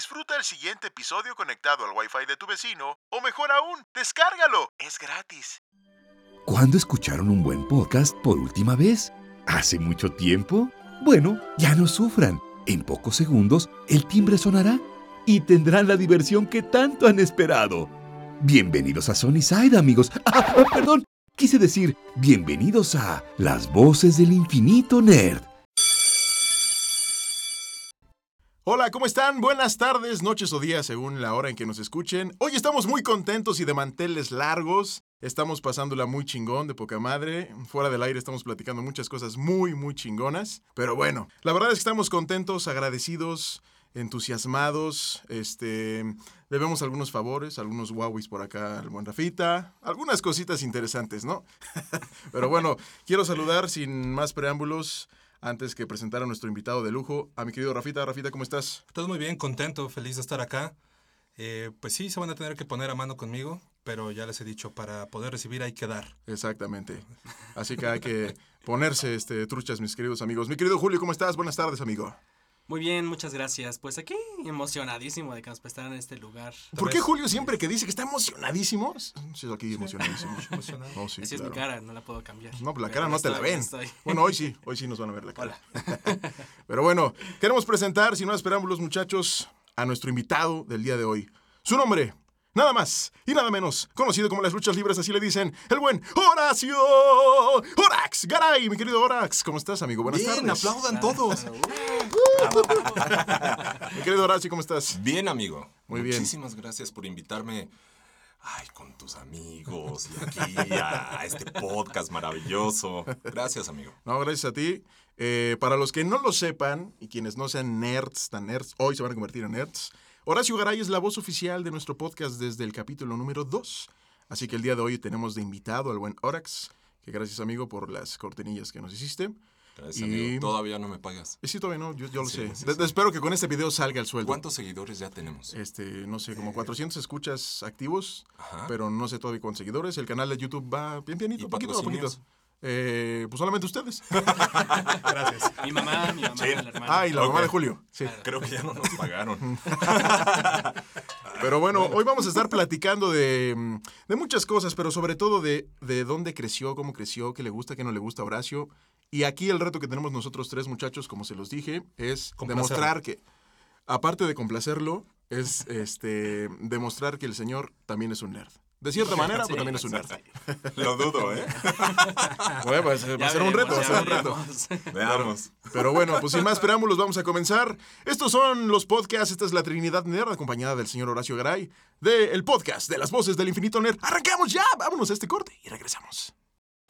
Disfruta el siguiente episodio conectado al Wi-Fi de tu vecino o mejor aún, descárgalo. Es gratis. ¿Cuándo escucharon un buen podcast por última vez? ¿Hace mucho tiempo? Bueno, ya no sufran. En pocos segundos el timbre sonará y tendrán la diversión que tanto han esperado. Bienvenidos a Sony Side, amigos. Ah, perdón. Quise decir, bienvenidos a Las Voces del Infinito Nerd. Hola, ¿cómo están? Buenas tardes, noches o días según la hora en que nos escuchen. Hoy estamos muy contentos y de manteles largos. Estamos pasándola muy chingón, de poca madre. Fuera del aire estamos platicando muchas cosas muy, muy chingonas. Pero bueno, la verdad es que estamos contentos, agradecidos, entusiasmados. Este, debemos algunos favores, algunos Huawei por acá al buen Rafita. Algunas cositas interesantes, ¿no? Pero bueno, quiero saludar sin más preámbulos antes que presentar a nuestro invitado de lujo, a mi querido Rafita. Rafita, ¿cómo estás? Todo muy bien, contento, feliz de estar acá. Eh, pues sí, se van a tener que poner a mano conmigo, pero ya les he dicho, para poder recibir hay que dar. Exactamente. Así que hay que ponerse este, truchas, mis queridos amigos. Mi querido Julio, ¿cómo estás? Buenas tardes, amigo. Muy bien, muchas gracias. Pues aquí emocionadísimo de que nos prestaran este lugar. ¿Por qué Julio siempre que dice que está emocionadísimo? Sí, aquí emocionadísimo. No, sí, Así es mi cara, no la puedo cambiar. No, pues la cara no te la ven. Bueno, hoy sí, hoy sí nos van a ver la cara. Pero bueno, queremos presentar, sin más esperamos los muchachos, a nuestro invitado del día de hoy. Su nombre, Nada más y nada menos, conocido como las luchas libres, así le dicen, el buen Horacio Horax Garay, mi querido Horax. ¿Cómo estás, amigo? Buenas Bien, tardes. aplaudan todos. mi querido Horacio, ¿cómo estás? Bien, amigo. Muy bien. Muchísimas gracias por invitarme. Ay, con tus amigos y aquí a este podcast maravilloso. Gracias, amigo. No, gracias a ti. Eh, para los que no lo sepan y quienes no sean nerds, tan nerds, hoy se van a convertir en nerds. Horacio Garay es la voz oficial de nuestro podcast desde el capítulo número 2. Así que el día de hoy tenemos de invitado al buen Horax, que gracias amigo por las cortinillas que nos hiciste. Gracias, amigo. Todavía no me pagas. Sí, todavía no, yo, lo sé. espero que con este video salga el sueldo. ¿Cuántos seguidores ya tenemos? Este, no sé, como 400 escuchas activos, pero no sé todavía cuántos seguidores. El canal de YouTube va bien pianito, poquito a poquito. Eh, pues solamente ustedes. Gracias. Mi mamá, mi mamá, la hermana. Ah, y la mamá de Julio. Sí. Creo que ya no nos pagaron. pero bueno, hoy vamos a estar platicando de, de muchas cosas, pero sobre todo de, de, dónde creció, cómo creció, qué le gusta, qué no le gusta a Horacio. Y aquí el reto que tenemos nosotros tres muchachos, como se los dije, es demostrar que, aparte de complacerlo, es este demostrar que el señor también es un nerd. De cierta manera, pero también es un nerd. Lo dudo, ¿eh? Bueno, pues, va a ser un reto, va a ser un reto. Veamos. Pero bueno, pues sin más preámbulos, vamos a comenzar. Estos son los podcasts, esta es la Trinidad Nerd, acompañada del señor Horacio Garay, del podcast de las voces del infinito nerd. ¡Arrancamos ya! Vámonos a este corte y regresamos.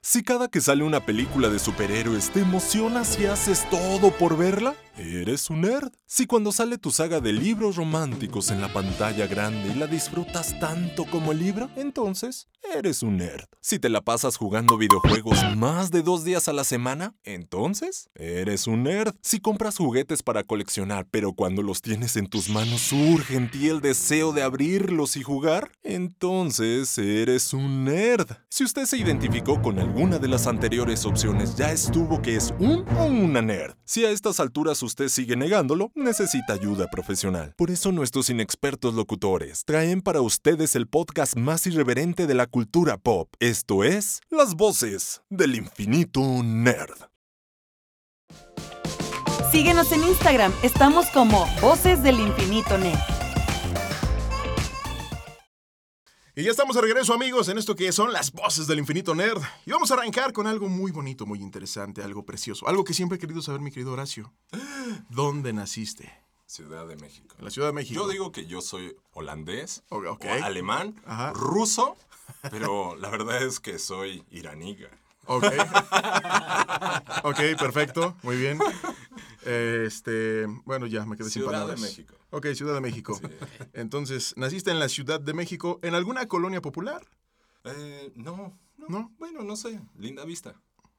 Si cada que sale una película de superhéroes te emocionas y haces todo por verla, eres un nerd. Si cuando sale tu saga de libros románticos en la pantalla grande y la disfrutas tanto como el libro, entonces eres un nerd. Si te la pasas jugando videojuegos más de dos días a la semana, entonces eres un nerd. Si compras juguetes para coleccionar, pero cuando los tienes en tus manos surge en ti el deseo de abrirlos y jugar, entonces eres un nerd. Si usted se identificó con alguna de las anteriores opciones, ya estuvo que es un o una nerd. Si a estas alturas usted sigue negándolo, necesita ayuda profesional. Por eso nuestros inexpertos locutores traen para ustedes el podcast más irreverente de la cultura pop. Esto es Las Voces del Infinito Nerd. Síguenos en Instagram, estamos como Voces del Infinito Nerd. Y ya estamos de regreso, amigos, en esto que son las voces del infinito nerd. Y vamos a arrancar con algo muy bonito, muy interesante, algo precioso. Algo que siempre he querido saber, mi querido Horacio. ¿Dónde naciste? Ciudad de México. En la Ciudad de México. Yo digo que yo soy holandés, o alemán, ruso, pero la verdad es que soy iraníga. Ok. ok, perfecto. Muy bien. Este, bueno, ya me quedé sin palabras. Ciudad de México. Ok, Ciudad de México. Entonces, ¿naciste en la Ciudad de México en alguna colonia popular? Eh, no, no, Bueno, no sé. Linda Vista.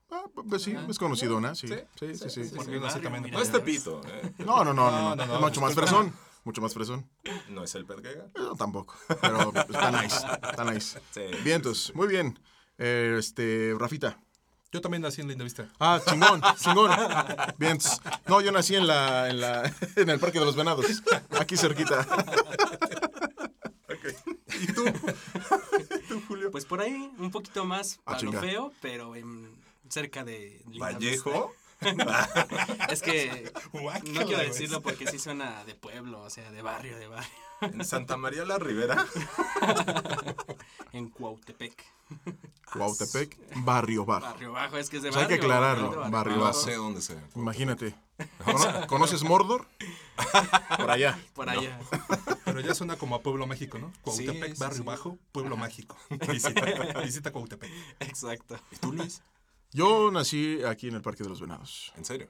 Ah, pues sí, es conocido, ¿no? Sí, sí, sí. sí, no es Tepito. ¿eh? No, no, no, no, no, no, mucho más fresón. Mucho más fresón. ¿No es el Perquega? No, tampoco. Pero está nice. Está nice. Vientos, muy bien. Este, Rafita, Yo también nací en Linda Vista. Ah, chingón, chingón. Bien. No, yo nací en la, en la, en el Parque de los Venados. Aquí cerquita. Ok. ¿Y tú? ¿Tú, Julio? Pues por ahí, un poquito más Ah, a lo feo, pero en, cerca de Linda Vallejo. Vista. Es que no quiero decirlo porque sí suena de pueblo, o sea, de barrio, de barrio. En Santa María la Ribera. En Cuautepec. Cuautepec, Barrio Bajo. Barrio bajo, es que es de O sea, hay barrio. que aclararlo, ¿no? barrio No bajo. sé dónde sea. Imagínate. ¿Cono- ¿Conoces Mordor? Por allá. Por allá. Pero ya suena como a Pueblo Mágico, ¿no? Cuautepec, Sí, sí, Barrio sí. Bajo, Pueblo Mágico. Visita, visita Cuautepec. Exacto. ¿Y tú, Luis? Yo nací aquí en el Parque de los Venados, ¿En serio?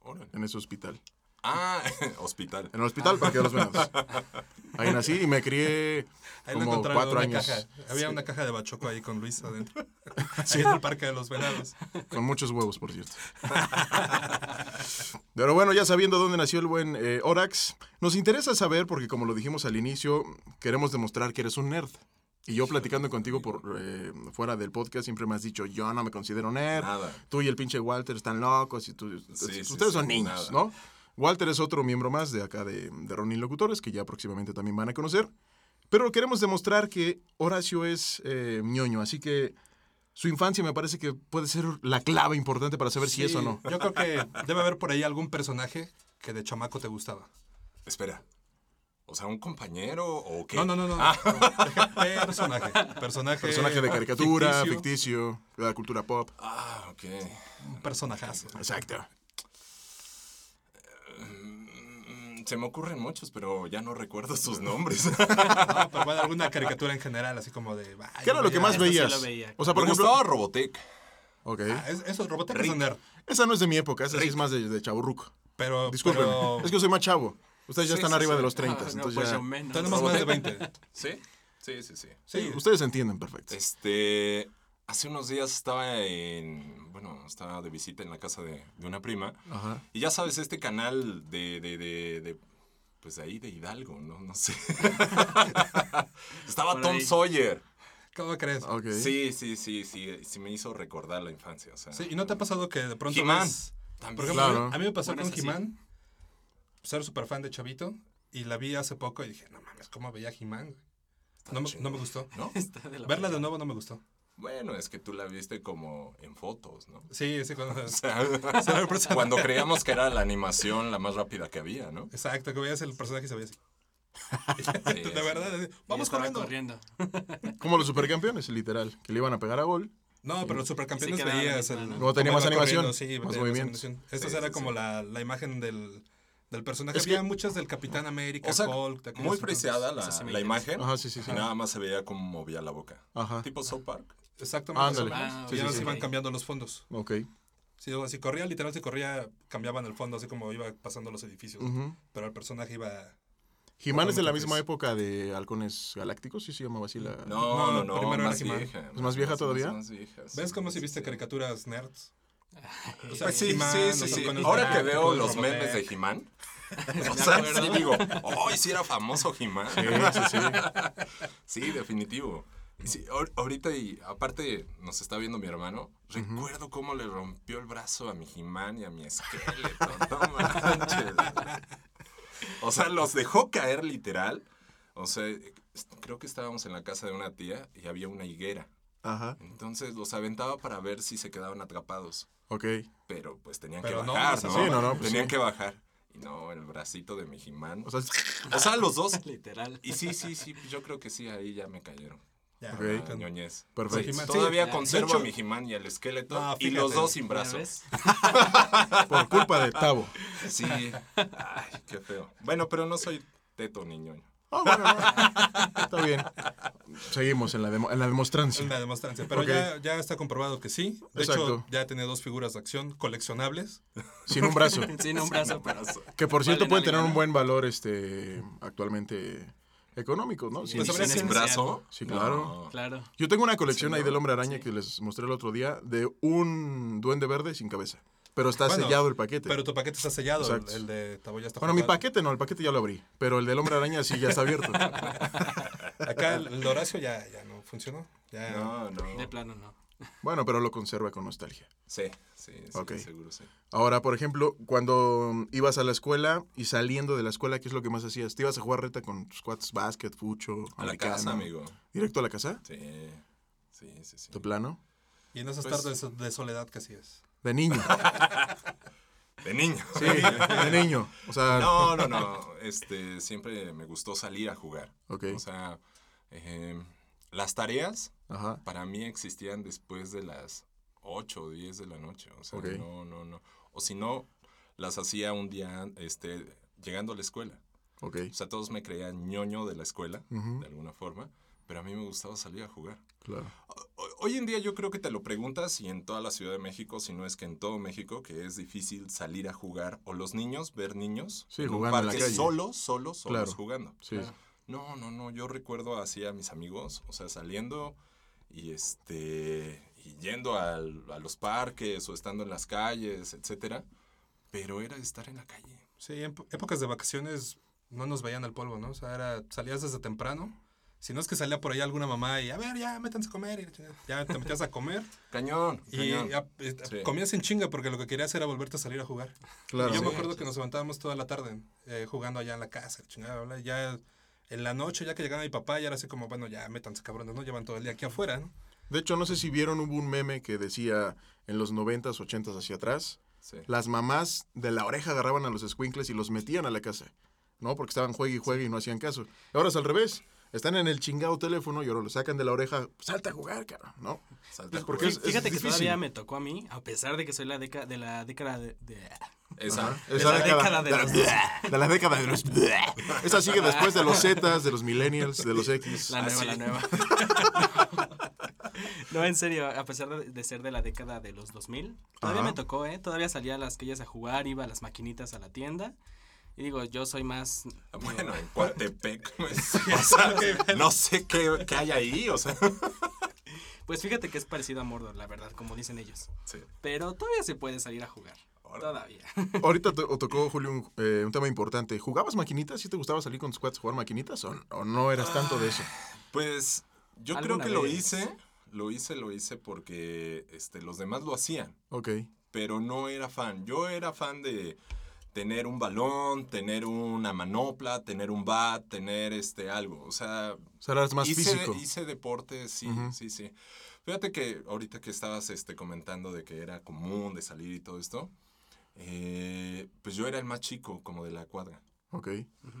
Órale. en ese hospital. Ah, hospital. En el hospital Parque de los Venados. Ahí nací y me crié Ahí lo como cuatro años. caja. Había una caja de bachoco ahí con Luis adentro. Sí, en el Parque de los Venados. Con muchos huevos, por cierto. Pero bueno, ya sabiendo dónde nació el buen eh, Orax, nos interesa saber, porque como lo dijimos al inicio, queremos demostrar que eres un nerd. Y yo platicando contigo por eh, fuera del podcast siempre me has dicho, yo no me considero nerd. Nada. Tú y el pinche Walter están locos y tú, Sí, sí, ustedes sí, son niños, nada. ¿no? Walter es otro miembro más de acá de, de Ronin Locutores, que ya próximamente también van a conocer. Pero queremos demostrar que Horacio es eh, ñoño, así que su infancia me parece que puede ser la clave importante para saber si es o no. Yo creo que debe haber por ahí algún personaje que de chamaco te gustaba. Espera. O sea, ¿un compañero o qué? No, no, no, no. Ah, Personaje. Personaje. Personaje de caricatura, ficticio, ficticio, de la cultura pop. ah, ok. Un personajazo. Exacto. Mm, Se me ocurren muchos, pero ya no recuerdo sus nombres. No, pero bueno, alguna caricatura en general, así como de. "Ay, ¿Qué era lo que más sí veías? lo veía. O sea, por me ejemplo. gustaba Robotech. Ok. Ah, es- Rick. son nerd. Esa no es de mi época, esa sí es más de, de chaburruco. Pero. Disculpen. pero Es que yo soy más chavo. Ustedes ya Sí, están sí, arriba sí. de los 30, Ah, no, entonces pues ya. menos. tenemos más de 20. ¿Sí? Sí, sí, sí. Sí. Ustedes entienden perfecto. Este, hace unos días estaba en, bueno, estaba de visita en la casa de, de una prima. Ajá. Y ya sabes, este canal de, de, de, de, pues de ahí de Hidalgo, ¿no? No sé. estaba Por Tom ahí. Sawyer. ¿Cómo crees? Ok. Sí, sí, sí, sí, sí me hizo recordar la infancia, o sea. Sí, ¿y no te ha pasado que de pronto ves- También. Por ejemplo, Claro. a mí me pasó Bueno, con. He-Man. Ser súper fan de Chavito. Y la vi hace poco y dije, no mames, ¿cómo veía He-Man? güey?" No me, no me gustó. ¿No? Está de la Verla de nuevo no me gustó. Bueno, es que tú la viste como en fotos, ¿no? Sí, sí, cuando... O sea, cuando creíamos que era la animación la más rápida que había, ¿no? Exacto, que veías el personaje y se veía así. Sí, de verdad, así, vamos corriendo. corriendo. Como los supercampeones, literal, que le iban a pegar a gol. No, pero los supercampeones veías el... ¿no? Luego tenía más animación, sí, más animación. Esta Sí, era sí, como sí. La, la imagen del, del personaje. Es que- Había muchas del Capitán América, O sea, Hulk. muy preciada la, la imagen. Ajá, sí, sí, nada más se veía cómo movía la boca. Ajá. Tipo South Park. Exactamente. Ándale. Ah, Sí, sí, ahora sí. iban cambiando los fondos. Ok. Si, si corría, literal, si corría, cambiaban el fondo, así como iba pasando los edificios. Pero el personaje iba... He-Man es de la misma época de Halcones Galácticos, sí se llamaba así la... No, no, No, no, primero era más vieja. ¿Es más vieja todavía? más vieja, sí, ¿Ves cómo si sí, viste sí. caricaturas nerds? O sea, Pues sí, sí, sí, sí. Ahora que veo los Robotech. memes de He-Man, o sea, sí digo, ¡ay, sí era famoso He-Man! Sí, sí, sí. Sí, definitivo. Y sí, ahor- ahorita, y aparte nos está viendo mi hermano, recuerdo cómo le rompió el brazo a mi He-Man y a mi esqueleto. No manches. O sea, los dejó caer literal. O sea, creo que estábamos en la casa de una tía y había una higuera. Ajá, Entonces los aventaba para ver si se quedaban atrapados. ok. Pero pues tenían Pero que no, bajar, no Sí, no, no, pues tenían sí. que bajar. Y no, el bracito de mi He-Man. O sea, O sea, los dos. Literal. Y sí, sí, sí, yo creo que sí, ahí ya me cayeron. Ya. La ñoñez. Perfecto. Sí, todavía ya. conservo hecho- a mi He-Man y el esqueleto. No, y los dos sin ¿Ya brazo. ves? por culpa de Tavo. Sí. Ay, qué feo. Bueno, pero no soy teto ni ñoño. Ah, bueno, no. Está bien. Seguimos en la, demo- en la demostrancia. Una demostrancia. Pero ya, ya está comprobado que sí. De Exacto. hecho, ya tiene dos figuras de acción coleccionables. Sin un brazo. Sin un brazo, pero. Que por cierto Valen puede algo, tener un buen valor este actualmente económico, ¿no? Sin- Pues habría ¿Sin que- sin brazo? Sí, claro. No. Claro. Yo tengo una colección Sí, ahí ¿no? del hombre araña que les mostré el otro día de un duende verde sin cabeza. Pero está Bueno, sellado el paquete. Pero tu paquete está sellado. El, Exacto. el de Tabo ya está bueno, mi paquete no, el paquete ya lo abrí. Pero el del hombre araña sí ya está abierto. Acá el, el de Horacio ya, ya no funcionó. Ya, No, no. De plano no. Bueno, pero lo conserva con nostalgia. Sí, sí, sí, Ok. seguro sí. Ahora, por ejemplo, cuando ibas a la escuela y saliendo de la escuela, ¿qué es lo que más hacías? ¿Te ibas a jugar reta con tus cuates, básquet, fucho, A la casa, amigo. ¿Directo a la casa? Sí, sí, sí, sí. ¿De plano? Y en esas Pues- tardes de soledad que así es. De niño. De niño. Sí, de niño. O sea, No, no, no. Este, siempre me gustó salir a jugar. ok. O sea, eh, las tareas Ajá. para mí existían después de las 8 o 10 de la noche. O sea, Ok. no, no, no. O si no, las hacía un día este, llegando a la escuela. Ok. O sea, todos me creían ñoño de la escuela, Ujú, de alguna forma, pero a mí me gustaba salir a jugar. Claro. Ho- Hoy en día yo creo que te lo preguntas y en toda la Ciudad de México, si no es que en todo México, que es difícil salir a jugar o los niños, ver niños Sí, en un jugando en la parque calle. solos, solos, solos Claro. jugando. Sí. No, no, no, yo recuerdo así a mis amigos, o sea, saliendo y este y yendo al- a los parques o estando en las calles, etcétera, pero era estar en la calle. Sí, en po- épocas de vacaciones no nos veían al polvo, ¿no? O sea, era, salías desde temprano. Si no es que salía por ahí alguna mamá y, a ver, ya, métanse a comer. ya te metías a comer. Cañón, y cañón. ya, eh, Sí. comías en chinga porque lo que querías era volverte a salir a jugar. Claro. Y yo me acuerdo sí, que nos levantábamos toda la tarde eh, jugando allá en la casa, chingada, bla, ya en la noche, ya que llegaba mi papá, ya era así como, bueno, ya métanse cabrones, ¿no? Llevan todo el día aquí afuera, ¿no? De hecho, no sé si vieron, hubo un meme que decía en los 90s, 80s hacia atrás, Sí. las mamás de la oreja agarraban a los squinkles y los metían a la casa, ¿no? Porque estaban juegue y juegue y no hacían caso. Ahora es al revés. Están en el chingado teléfono y ahora lo sacan de la oreja, salta a jugar, cabrón, ¿no? Salta a porque jugar. es- Fíjate que difícil. todavía me tocó a mí, a pesar de que soy la década de la década de, de- Esa. La década de de, los- de la década de los... Esa sigue después de los Zetas, de los millennials, de los X. La nueva, la nueva. no, en serio, a pesar de, de ser de la década de los 2000, todavía Ajá. me tocó, ¿eh? Todavía salía a las calles a jugar, iba a las maquinitas a la tienda. Y digo, yo soy más... Bueno, en Coatepec. pues, o sea, no sé qué, qué hay ahí, o sea. Pues fíjate que es parecido a Mordor, la verdad, como dicen ellos. Sí. Pero todavía se puede salir a jugar. Todavía. Ahorita to- tocó, Julio, un, eh, un tema importante. ¿Jugabas maquinitas? ¿Sí te gustaba salir con tus cuates a jugar maquinitas o, o no eras tanto de eso? Pues yo creo que lo hice, lo hice, lo hice porque este, los demás lo hacían, Ok. pero no era fan. Yo era fan de tener un balón, tener una manopla, tener un bat, tener este algo. O sea, eras más hice, físico. hice deporte, sí, sí, sí. Fíjate que ahorita que estabas este, comentando de que era común de salir y todo esto, eh, pues yo era el más chico como de la cuadra. Ok.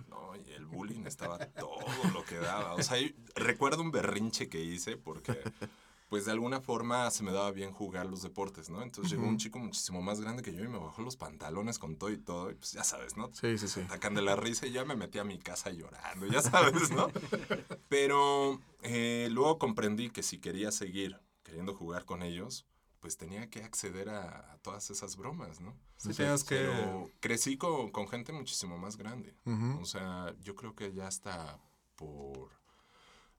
No, y el bullying estaba todo lo que daba. O sea, recuerdo un berrinche que hice porque, pues de alguna forma se me daba bien jugar los deportes, ¿no? Entonces llegó un chico muchísimo más grande que yo y me bajó los pantalones con todo y todo. Y pues ya sabes, ¿no? Sí, sí, sí. Atacan de la risa y ya me metí a mi casa llorando, ya sabes, ¿no? Pero eh, luego comprendí que si quería seguir queriendo jugar con ellos, pues tenía que acceder a, a todas esas bromas, ¿no? Sí, tenías que... Pero crecí con, con gente muchísimo más grande. O sea, yo creo que ya hasta por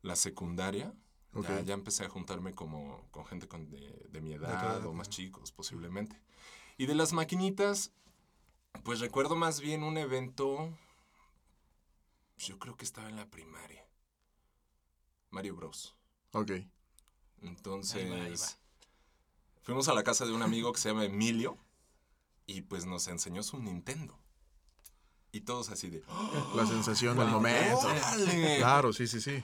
la secundaria, ya, Ok. ya empecé a juntarme como con gente con de, de mi edad edad, o más chicos, posiblemente. Y de las maquinitas, pues recuerdo más bien un evento, yo creo que estaba en la primaria. Mario Bros. Ok. Entonces, Ahí va, ahí va. fuimos a la casa de un amigo que se llama Emilio y pues nos enseñó su Nintendo. Y todos así de... "Oh, La sensación del momento. ¡Órale!". Claro, sí, sí, sí.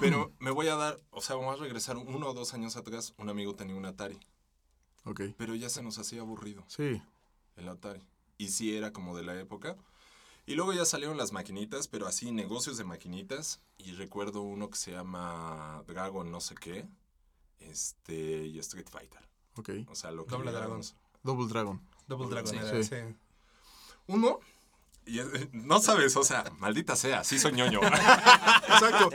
Pero me voy a dar, o sea, vamos a regresar uno o dos años atrás. Un amigo tenía un Atari, Ok. pero ya se nos hacía aburrido Sí. el Atari. Y sí era como de la época. Y luego ya salieron las maquinitas, pero así, negocios de maquinitas. Y recuerdo uno que se llama Dragon no sé qué. Este, y Street Fighter. Ok. O sea, lo que Doble llegáramos. Double Dragon. Double Dragon Sí. era, Sí. sí. Uno, y es- no sabes, o sea, maldita sea, sí soy ñoño. Exacto.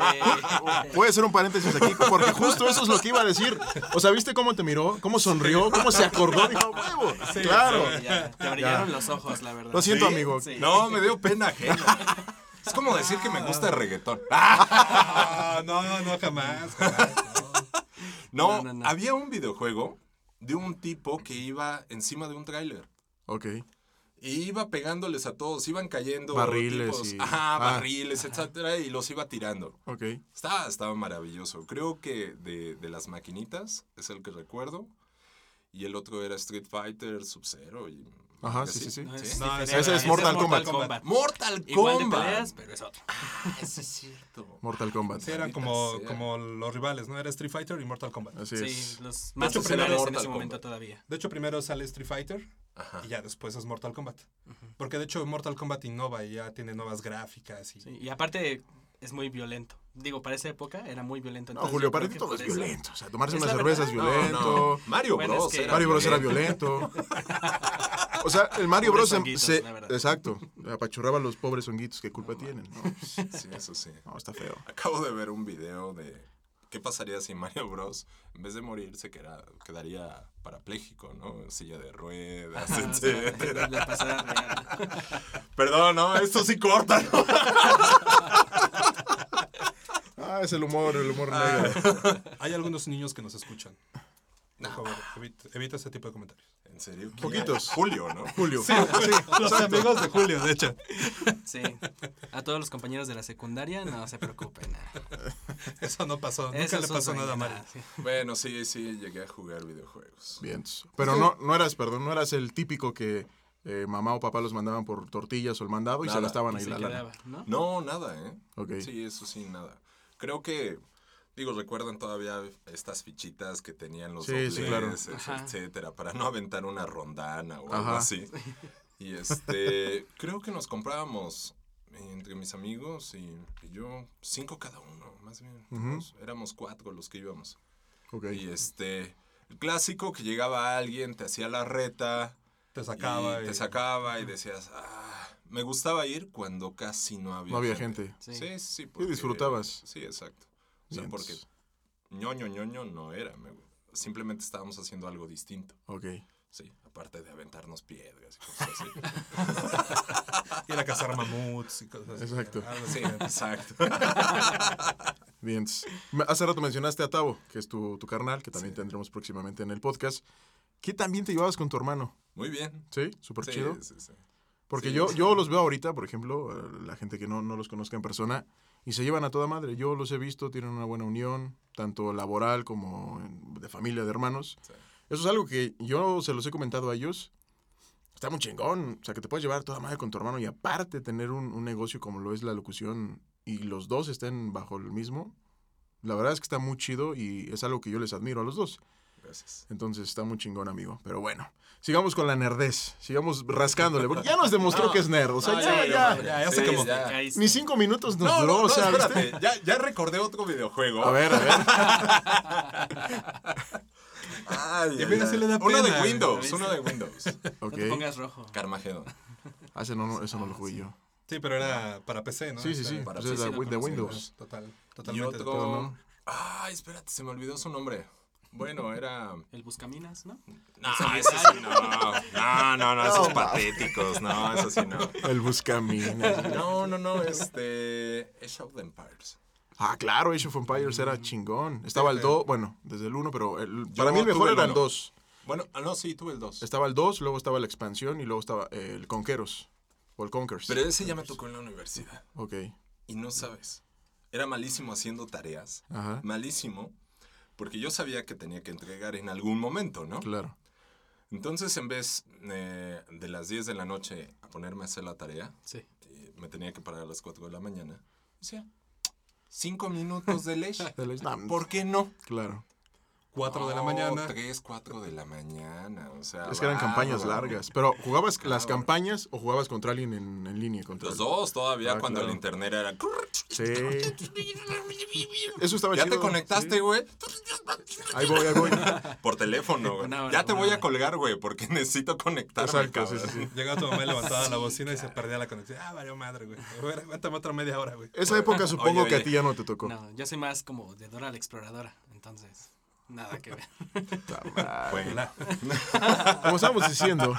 Puede ser un paréntesis aquí, porque justo eso es lo que iba a decir. O sea, ¿viste cómo te miró? ¿Cómo sonrió? ¿Cómo se acordó? Dijo, huevo. claro. Sí, ya, te brillaron los ojos, la verdad. Lo siento, ¿Sí? amigo. Sí. No, me dio pena ajena. Es como decir que me gusta el reggaetón. Ah, no, no, jamás. jamás, no. No, No, no, no. había un videojuego de un tipo que iba encima de un tráiler. Ok. Y iba pegándoles a todos, iban cayendo. Barriles tipos- y- Ajá, ah. barriles, etcétera, y los iba tirando. Ok. Estaba, estaba maravilloso. Creo que de, de las maquinitas es el que recuerdo. Y el otro era Street Fighter, Sub-Zero y... Ajá, sí, sí, sí. No, No, diferente. ese es Mortal Kombat. Mortal Igual de Kombat. peleas, pero es otro. Ah, es cierto. Mortal Kombat. Sí, eran como, sea. como los rivales, ¿no? Era Street Fighter y Mortal Kombat. Así Sí, es. los más hecho, en Mortal ese Kombat. momento todavía. De hecho, primero sale Street Fighter Ajá. y ya después es Mortal Kombat. Porque de hecho Mortal Kombat innova y ya tiene nuevas gráficas. Y... Sí, y aparte es muy violento. Digo, para esa época era muy violento. No, Julio, para ti todo es eso- violento. O sea, tomarse una cerveza es. No, violento. no. Mario Bueno, Bros. es que- era Mario Bros era violento. O sea, el Mario Pobres Bros. se- exacto. Apachurraba a los pobres honguitos. ¿Qué culpa tienen? No, pues, Sí, eso sí. no, está feo. Acabo de ver un video de qué pasaría si Mario Bros. en vez de morir se queda- quedaría parapléjico, ¿no? Silla de ruedas, Ajá, etcétera. Perdón, no, esto sí corta, ¿no? Ah, es el humor, el humor negro. Hay algunos niños que nos escuchan. Por favor, evita, evita ese tipo de comentarios. En serio. Poquitos. Julio, ¿no? Julio. Los amigos de Julio, de hecho. Sí. A todos los compañeros de la secundaria, no se preocupen. nada. Eso no pasó. Nunca Eso le es pasó nada a Mario. sí. Bueno, sí, sí, llegué a jugar videojuegos. Bien. Pero no, no eras, perdón, no eras el típico que eh, mamá o papá los mandaban por tortillas o el mandado y se gastaban ahí se la lana. ¿no? No, nada, ¿eh? Ok. Sí, eso sí, nada. Creo que, digo, recuerdan todavía estas fichitas que tenían los Sí, sí, dobles, claro. et- Ajá. etcétera, para no aventar una rondana o algo así. Y este, creo que nos comprábamos entre mis amigos y, y yo, cinco cada uno, más bien. Éramos- Éramos cuatro los que íbamos. Ok. Y este, el clásico que llegaba alguien, te hacía la reta, Te sacaba. y y- te sacaba y decías, ah, me gustaba ir cuando casi no había No había gente. Sí. Sí, sí. Y disfrutabas. Sí, exacto. O sea, Bien. porque ñoño, ñoño no era. me- simplemente estábamos haciendo algo distinto. Ok. Sí, aparte de aventarnos piedras y cosas así. Ir a cazar mamuts y cosas así. Exacto. Así. sí, exacto. Bien. Hace rato mencionaste a Tavo, que es tu, tu carnal, que también tendremos próximamente en el podcast. ¿Qué también te llevabas con tu hermano? Muy bien. ¿Sí? Súper Sí, chido. sí, sí. Porque Sí. yo, yo los veo ahorita, por ejemplo, eh, la gente que no, no los conozca en persona, y se llevan a toda madre. Yo los he visto, tienen una buena unión, tanto laboral como de familia, de hermanos. Sí. Eso es algo que yo se los he comentado a ellos. Está muy chingón. O sea, que te puedes llevar a toda madre con tu hermano y aparte tener un, un negocio como lo es la locución y los dos estén bajo el mismo. La verdad es que está muy chido y es algo que yo les admiro a los dos. Gracias. Entonces está muy chingón, amigo. Pero bueno, sigamos con la nerdez. Sigamos rascándole. Porque ya nos demostró que es nerd. O sea, No, ya, ya, ya. ya, ya, ya Sí, se quemó. ya. Caíste. Ni cinco minutos nos No, duró. no, o no, sea, ¿viste? espérate. Ya, ya recordé otro videojuego. A ver, a ver. Ay, Y ay, ay. le da Uno pena, de Windows, uno de Windows. Ok. No te pongas rojo. Carmageddon. Ah, ese no, no, eso no lo jugué yo. Sí, pero era para PC, ¿no? Sí, sí, sí. Para Pues lo de Windows. Total, Y totalmente. todo. otro... ¿no? Ay, espérate, se me olvidó su nombre. Bueno, era... El Buscaminas, ¿no? No, eso sí no. No, no, no, esos patéticos. No, eso sí no. El Buscaminas. No, no, no, este... Age of the Empires. Ah, claro, Age of Empires era chingón. Estaba el Sí. 2, bueno, desde el 1, pero el- Yo para mí el mejor era el uno. 2. Bueno, ah, no, sí, tuve el 2. Estaba el 2, luego estaba la expansión y luego estaba eh, el Conqueros. O el Conquers. Pero ese ya me tocó en la universidad. Ok. Y no sabes. Era malísimo haciendo tareas. Ajá. Malísimo. Porque yo sabía que tenía que entregar en algún momento, ¿no? Claro. Entonces, en vez eh, de las 10 de la noche a ponerme a hacer la tarea, Sí. y me tenía que parar a las 4 de la mañana, decía, 5 minutos de leche. ¿Por qué no? Claro. 4 de la mañana. 3, 4 de la mañana. O sea, Es que eran campañas largas. Pero, ¿jugabas las Bárbaro. campañas o jugabas contra alguien en, en línea? Contra Los el- dos todavía Ah, cuando claro. el internet era... Sí. Eso estaba ¿Ya chido. te conectaste, sí. güey? Ahí voy, ahí voy. Por teléfono, güey. Ya te voy a colgar, güey, porque necesito conectarme, Exacto, sí, sí, sí. Llegaba tu mamá y levantaba la bocina y se perdía la conexión. Ah, valió madre, güey. Aguántame otra media hora, güey. Esa época supongo Oye, que a oye. ti ya no te tocó. No, yo soy más como de Dora la Exploradora. Entonces, nada que ver. La- Como estábamos diciendo.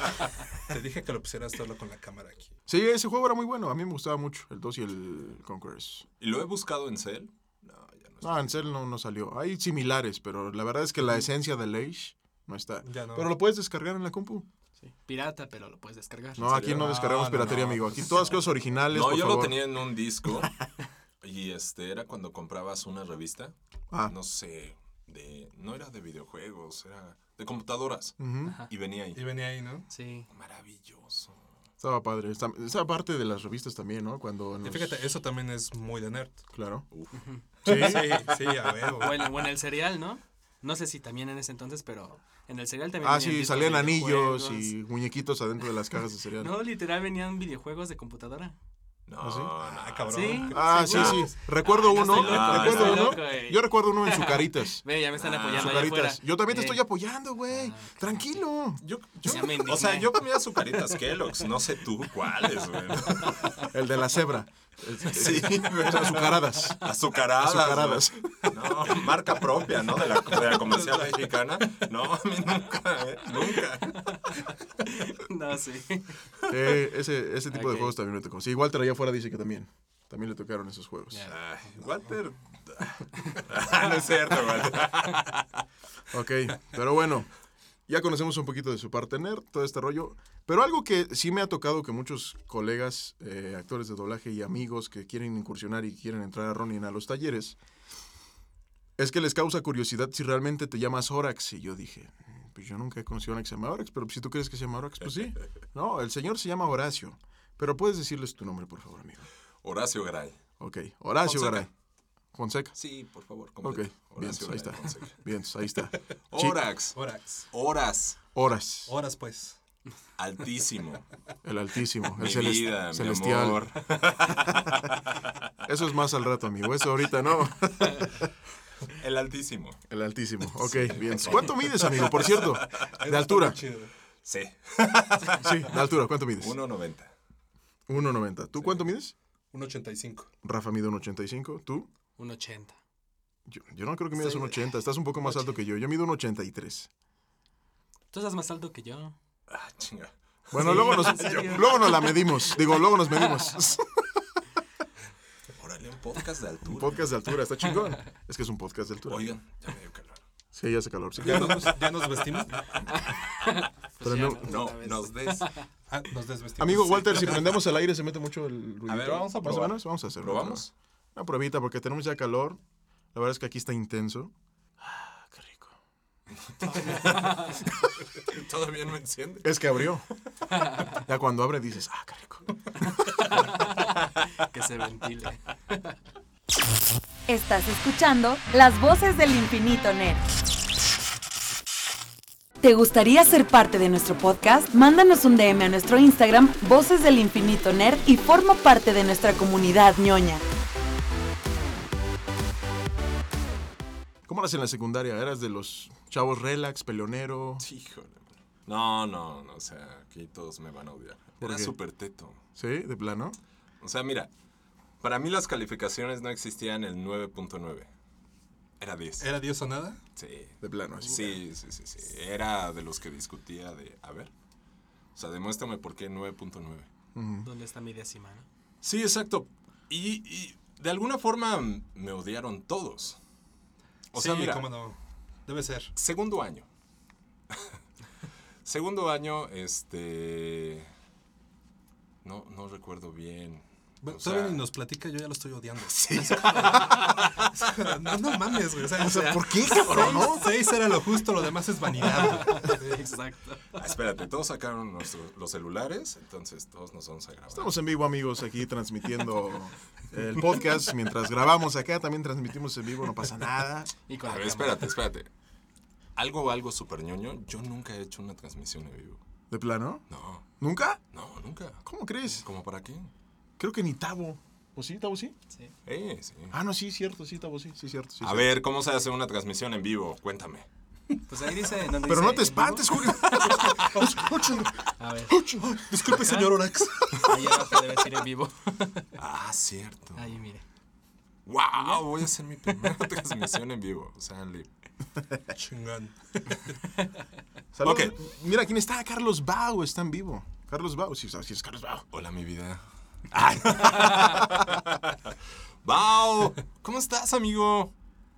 te dije que lo pusieras solo con la cámara aquí. Sí, ese juego era muy bueno. A mí me gustaba mucho. El 2 y el Conquerors. ¿Y lo he buscado en Cell? No, ya no. No, en Cell no, no salió. Hay similares, pero la verdad es que la esencia del Age no está. Ya no. Pero lo puedes descargar en la compu. Sí. Pirata, pero lo puedes descargar. No, aquí no descargamos piratería, no, amigo. Aquí todas cosas originales, No, por yo favor. lo tenía en un disco. y este era cuando comprabas una revista. Ah. No sé. De, no era de videojuegos, era de computadoras. Y venía ahí. Y venía ahí, ¿no? Sí. Maravilloso. Estaba padre. Esa parte de las revistas también, ¿no? Cuando Y fíjate, eso también es muy de nerd. Claro. Sí, sí, sí, a huevo. O en, o en el cereal, ¿no? No sé si también en ese entonces, pero en el cereal también Ah, sí, salían anillos y muñequitos adentro de las cajas de cereal. No, literal venían videojuegos de computadora. No, ¿Ah, sí? no. Ah, cabrón. Sí. Ah, sí, Sí, sí. Recuerdo Ah, uno. recuerdo uno. loco, güey. Yo recuerdo uno en Sucaritas. Ve, ya me están apoyando afuera. Sucaritas. Yo también te Eh, estoy apoyando, güey. Ah. Tranquilo. Yo, yo- Ya me o sea, yo comía azucaritas Kellogg's, no sé tú cuáles, güey. El de la cebra. Sí. Azucaradas. Azucaradas. No, marca propia, ¿no? De la, de la comercial mexicana. No, a mí nunca, ¿eh? Nunca. No, sí. Eh, ese, ese tipo de juegos también me tocó. Sí, Walter allá afuera dice que también. También le tocaron esos juegos. Ay, Walter. no es cierto, Walter. Ok, pero bueno, ya conocemos un poquito de su parte nerd, todo este rollo. Pero algo que sí me ha tocado que muchos colegas, eh, actores de doblaje y amigos que quieren incursionar y quieren entrar a Ronin a los talleres, es que les causa curiosidad si realmente te llamas Horax. Y yo dije, "Mm, pues yo nunca he conocido a una que se llama Horax, pero si tú crees que se llama Horax, pues sí. No, el señor se llama Horacio. Pero puedes decirles tu nombre, por favor, amigo. Horacio Garay. Ok, Horacio Fonseca. Garay. Fonseca. Sí, por favor, Ok, completo. bien, Horacio ahí está. Bien, ahí está. Horax. Horas. Horas. Horas. Horas, pues. Altísimo. El altísimo, el Mi celes- vida, mi celestial. amor. Eso es más al rato, amigo. Eso ahorita no. El altísimo. El altísimo. Ok, bien. ¿Cuánto mides, amigo? Por cierto, de altura. Sí. Sí, de altura. ¿Cuánto mides? 1.90. 1.90. ¿Tú cuánto mides? Un 85. Rafa mide 1.85. ¿Tú? Un 80. Yo, yo no creo que midas Sí. 1.80. Estás un poco más alto que yo. Yo mido 1.83. Tú estás más alto que yo. Ah, chinga. Bueno, Sí, luego, nos, ¿en serio? luego nos la medimos. Digo, luego nos medimos. Órale, un podcast de Un altura. podcast de altura. Está chingón. Es que es un podcast de altura. Oigan, ya me dio calor. Sí, ya hace calor. sí. ¿Ya nos, ya nos vestimos? Pero ya no- no, nos des. Ah, nos desvestimos. Amigo Sí. Walter, si prendemos el aire se mete mucho el ruido. A ver, vamos a probar. vamos a hacerlo. ¿Probamos? Una pruebita porque tenemos ya calor. La verdad es que aquí está intenso. Ah, qué rico. Todavía no enciende. Es que abrió. Ya cuando abre dices, ah, qué rico. Que se ventile. Estás escuchando las voces del infinito Nerd. ¿Te gustaría ser parte de nuestro podcast? Mándanos un DM a nuestro Instagram, Voces del Infinito Nerd, y forma parte de nuestra comunidad ñoña. ¿Cómo eras en la secundaria? ¿Eras de los chavos relax, peleonero? Híjole. No, no, no. O sea, aquí todos me van a odiar. ¿Por Era súper teto. ¿Sí? ¿De plano? O sea, mira. Para mí las calificaciones no existían el 9.9. Era 10. ¿Era Dios o nada? Sí. De plano, así. Sí, sí, sí, sí. Era de los que discutía de, a ver. O sea, demuéstrame por qué 9.9. Ujú. ¿Dónde está mi décima? no? Sí, exacto. Y, y de alguna forma me odiaron todos. O sea, sí, mira, cómo no. Debe ser. segundo año. segundo año, este... No, no recuerdo bien. Bueno, O sea- todavía ni nos platica, yo ya lo estoy odiando. no, no mames, güey. O sea, O sea, ¿por qué, cabrón? no? seis era lo justo, lo demás es vanidad. güey. Exacto. Ah, espérate, todos sacaron nuestros- los celulares, entonces todos nos vamos a grabar. Estamos en vivo, amigos, aquí transmitiendo el podcast. Mientras grabamos acá, también transmitimos en vivo, no pasa nada. Y con A ver, espérate, espérate. Algo, algo súper ñoño. Yo nunca he hecho una transmisión en vivo. ¿De plano? No, ¿Nunca? no, nunca. ¿Cómo crees? ¿Cómo para qué? Creo que ni Tabo. ¿O sí, Tabo sí? Sí. Eh, sí. Ah, no, sí, cierto, sí, Tabo sí, sí, cierto. sí, A cierto. ver, ¿cómo se hace una transmisión en vivo? Cuéntame. Pues ahí dice. donde Pero dice no te espantes. Julio. A ver. Disculpe, señor Orax. Ahí abajo debe decir en vivo. Ah, cierto. Ahí, mire. ¡Wow! Voy a hacer mi primera transmisión en vivo. O sea, le- Chingón. Saludos. Ok. Mira, ¿quién está? Carlos Bau está en vivo. Carlos Bau, sí, sí es Carlos Bau. Hola, mi vida. ¡Bao! ¿Cómo estás, amigo?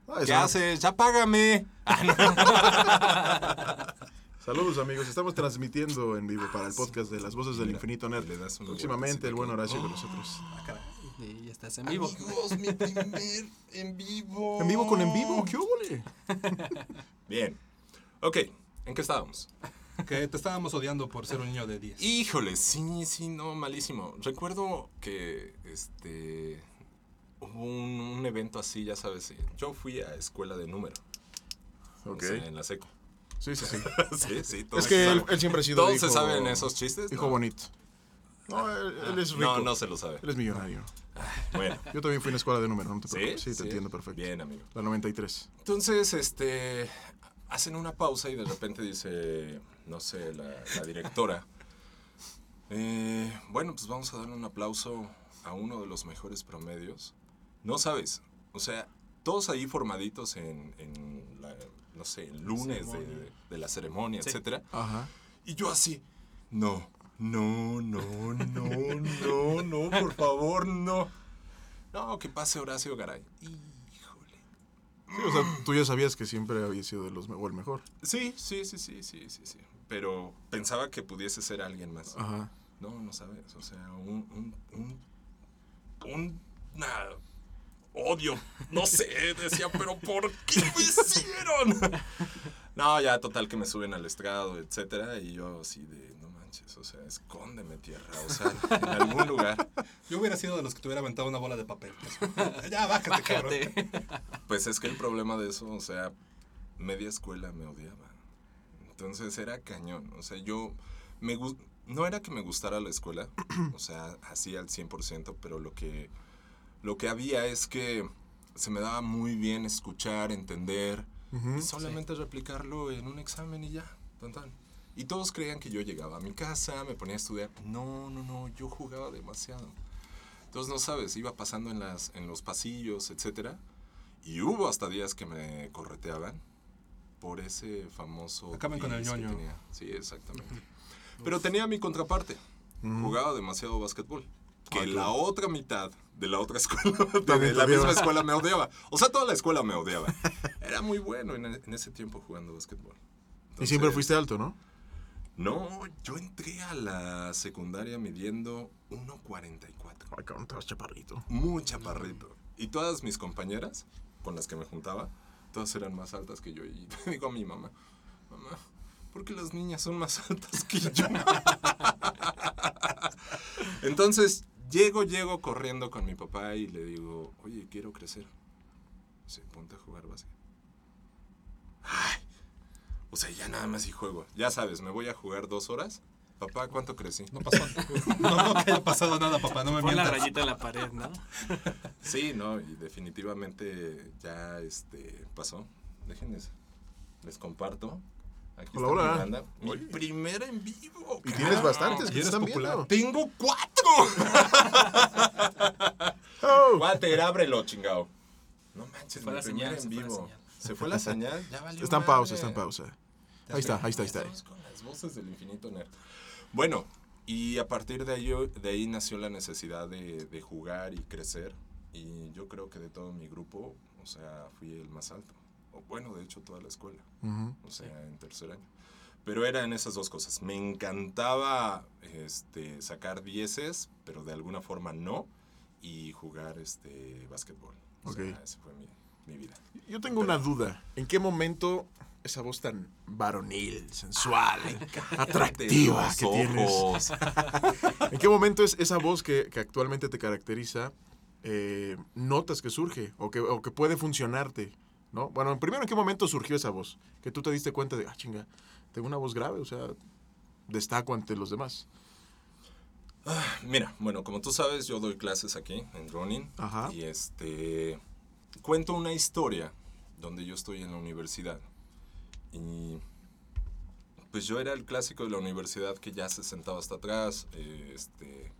Ah, ¿Qué haces? ¡Ya págame! Ah, no. Saludos amigos, estamos transmitiendo en vivo para el podcast de las voces del Mira, infinito nerd. le das un Próximamente el buen Horacio con nosotros. Ah, caray. Y ya estás en vivo. Amigos, mi primer en vivo. En vivo con en vivo, ¿qué hubo? Bien. Ok, ¿en qué estábamos? Que te estábamos odiando por ser un niño de 10. Híjole, sí, sí, no, malísimo. Recuerdo que este hubo un, un evento así, ya sabes. eh, Yo fui a escuela de número. o Ok. sea, en la seco. Sí, sí, sí. sí, sí. todos Es que él, siempre ha sido ¿Todos hijo, se saben esos chistes? Hijo No. bonito. No, él, él es rico. No, no se lo sabe. Él es millonario. Bueno, Yo también fui en escuela de número, no te ¿sí? preocupes. Sí, te entiendo perfecto. Bien, amigo. La 93. Entonces, este, hacen una pausa y de repente dice, no sé, la, la directora, eh, bueno, pues vamos a darle un aplauso a uno de los mejores promedios. No sabes, o sea, todos ahí formaditos en, en la, no sé, el lunes de, de la ceremonia, Sí. etcétera. Ajá. Y yo así, no, no, no, no, no, no, por favor, no. No, que pase Horacio Garay. Híjole. Sí, o sea, tú ya sabías que siempre había sido de los o el mejor. Sí, sí, sí, sí, sí, sí, sí. Pero pensaba que pudiese ser alguien más. Ajá. No, no sabes. O sea, un, un, un, odio. No sé, decía, pero ¿por qué lo hicieron? No, ya total que me suben al estrado, etcétera, y yo así de, no manches, o sea, escóndeme tierra, o sea, en algún lugar. Yo hubiera sido de los que te hubiera aventado una bola de papel. ya, bájate, cabrón. Pues es que el problema de eso, o sea, media escuela me odiaba. Entonces era cañón. O sea, yo me no era que me gustara la escuela, o sea, así al 100%, pero lo que, lo que había es que se me daba muy bien escuchar, entender, y solamente replicarlo en un examen y ya, tan tan. Y todos creían que yo llegaba a mi casa, me ponía a estudiar. No, no, no, yo jugaba demasiado. Entonces, no sabes, iba pasando en, las, en los pasillos, etcétera. Y hubo hasta días que me correteaban por ese famoso. Acaban con el ñoño. tenía. Sí, exactamente. Pero tenía mi contraparte. Jugaba demasiado básquetbol. Que Ah, la otra mitad de la otra escuela, de, la te misma escuela me odiaba. O sea, toda la escuela me odiaba. Era muy bueno en, en ese tiempo jugando básquetbol. y siempre fuiste alto, ¿no? No, yo entré a la secundaria midiendo 1.44 Ay, cabrón, te vas chaparrito. muy chaparrito. Y todas mis compañeras con las que me juntaba, todas eran más altas que yo. Y le digo a mi mamá, mamá, ¿por qué las niñas son más altas que yo? Entonces, llego, llego corriendo con mi papá y le digo, oye, quiero crecer. Dice, ponte a jugar básquet. Ay, o sea, ya nada más y juego. Ya sabes, me voy a jugar dos horas. Papá, ¿cuánto crecí? No pasó. No, no que haya pasado nada, papá. No me Pon la mientas. rayita en la pared, ¿no? Sí, no, y definitivamente ya este pasó. Déjenles, les comparto. Aquí Hola, está hola. mi banda. Mi Oye. primera en vivo. Y tienes bastantes y que están popular. viendo. Tengo cuatro. Oh. Walter, ábrelo, chingado. No manches, fue mi primera señal, en se fue la vivo. señal. Se fue la señal, ya valió. Está en pausa, está en pausa. Ahí está, ahí está, ahí está. Estamos con las voces del infinito nerd. Bueno, y a partir de ahí, de ahí nació la necesidad de, de jugar y crecer. Y yo creo que de todo mi grupo, o sea, fui el más alto. O bueno, de hecho, toda la escuela. O sea, en tercer año. Pero eran esas dos cosas. Me encantaba este, sacar dieces, pero de alguna forma no. Y jugar este, básquetbol. O Ok. sea, esa fue mi, mi vida. Yo tengo una duda. ¿En qué momento esa voz tan varonil, sensual, atractiva que tienes? ojos. ¿En qué momento es esa voz que, que actualmente te caracteriza? eh, notas que surge o que, o que puede funcionarte, ¿no? Bueno, primero, ¿en qué momento surgió esa voz? Que tú te diste cuenta de, ah, chinga, tengo una voz grave, o sea, destaco ante los demás. Mira, bueno, como tú sabes, yo doy clases aquí en Ronin. Ajá. Y este. Cuento una historia donde yo estoy en la universidad. Y. Pues yo era el clásico de la universidad que ya se sentaba hasta atrás. eh, este.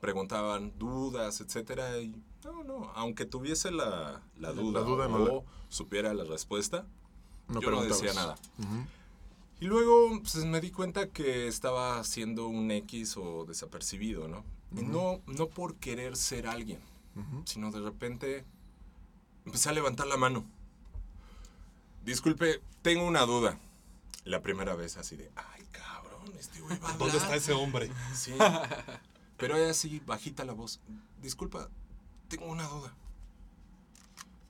Preguntaban dudas, etcétera. Y no, no. Aunque tuviese la, la duda, la duda o no supiera la respuesta, No yo no decía nada. Ujú. Y luego pues, me di cuenta que estaba siendo un X o desapercibido, ¿no? Y no, no por querer ser alguien, Ujú. sino de repente empecé a levantar la mano. Disculpe, tengo una duda. La primera vez así de, ay, cabrón, este güey va a ¿Dónde hablar". está ese hombre? Sí. Pero ella así, bajita la voz. Disculpa, tengo una duda.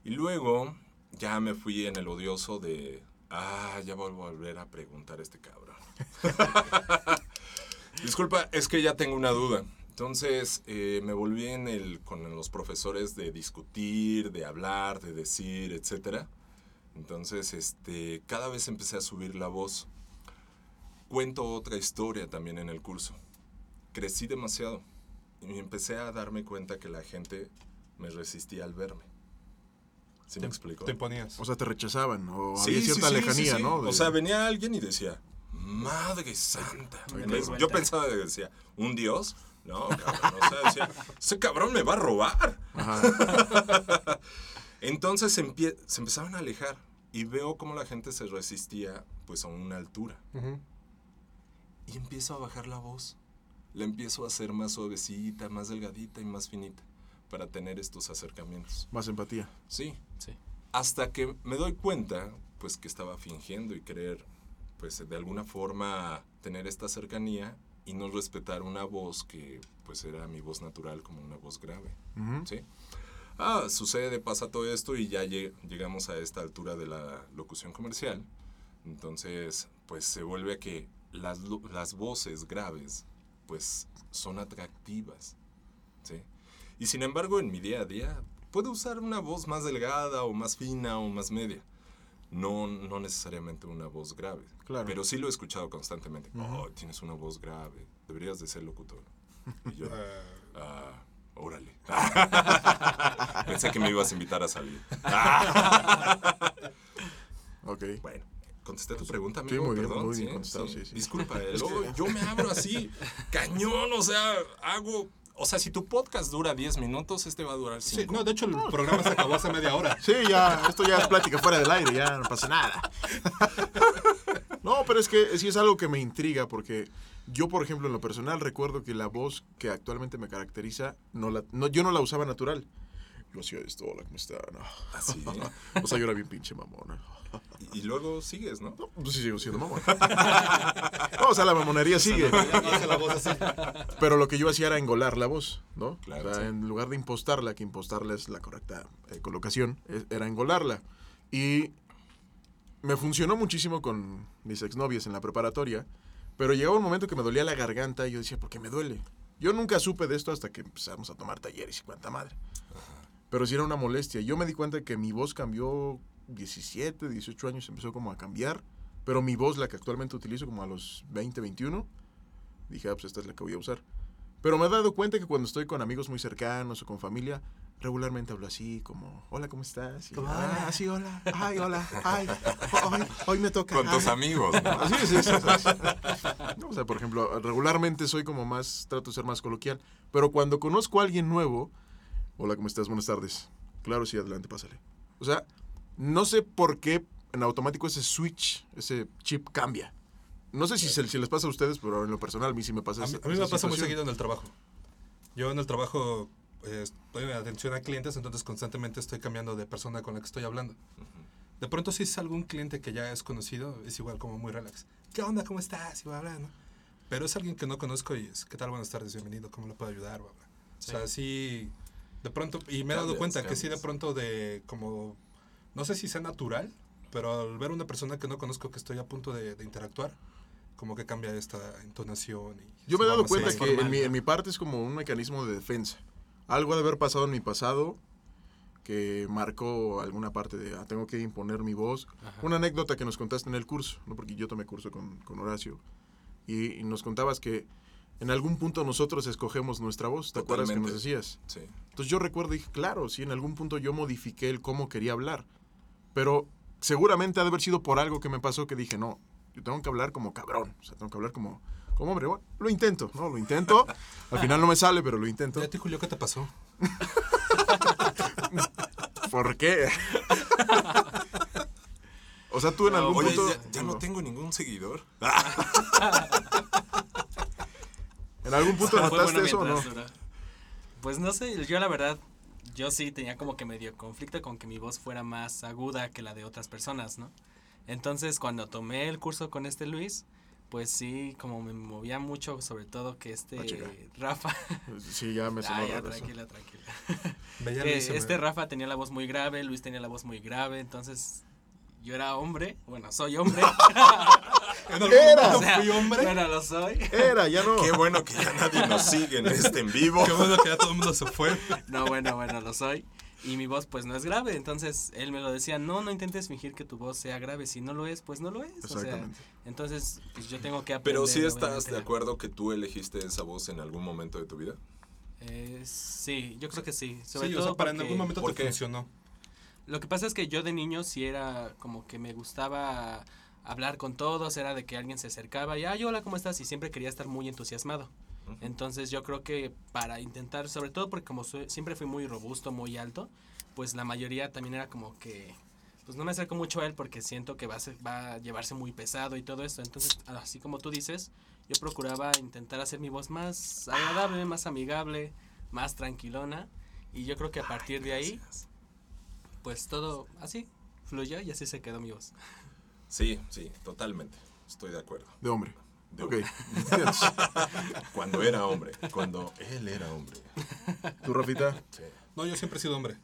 Y luego ya me fui en el odioso de, ah, ya vuelvo a volver a preguntar a este cabrón. Disculpa, es que ya tengo una duda. Entonces eh, me volví en el, con los profesores de discutir, de hablar, de decir, etc. Entonces, este, cada vez empecé a subir la voz. Cuento otra historia también en el curso. Crecí demasiado y empecé a darme cuenta que la gente me resistía al verme. ¿Sí me explico? Te ponías. O sea, te rechazaban o Sí, había cierta sí, lejanía, sí, sí. ¿no? De- O sea, venía alguien y decía, Madre Santa. Yo pensaba, decía, ¿un dios? No, cabrón. O sea, decía, ese cabrón me va a robar. Ajá. Entonces se, empie- se empezaron a alejar y veo cómo la gente se resistía pues a una altura. Y empiezo a bajar la voz. La empiezo a hacer más suavecita, más delgadita y más finita para tener estos acercamientos. Más empatía. Sí. Sí. Hasta que me doy cuenta, pues que estaba fingiendo y querer, pues de alguna forma tener esta cercanía y no respetar una voz que pues era mi voz natural como una voz grave. ¿sí? Ah, sucede, pasa todo esto y ya lleg- llegamos a esta altura de la locución comercial. Entonces, pues se vuelve a que las, las voces graves, pues son atractivas, ¿sí? Y sin embargo, en mi día a día, puedo usar una voz más delgada o más fina o más media. No, no necesariamente una voz grave. Claro. Pero sí lo he escuchado constantemente. Oh, tienes una voz grave. Deberías de ser locutor. Y yo, Eh, Ah, órale. Pensé que me ibas a invitar a salir. Ok. Bueno, contesté tu pregunta, Sí, amigo. muy bien, perdón, muy bien contestado, sí, sí. Disculpa, luego yo me abro así, cañón, o sea, hago... O sea, si tu podcast dura 10 minutos, este va a durar sí, 5. no, de hecho el programa se acabó hace media hora. Sí, ya, esto ya es plática fuera del aire, ya no pasa nada. No, pero es que sí es algo que me intriga porque yo, por ejemplo, en lo personal recuerdo que la voz que actualmente me caracteriza, no la, no, yo no la usaba natural. Yo hacía esto, hola, ¿cómo están? Así. O sea, yo era bien pinche mamona. Y, y luego sigues, ¿no? No, pues sí sigo siendo mamón. No, o sea, la mamonería sigue. Pero lo que yo hacía era engolar la voz, ¿no? Claro, o sea, sí. en lugar de impostarla, que impostarla es la correcta eh, colocación, es- era engolarla. Y me funcionó muchísimo con mis exnovias en la preparatoria, pero llegaba un momento que me dolía la garganta y yo decía, ¿por qué me duele? Yo nunca supe de esto hasta que empezamos a tomar talleres y cuanta madre. Pero sí era una molestia. Yo me di cuenta que mi voz cambió 17, 18 años, empezó como a cambiar. Pero mi voz, la que actualmente utilizo como a los 20, 21, dije, ah, pues esta es la que voy a usar. Pero me he dado cuenta que cuando estoy con amigos muy cercanos o con familia, regularmente hablo así, como, hola, ¿cómo estás? Y, ah, sí, hola, ay, hola, ay, hoy, hoy me toca. Con tus ay". amigos, ¿no? Sí, sí, sí, sí. No, o sea, por ejemplo, regularmente soy como más, trato de ser más coloquial, pero cuando conozco a alguien nuevo, hola, ¿cómo estás? Buenas tardes. Claro, sí, adelante, pásale. O sea, no sé por qué en automático ese switch, ese chip cambia. No sé si, se- si les pasa a ustedes, pero en lo personal a mí sí me pasa A mí, a mí me pasa muy seguido en el trabajo. Yo en el trabajo eh, en atención a clientes, entonces constantemente estoy cambiando de persona con la que estoy hablando. De pronto si es algún cliente que ya es conocido, es igual como muy relax. ¿Qué onda? ¿Cómo estás? Y bla, bla, ¿no? Pero es alguien que no conozco y es, ¿qué tal? Buenas tardes, bienvenido, ¿cómo le puedo ayudar? Bla, bla. O sea, sí, de pronto, y me he dado cuenta que sí de pronto de como, no sé si sea natural, pero al ver una persona que no conozco que estoy a punto de, de interactuar, como que cambia esta entonación. Y Yo me he dado cuenta que en mi, ¿no? en mi parte es como un mecanismo de defensa. Algo ha de haber pasado en mi pasado que marcó alguna parte de, ah, tengo que imponer mi voz. Ajá. Una anécdota que nos contaste en el curso, ¿no? porque yo tomé curso con, con Horacio, y, y nos contabas que en algún punto nosotros escogemos nuestra voz, ¿te acuerdas que nos Totalmente. decías? Sí. Entonces yo recuerdo y dije, claro, sí, en algún punto yo modifiqué el cómo quería hablar, pero seguramente ha de haber sido por algo que me pasó que dije, no, yo tengo que hablar como cabrón, o sea, tengo que hablar como, como hombre. Bueno, lo intento, ¿no? Lo intento. Al final no me sale, pero lo intento. ¿Y a ti, Julio, qué te pasó? ¿Por qué? o sea, tú en algún Oye, punto... ya, ya no tengo ningún seguidor. ¿En algún punto Fue notaste bueno eso o no? duró. Pues no sé, yo la verdad, yo sí tenía como que medio conflicto con que mi voz fuera más aguda que la de otras personas, ¿no? Entonces, cuando tomé el curso con este Luis, pues sí, como me movía mucho, sobre todo que este Ah. Rafa. Sí, ya me sonó Ah, ya, raro eso. tranquila, tranquila. Que me- este Rafa tenía la voz muy grave, Luis tenía la voz muy grave, entonces yo era hombre, bueno, soy hombre. En algún Era. o sea, fui hombre. Bueno, lo soy. Era, ya no. Qué bueno que ya nadie nos sigue en este en vivo. Qué bueno que ya todo el mundo se fue. No, bueno, bueno, lo soy. Y mi voz pues no es grave, entonces él me lo decía, no, no intentes fingir que tu voz sea grave, si no lo es, pues no lo es. O sea, Exactamente. entonces pues yo tengo que aprender. Pero sí estás obviamente, de acuerdo que tú elegiste esa voz en algún momento de tu vida. Eh, sí, yo creo que sí. Sobre Sí, todo o sea, para en algún momento ¿Por te funcionó. Lo que pasa es que yo de niño sí era como que me gustaba hablar con todos, era de que alguien se acercaba y, ay, hola, ¿cómo estás? Y siempre quería estar muy entusiasmado. Entonces yo creo que para intentar, sobre todo porque como soy- siempre fui muy robusto, muy alto, pues la mayoría también era como que, pues no me acerco mucho a él porque siento que va a, ser- va a llevarse muy pesado y todo esto. Entonces, así como tú dices, yo procuraba intentar hacer mi voz más agradable, más amigable, más tranquilona. Y yo creo que a partir de ahí, pues todo así fluyó y así se quedó mi voz. Sí, sí, totalmente. Estoy de acuerdo. De hombre. De ok. Cuando era hombre, cuando él era hombre. ¿Tú, Rafita? Sí. No, yo siempre he sido hombre.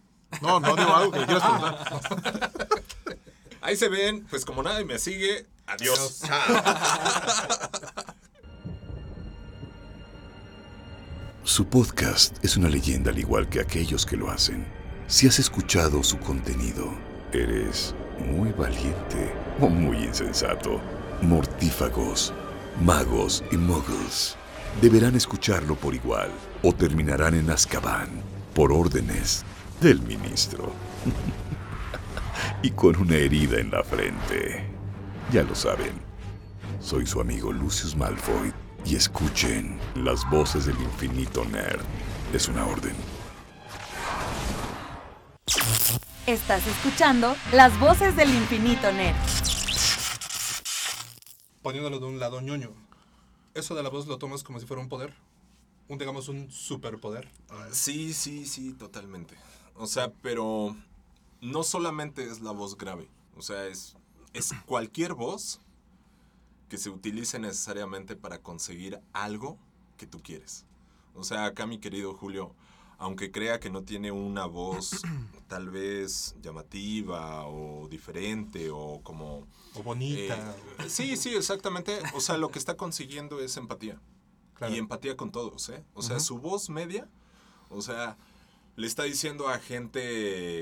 No, no digo algo que le quieras preguntar. Ahí se ven, pues como nadie me sigue, adiós. Su podcast es una leyenda al igual que aquellos que lo hacen. Si has escuchado su contenido, eres muy valiente o muy insensato. Mortífagos, magos y muggles deberán escucharlo por igual o terminarán en Azkaban por órdenes del ministro. y con una herida en la frente. Ya lo saben. Soy su amigo Lucius Malfoy y escuchen las voces del infinito nerd. Es una orden. Estás escuchando las voces del infinito nerd. Poniéndolo de un lado ñoño. Eso de la voz lo tomas como si fuera un poder. Un, digamos, un superpoder. Sí, sí, sí, totalmente. O sea, pero no solamente es la voz grave. O sea, es, es cualquier voz que se utilice necesariamente para conseguir algo que tú quieres. O sea, acá mi querido Julio, aunque crea que no tiene una voz tal vez llamativa o diferente o como... O bonita. eh, sí, sí, exactamente. O sea, lo que está consiguiendo es empatía. Claro. Y empatía con todos, ¿eh? O sea, su voz media, o sea, le está diciendo a gente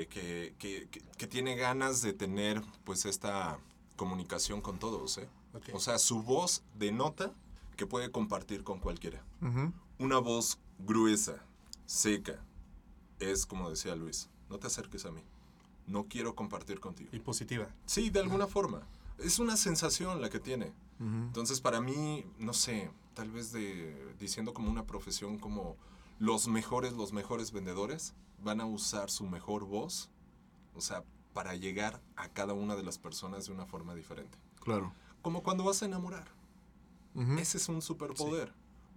que, que, que- que tiene ganas de tener, pues, esta comunicación con todos, ¿eh? O sea, su voz denota que puede compartir con cualquiera. Una voz gruesa, seca, es como decía Luis, no te acerques a mí, no quiero compartir contigo. y positiva. Sí, de alguna forma. Es una sensación la que tiene. Entonces, para mí, no sé, tal vez de diciendo como una profesión como los mejores, los mejores vendedores van a usar su mejor voz, o sea, para llegar a cada una de las personas de una forma diferente. Claro. Como cuando vas a enamorar. Ese es un superpoder.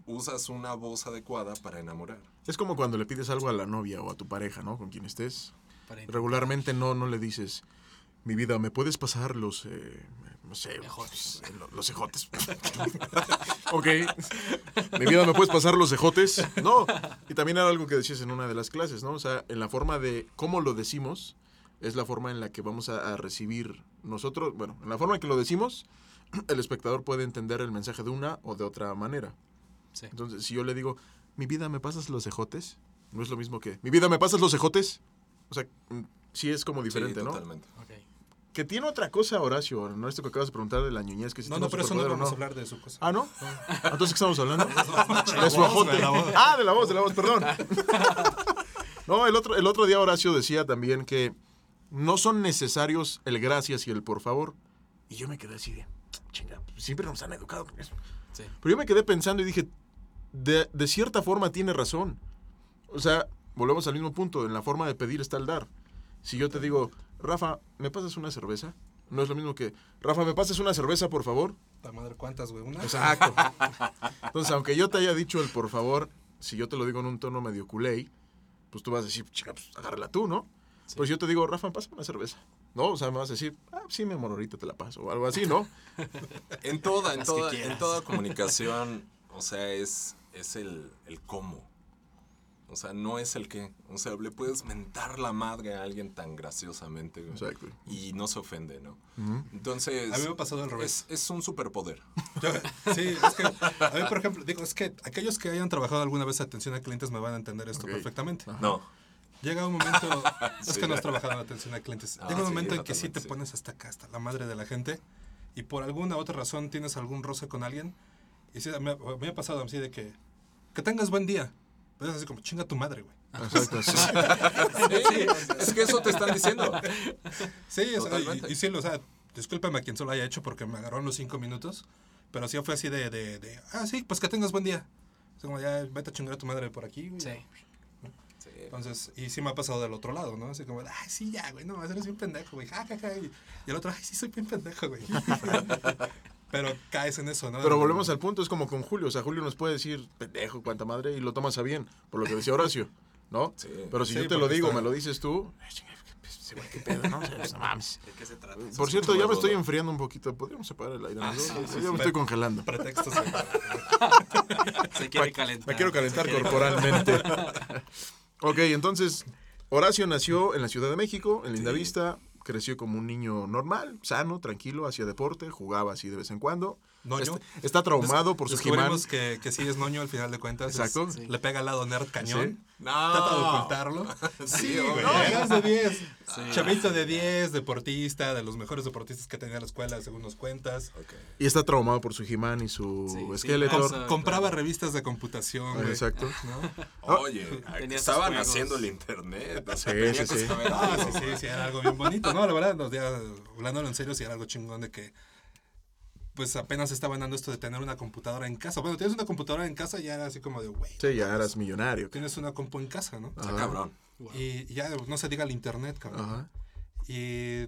Usas una voz adecuada para enamorar. Es como cuando le pides algo a la novia o a tu pareja, ¿no? Con quien estés. Regularmente no, no le dices, mi vida, ¿me puedes pasar los, eh, no sé, Ejotes. los, lo- los ejotes? ok. Mi vida, ¿me puedes pasar los ejotes? No. Y también era algo que decías en una de las clases, ¿no? O sea, en la forma de cómo lo decimos, es la forma en la que vamos a, a recibir nosotros, bueno, en la forma en que lo decimos, el espectador puede entender el mensaje de una o de otra manera. Sí. Entonces, si yo le digo, mi vida, ¿me pasas los ejotes? No es lo mismo que, mi vida, ¿me pasas los ejotes? O sea, mm, sí es como diferente, sí, ¿no? totalmente. Que tiene otra cosa, Horacio, ¿no? Esto que acabas de preguntar de la ñoñez, que si No, no, pero eso no vamos a hablar de su cosa. Ah, ¿no? Entonces, ¿qué estamos hablando? de su ajote. de la voz. Ah, de la voz, de la voz, perdón. no, el otro, el otro día Horacio decía también que no son necesarios el gracias y el por favor. Y yo me quedé así de, chinga, siempre nos han educado con eso. Sí. Pero yo me quedé pensando y dije, de, de cierta forma tiene razón. O sea, volvemos al mismo punto, en la forma de pedir está el dar. Si yo te digo, Rafa, ¿me pasas una cerveza? No es lo mismo que, Rafa, ¿me pasas una cerveza, por favor? La madre, ¿cuántas, güey? ¿Una? Exacto. Entonces, aunque yo te haya dicho el por favor, si yo te lo digo en un tono medio culé, pues tú vas a decir, chica, pues agárrala tú, ¿no? Pues yo te digo, Rafa, pásame una cerveza. ¿No? O sea, me vas a decir, ah, sí, mi amor, ahorita te la paso. O algo así, ¿no? En toda, en toda, en toda comunicación, o sea, es, es el, el cómo. O sea, no es el qué. O sea, le puedes mentar la madre a alguien tan graciosamente güey, Exacto. y no se ofende, ¿no? Entonces, A mí me ha pasado al revés. es, es un superpoder. Yo- sí, es que, a mí, por ejemplo, digo, es que aquellos que hayan trabajado alguna vez atención a clientes me van a entender esto perfectamente. No. Llega un momento, es Sí. que no has trabajado en atención a clientes. Ah, Llega un sí, momento en que sí te sí. pones hasta acá, hasta la madre de la gente, y por alguna otra razón tienes algún roce con alguien, y sí, me, me ha pasado así de que, que tengas buen día. Pero es así como, chinga tu madre, güey. Exacto. sí. Sí, es que eso te están diciendo. Sí, o sea, y, y sí, o sea, discúlpame a quien solo haya hecho porque me agarró en los cinco minutos, pero sí fue así de, de, de, ah, sí, pues que tengas buen día. Es como, ya, vete a chingar a tu madre por aquí, güey. Sí. Entonces, y sí me ha pasado del otro lado, ¿no? Así como, ay, sí, ya, güey, no, eres bien pendejo, güey, ja, ja, ja. Y, y el otro, ay, sí, soy bien pendejo, güey. Pero caes en eso, ¿no? Pero volvemos al punto, es como con Julio. O sea, Julio nos puede decir, pendejo, cuánta madre, y lo tomas a bien, por lo que decía Horacio, ¿no? Sí. Pero si Sí, yo te lo digo, está- me lo dices tú, "Ay, chinga, pues, qué pedo, ¿no? Mames. ¿De qué se trata? Por cierto, ya me estoy enfriando un poquito. ¿Podríamos separar el aire? Ah, sí, Ya sí, me estoy congelando. Pretextos. Se quiere calentar. Me quiero calentar corporalmente. ok, entonces, Horacio nació en la Ciudad de México, en Sí. Creció como un niño normal, sano, tranquilo, hacía deporte, jugaba así de vez en cuando. Noño. Está, está traumado por su. Descubrimos que, que sí es noño al final de cuentas. es- Exacto. Sí. Le pega al lado nerd cañón. No. Trata de ocultarlo. Sí, güey. Eras de 10. Sí. Chavito de 10, deportista, de los mejores deportistas que tenía la escuela, según nos cuentas. Y está traumado por su He-Man y su Sí. Compraba revistas de computación, güey. Exacto. ¿no? Oye, Tenía sus estaban haciendo el internet. O sea, Sí, tenía sí, que sí. saber Ah, sí, sí, sí, era algo bien bonito. No, la verdad, no, ya, hablándolo en serio, sí era algo chingón de que pues apenas estaban dando esto de tener una computadora en casa. Bueno, tienes una computadora en casa y ya era así como de, güey, Sí, ya eras millonario. tienes una compu en casa, ¿no? Está Ajá. cabrón. Y ya no se diga el internet, cabrón. Ajá. Y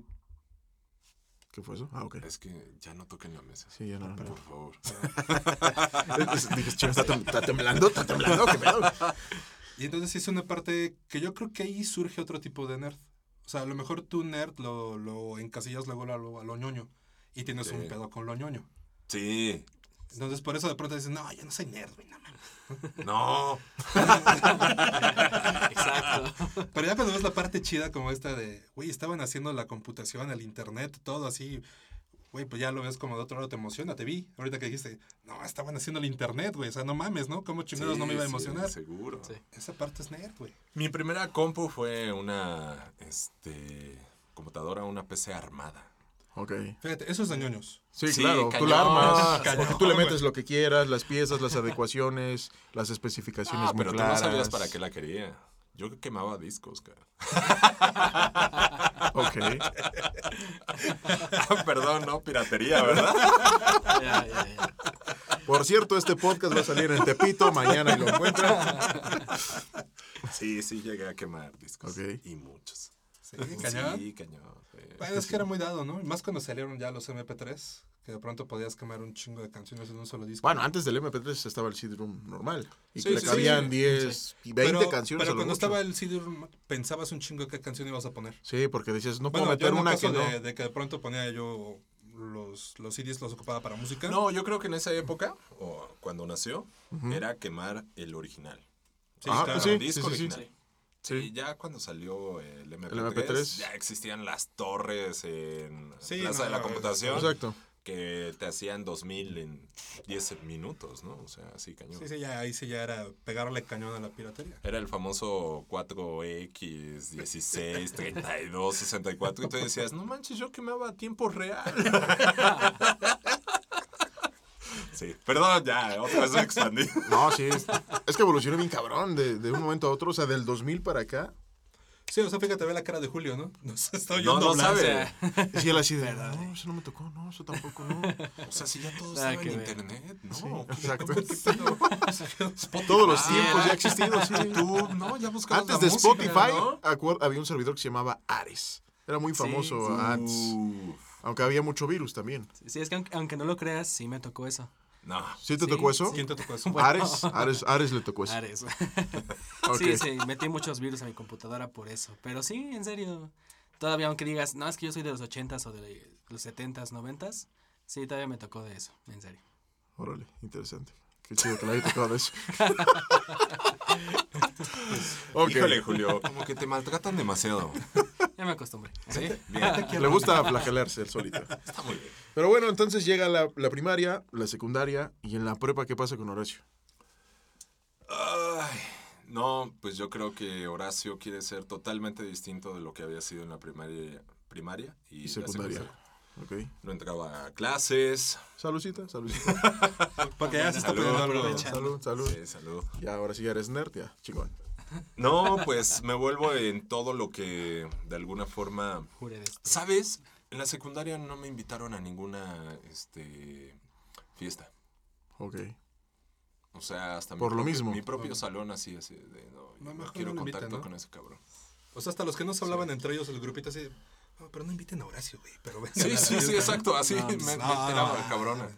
¿Qué fue eso? Ah, ok. Es que ya no toquen la mesa. Sí, ya no. no. Por favor. Dije, "Chinga, ¿está, tem- está temblando? ¿Está temblando? ¿Qué pedo? Y entonces hizo una parte que yo creo que ahí surge otro tipo de nerd. O sea, a lo mejor tú nerd lo, lo encasillas luego a lo, a lo ñoño y tienes Sí. un pedo con lo ñoño. Sí. Entonces por eso de pronto dices, no, yo no soy nerd, güey, no mames". No. Exacto. Pero ya cuando ves la parte chida como esta de, güey, estaban haciendo la computación, el internet, todo así, güey, pues ya lo ves como de otro lado, te emociona, te vi. Ahorita que dijiste, no, estaban haciendo el internet, güey, o sea, no mames, ¿no? ¿Cómo chingados no me iba a Sí, sí, emocionar? seguro. Sí. Esa parte es nerd, güey. Mi primera compu fue una este, computadora, una PC armada. Ok. Fíjate, eso es de ñoños. Sí, Sí, claro. Tú cañón, la armas. cañón, porque tú le güey. metes lo que quieras, las piezas, las adecuaciones, las especificaciones Ah, muy pero tú no claras. sabías para qué la quería. Yo quemaba discos, cara. Ok. Ah, Perdón, no, piratería, ¿verdad? Ya, ya, ya. Por cierto, este podcast va a salir en Tepito mañana y lo encuentran. Sí, sí, llegué a quemar discos. Y muchos. Sí, cañón. Sí, cañón. Sí. Bueno, es que era muy dado, ¿no? Más cuando salieron ya los MP3, que de pronto podías quemar un chingo de canciones en un solo disco. Bueno, antes del MP3 estaba el CD-ROOM normal. Y Sí, que le sí, cabían sí. 10 y 20 pero, canciones Pero cuando mucho. estaba el CD-ROM, pensabas un chingo de qué canción ibas a poner. Sí, porque decías, no puedo Bueno, yo meter en una caso que no. de, de que de pronto ponía yo los, los CDs, los ocupaba para música. No, yo creo que en esa época, o cuando nació, era quemar el original. Sí, Ah, claro. sí, el disco sí, sí, sí. original. Sí, ya cuando salió el MP3, El MP3. ya existían las torres en Sí, Plaza no, de la no, Computación Exacto. que te hacían 2000 en 10 minutos, ¿no? O sea, así cañón. Sí, sí, ya, ahí sí ya era pegarle cañón a la piratería. Era el famoso 4X, 16, 32, 64. Y tú decías, no manches, yo quemaba a tiempo real. Sí, perdón, ya, otra vez me expandí. No, sí. Es, es que evolucionó bien cabrón de, de un momento a otro. O sea, del 2000 para acá. Sí, o sea, fíjate, ve la cara de Julio, ¿no? Nos está No, oyendo no hablar. sabe. Y él así de, no, eso no me tocó, no, eso tampoco, no. O sea, si ya todo estaba que en internet, ¿no? Sí, ¿Qué- exacto. Todos los Ah, tiempos ya ha existido, sí. Tú, no, ya buscabas Antes la de música, Spotify, ¿no? había un servidor que se llamaba Ares. Era muy famoso sí. antes. Aunque había mucho virus también. Sí, es que aunque, aunque no lo creas, sí me tocó eso. No. ¿Sí te Sí, tocó eso? ¿Quién te tocó eso? Ares, Ares, Ares le tocó eso. Ares. Ok. Sí, sí, metí muchos virus a mi computadora por eso. Pero sí, en serio. Todavía aunque digas, no, es que yo soy de los 80s o de los 70s, 90s. Sí, todavía me tocó de eso, en serio. Órale, interesante. Qué chido que le haya tocado eso. ok. Híjole, Julio, como que te maltratan demasiado. Ya me acostumbré. ¿Sí? Bien. Le gusta flagelarse el solito. Está muy bien. Pero bueno, entonces llega la, la primaria, la secundaria y en la prepa, ¿qué pasa con Horacio? Ay, no, pues yo creo que Horacio quiere ser totalmente distinto de lo que había sido en la primaria, primaria y, Y la secundaria. Ok. No entraba a clases. Saludcita, saludcita. Para que ya se está Salud, salud, salud. Sí, salud. Ya, ahora sí ya eres nerd, ya, chingón. No, pues me vuelvo en todo lo que de alguna forma... ¿Sabes? En la secundaria no me invitaron a ninguna este, fiesta. Ok. O sea, hasta mi Por lo propio- mismo. Mi propio salón así, así de, no, yo No, quiero no contacto invitan, ¿no? con ese cabrón. O sea, hasta los que no se hablaban entre ellos, el grupito así. No, pero no inviten a Horacio, güey. Pero vengan Sí, sí, sí, fiesta". exacto, así No, me, pues, me no. cabrona.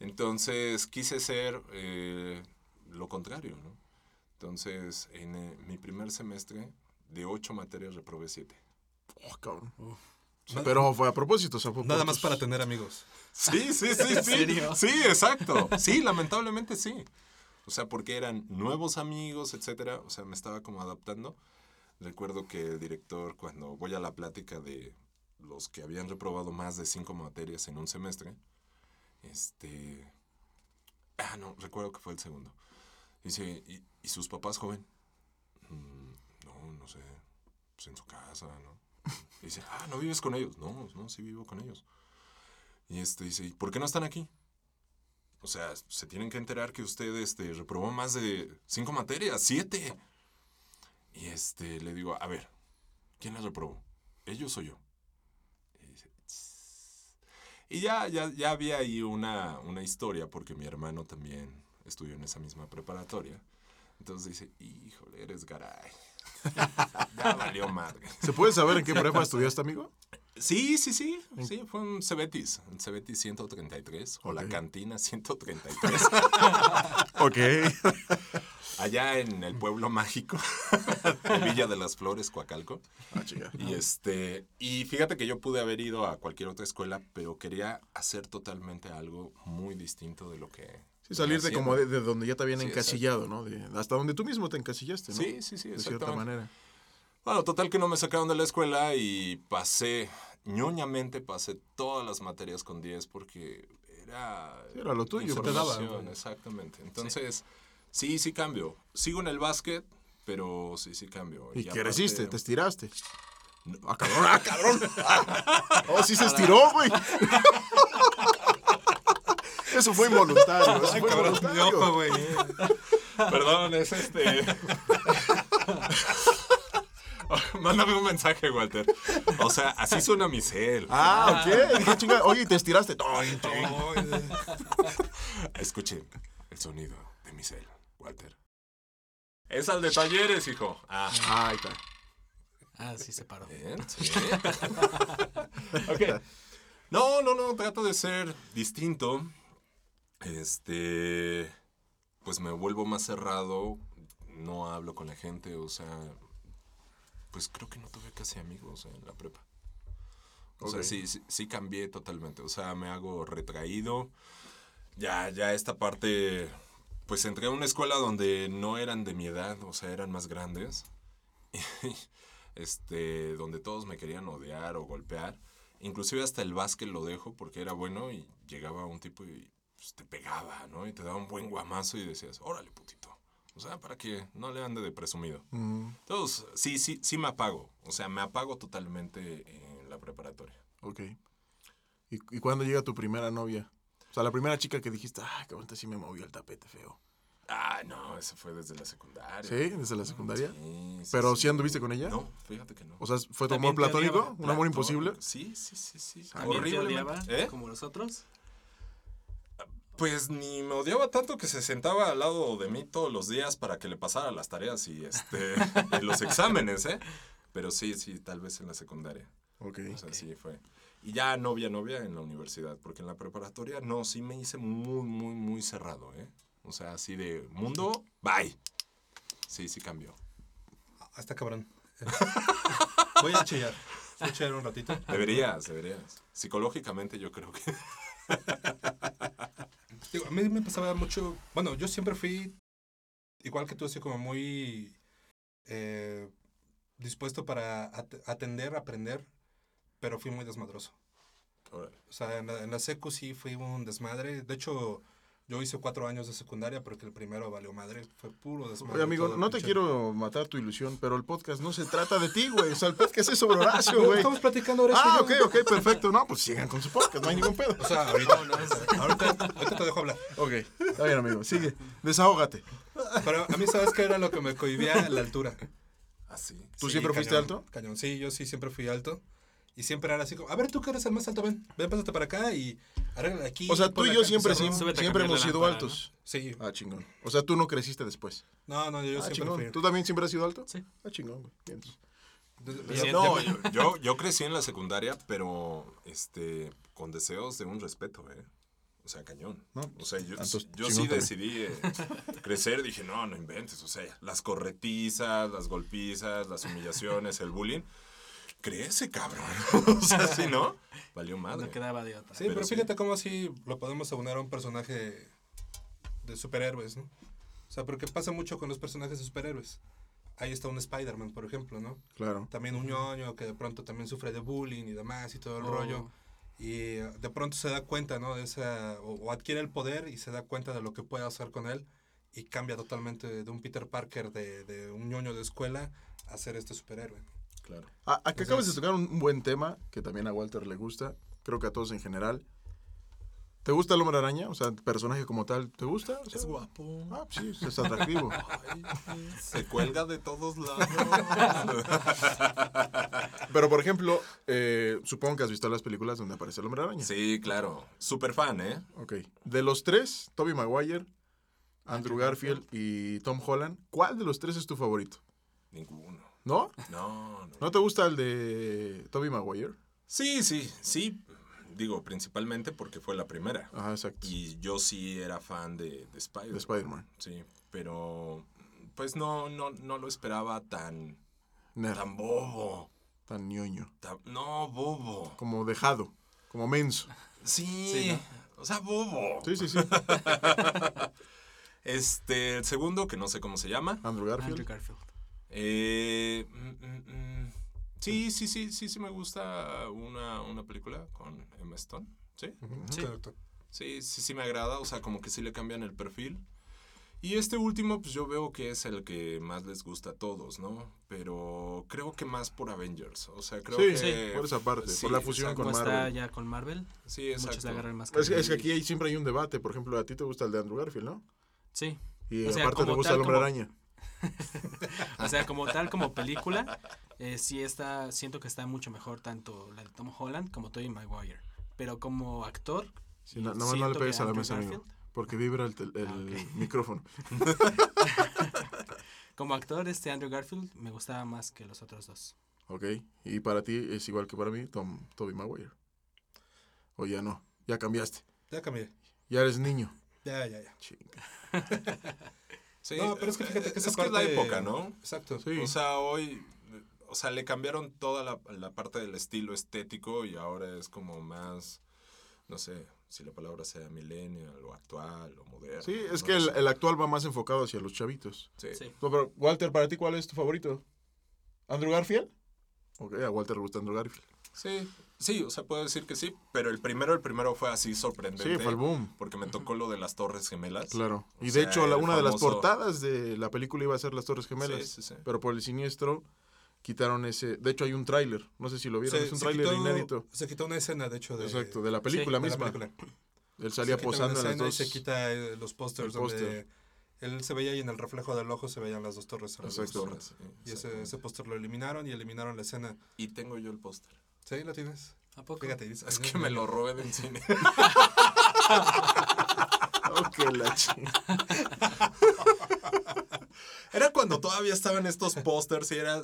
Entonces quise ser eh, lo contrario, ¿no? Entonces, en eh, mi primer semestre, de ocho materias reprobé siete. Oh, cabrón. Pero fue a propósito, o sea, fue Nada más tus- para tener amigos. Sí, sí, sí, sí. serio? Sí, exacto. Sí, lamentablemente sí. O sea, porque eran nuevos amigos, etcétera. O sea, me estaba como adaptando. Recuerdo que el director, cuando voy a la plática de los que habían reprobado más de cinco materias en un semestre, este. Ah, no, recuerdo que fue el segundo. Dice, ¿y, y sus papás, joven? "Mm, no, no sé. Pues en su casa, ¿no? Dice, ah, ¿no vives con ellos? No, no, sí vivo con ellos. Y este dice, ¿y por qué no están aquí? O sea, se tienen que enterar que usted este, reprobó más de cinco materias, siete. Y este, le digo, a ver, ¿quién las reprobó? ¿Ellos o yo? Y dice. Y ya, ya, ya había ahí una, una historia, porque mi hermano también estudió en esa misma preparatoria. Entonces dice, híjole, eres garay. ya valió madre. ¿Se puede saber en qué prepa estudiaste, amigo? Sí, sí, sí. Sí, fue un Cebetis. Un Cebetis 133 o la cantina 133. Ok. allá en el pueblo mágico de Villa de las Flores, Coacalco. Ah, chica. Y este, y fíjate que yo pude haber ido a cualquier otra escuela, pero quería hacer totalmente algo muy distinto de lo que. Sí, salirte venía como de, de donde ya te habían Sí, encasillado, ¿no? De- hasta donde tú mismo te encasillaste, ¿no? Sí, sí, sí, De cierta manera. Bueno, total que no me sacaron de la escuela y pasé, ñoñamente pasé todas las materias con 10 porque era... Sí, era lo tuyo, te daba. Exactamente. Entonces, sí. sí, cambio. Sigo en el básquet, pero sí, sí cambio. Y, aparte- creciste, te estiraste. No. Ah, cabrón, ah, cabrón. Oh, sí se estiró, güey. Eso fue involuntario. Eso fue cabrón, involuntario. ojo, güey. Perdón, es este... Mándame un mensaje, Walter. O sea, así suena mi cel. Ah, ok. Dije, chinga, oye, y te estiraste. Escuchen el sonido de mi cel, Walter. Es al de talleres, hijo. Ah, Ah, ahí está. Ah, sí se paró. bien, sí. ok. No, no, no, trato de ser distinto. Este. Pues me vuelvo más cerrado. No hablo con la gente, o sea. Pues creo que no tuve casi amigos en la prepa. O sea, sí, sí, sí cambié totalmente. O sea, me hago retraído. Ya, ya esta parte. Pues entré a una escuela donde no eran de mi edad, o sea, eran más grandes. este, donde todos me querían odiar o golpear. Inclusive hasta el básquet lo dejo porque era bueno y llegaba un tipo y pues, te pegaba, ¿no? Y te daba un buen guamazo y decías, órale, putito. O sea, para que no le ande de presumido. Entonces, sí, sí, sí me apago. O sea, me apago totalmente en la preparatoria. ok. ¿Y, ¿Y cuándo llega tu primera novia? O sea, la primera chica que dijiste, ay, cabrón, sí me movió el tapete feo. Ah, no, eso fue desde la secundaria. ¿Sí? ¿Desde la secundaria? Sí, sí, ¿Pero sí. sí anduviste con ella? No, fíjate que no. O sea, ¿fue tu ¿También amor platónico? ¿Un amor imposible? Sí, sí, sí, sí. ¿También te Horriblemente. odiaba ¿Eh? como los otros? Pues ni me odiaba tanto que se sentaba al lado de mí todos los días para que le pasara las tareas y este y los exámenes, ¿eh? Pero sí, sí, tal vez en la secundaria. Ok. O sea, sí fue. Y ya novia, novia en la universidad, porque en la preparatoria no, sí me hice muy, muy, muy cerrado, ¿eh? O sea, así de mundo, bye. Sí, sí cambió. Hasta cabrón. Voy a chillar. Voy a chillar un ratito. Deberías, deberías. Psicológicamente yo creo que... Digo, a mí me pasaba mucho. Bueno, yo siempre fui, igual que tú, así como muy eh, dispuesto para at- atender, aprender, pero fui muy desmadroso. O sea, en la, en la secu sí fui un desmadre. De hecho, yo hice cuatro años de secundaria porque el primero valió madre. Fue puro desmadre. Oye, amigo, no te pinche- quiero matar tu ilusión, pero el podcast no se trata de ti, güey. O sea, el podcast es sobre Horacio, güey. Estamos platicando ahora. Ah, sí, ok, ok, perfecto. No, pues sigan con su podcast, no hay ningún pedo. O sea, ahorita, ahorita, ahorita te dejo hablar. Ok, está bien, amigo, sigue. Desahógate. Pero a mí, ¿sabes qué era lo que me cohibía? La altura. Así. ¿Tú siempre fuiste alto? Cañón, sí, yo sí siempre fui alto. Y siempre era así como, a ver, tú que eres el más alto, ven, ven, pásate para acá y arregla aquí. O sea, tú y yo siempre, siempre, hemos sido lámpara, altos. Sí. Ah, chingón. O sea, tú no creciste después. No, no, yo Ah, siempre chingón. fui. ¿Tú también siempre has sido alto? Sí. Ah, chingón, güey. Entonces. No, yo, yo, yo crecí en la secundaria, pero este, con deseos de un respeto, ¿eh? O sea, cañón. No, o sea, yo, yo sí también. decidí eh, crecer. Dije, no, no inventes. O sea, las corretizas, las golpizas, las humillaciones, el bullying. Crece, cabrón. o sea, sí, ¿no? Valió madre. No quedaba de otra. Sí, Pero pero, sí. fíjate cómo así lo podemos aunar a un personaje de superhéroes, ¿no? O sea, porque pasa mucho con los personajes de superhéroes. Ahí está un Spider-Man, por ejemplo, ¿no? Claro. También un ñoño que de pronto también sufre de bullying y demás y todo el Oh. rollo. Y de pronto se da cuenta, ¿no? De esa, o, o adquiere el poder y se da cuenta de lo que puede hacer con él y cambia totalmente de, de un Peter Parker de, de un ñoño de escuela a ser este superhéroe. Claro. Ah, aquí acabas de tocar un un buen tema que también a Walter le gusta. Creo que a todos en general. ¿Te gusta el hombre araña? O sea, el personaje como tal, ¿te gusta? O sea, Es guapo. Ah, sí, es atractivo. Se cuelga de todos lados. Pero, por ejemplo, eh, supongo que has visto las películas donde aparece el hombre araña. sí, claro. Super fan, ¿eh? Ok. De los tres, Tobey Maguire, Andrew Garfield y Tom Holland, ¿cuál de los tres es tu favorito? Ninguno. ¿No? No, no. ¿No te gusta el de Tobey Maguire? Sí, sí, sí. Digo, principalmente porque fue la primera. Ajá, exacto. Y yo sí era fan de, de Spider-Man. De Spider-Man. Sí, pero pues no, no, no lo esperaba tan, Nerd, tan bobo. tan ñoño. tan- no, bobo. Como dejado, como menso. Sí, o sea, bobo. Sí, sí, sí. Este, el segundo, que no sé cómo se llama. Andrew Garfield. Andrew Garfield. Eh, mm, mm, mm. Sí, sí, sí, sí, sí me gusta una, una película con Emma Stone. ¿Sí? Sí. Sí, sí, sí me agrada, o sea, como que sí le cambian el perfil. Y este último, pues yo veo que es el que más les gusta a todos, ¿no? Pero creo que más por Avengers, o sea, creo Sí, que... sí, por esa parte, Sí, por la fusión exacto. con Como está Marvel. ya con Marvel, Sí, exacto. le más Es que, es que aquí hay- siempre hay un debate. Por ejemplo, a ti te gusta el de Andrew Garfield, ¿no? Sí. Y O sea, aparte te gusta tal, el hombre como- araña. O sea, como tal, como película, eh, sí está, siento que está mucho mejor tanto la de Tom Holland como Tobey Maguire. Pero como actor, Sí, más no le pegues a la Andrew mesa, amigo. Garfield, Porque vibra el, el Ah, micrófono. como actor, este Andrew Garfield me gustaba más que los otros dos. Ok. Y para ti es igual que para mí, Tom, Tobey Maguire. O ya no. Ya cambiaste. Ya cambié. Ya eres niño. Ya, ya, ya. Chinga. Sí, No, pero es que fíjate que esa es que es la época, ¿no? Exacto. Sí. O sea, hoy, o sea, le cambiaron toda la, la parte del estilo estético y ahora es como más, no sé, si la palabra sea millennial o actual o moderno. Sí, es no que el, el actual va más enfocado hacia los chavitos. Sí. Sí. No, pero, Walter, para ti, ¿cuál es tu favorito? ¿Andrew Garfield? Ok, a Walter le gusta Andrew Garfield. Sí, sí, o sea, puedo decir que sí, pero el primero, el primero fue así sorprendente. Sí, fue el boom. Porque me tocó lo de las Torres Gemelas. Claro. O Y de sea, hecho, la, una de las portadas de la película iba a ser Las Torres Gemelas. Sí, sí, sí. Pero por el siniestro quitaron ese. De hecho, hay un tráiler. No sé si lo vieron. Se- es un tráiler inédito. Se quitó una escena, de hecho, de, Exacto, de la película de la misma. película. Él salía posando en las dos. Y se quita eh, los pósters donde él se veía y en el reflejo del ojo se veían las dos torres. las dos Exacto. torres. Y ese, ese póster lo eliminaron y eliminaron la escena. Y tengo yo el póster. ¿Sí? ¿Lo tienes? ¿A poco? Fíjate. Es que me lo robé del cine. Ok, la chingada. Era cuando todavía estaban estos pósters y era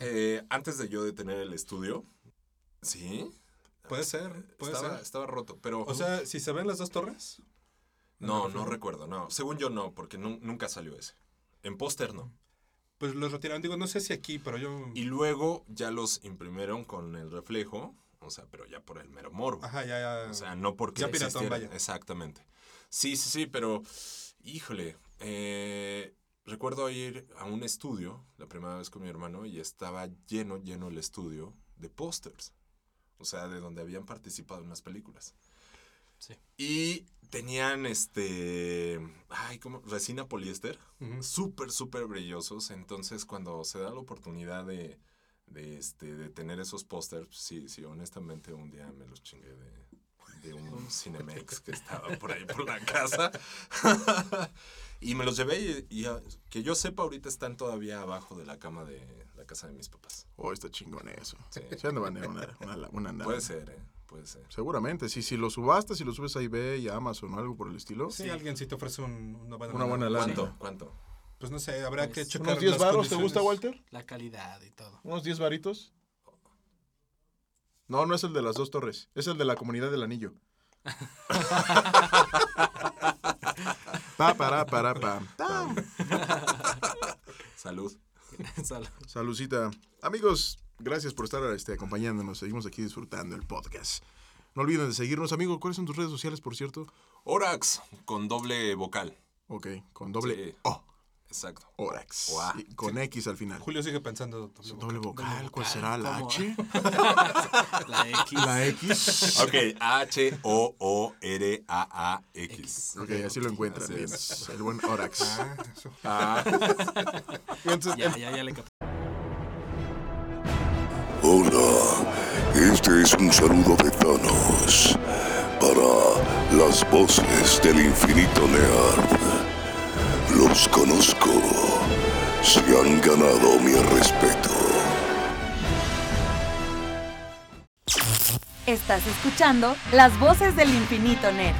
eh, antes de yo de tener el estudio. Sí. Puede ser, puede estaba, ser. estaba roto, pero... O sea, si se ven las dos torres. no, no recuerdo, no. Según yo no, porque nu- nunca salió ese. En póster no. Pues los retiraron. Digo, no sé si aquí, pero yo. Y luego ya los imprimieron con el reflejo, o sea, pero ya por el mero morbo. Ajá, ya, ya. O sea, no porque Ya piratón, vaya. Exactamente. Sí, sí, sí, pero híjole, eh, recuerdo ir a un estudio la primera vez con mi hermano y estaba lleno, lleno el estudio de pósters. O sea, de donde habían participado en las películas. Sí. Y tenían este, ay, como resina poliéster, Ujú. súper, súper brillosos. Entonces, cuando se da la oportunidad de, de, este, de tener esos pósters, sí, sí, honestamente un día me los chingué de, de un Cinemex que estaba por ahí por la casa. y me los llevé y, y, ah, que yo sepa ahorita están todavía abajo de la cama de la casa de mis papás. Oh, está chingón eso. Sí. Se han de valer una, una, una. Puede ser, ¿eh? Puede ser. Seguramente, si, si lo subastas, si lo subes a eBay y a Amazon o algo por el estilo. Sí, alguien si te ofrece un- una buena Una buena lana. ¿Cuánto? ¿Cuánto? Pues no sé, habrá Pues, que unos checar. ¿Unos 10 las varos te gusta. Walter? La calidad y todo. ¿Unos 10 varitos? No, no es el de las dos torres. Es el de la comunidad del anillo. pa, para, para, pa. Salud. Salucita. Amigos, gracias por estar este, acompañándonos. Seguimos aquí disfrutando el podcast. No olviden de seguirnos, amigo. ¿Cuáles son tus redes sociales, por cierto? Orax con doble vocal. Ok, con doble Sí. O. Exacto. Orax. Y con X al final. Julio sigue pensando. Doble vocal, ¿cuál vocal, será? ¿La ¿cómo? H? La X. ¿La X? Ok, H-O-O-R-A-A-X. Ok, así lo encuentran. Así bien. es. El buen Orax. Ah, Entonces, Ya, ya, ya le capté. Hola, este es un saludo de Thanos para las voces del infinito nerd. Los conozco, se han ganado mi respeto. Estás escuchando las voces del infinito Nerd.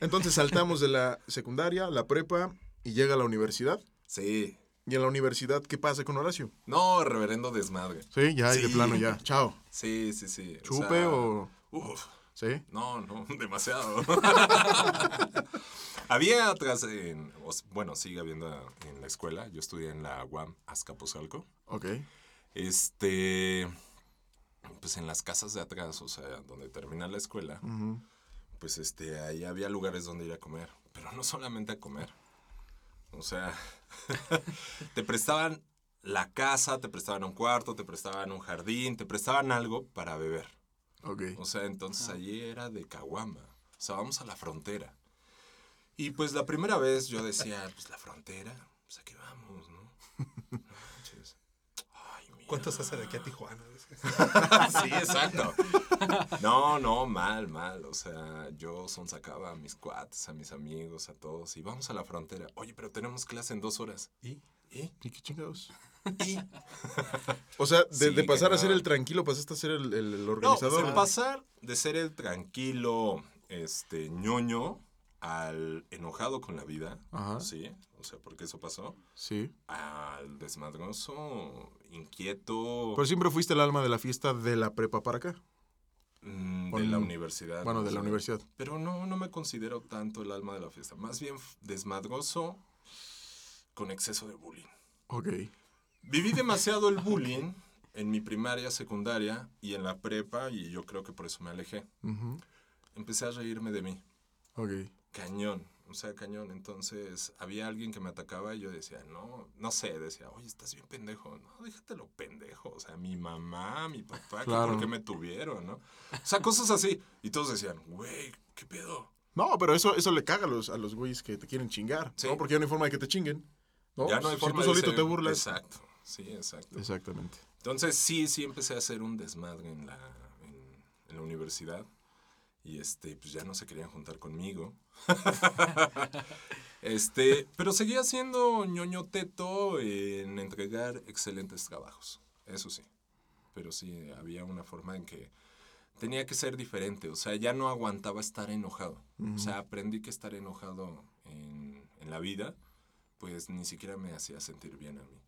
entonces saltamos de la secundaria la prepa y llega a la universidad. sí. ¿Y en la universidad qué pasa con Horacio? No, reverendo desmadre. Sí, ya, y de Sí. plano ya. Chao. Sí, sí, sí. ¿Chupe sea, o...? Uf, Sí. no, no, demasiado. Había atrás en... Bueno, sigue habiendo en la escuela. Yo estudié en la UAM Azcapotzalco. Ok. Este... Pues en las casas de atrás, o sea, donde termina la escuela, pues este, ahí había lugares donde ir a comer. Pero no solamente a comer. O sea, te prestaban la casa, te prestaban un cuarto, te prestaban un jardín, te prestaban algo para beber. Ok. O sea, entonces allí era de caguama. O sea, vamos a la frontera. Y pues la primera vez yo decía, pues la frontera, pues aquí vamos, ¿no? No manches. Ay, mira. ¿Cuántos hace de aquí a Tijuana? sí, exacto. No, no, mal, mal. O sea, yo sonsacaba a mis cuates, a mis amigos, a todos. Y vamos a la frontera. Oye, pero tenemos clase en dos horas. ¿Y? ¿Y? ¿Y qué chingados? ¿Y? O sea, de, Sí, de pasar a ser el tranquilo, pasaste a ser el, el- el No, organizador. de pasar de ser el tranquilo, este, ñoño, al enojado con la vida. Ajá. Sí, o sea, porque eso pasó. Sí. Al desmadroso, inquieto, Pero siempre fuiste el alma de la fiesta de la prepa para acá. mm, de la universidad. Bueno, ¿no? de la universidad. Pero no, no me considero tanto el alma de la fiesta. Más bien desmadroso con exceso de bullying. Ok. Viví demasiado el bullying en mi primaria, secundaria y en la prepa y yo creo que por eso me alejé. Ujú. Empecé a reírme de mí. Ok. Cañón, o sea, cañón. Entonces había alguien que me atacaba y yo decía, no, no sé, decía, oye, estás bien pendejo. No, déjatelo pendejo. O sea, mi mamá, mi papá, Claro. ¿por qué me tuvieron, no? O sea, cosas así. Y todos decían, güey, ¿qué pedo? No, pero eso, eso le caga a los, a los güeyes que te quieren chingar. Sí. ¿no? Porque ya no hay forma de que te chinguen. ¿no? Ya no hay Si forma tú de solito ser- te burlas. Exacto, sí, exacto. Exactamente. Entonces sí, sí empecé a hacer un desmadre en la, en, en la universidad. Y este, pues ya no se querían juntar conmigo. este, pero seguía siendo ñoño teto en entregar excelentes trabajos. Eso sí. Pero sí, había una forma en que tenía que ser diferente. O sea, ya no aguantaba estar enojado. O sea, aprendí que estar enojado en, en la vida, pues ni siquiera me hacía sentir bien a mí.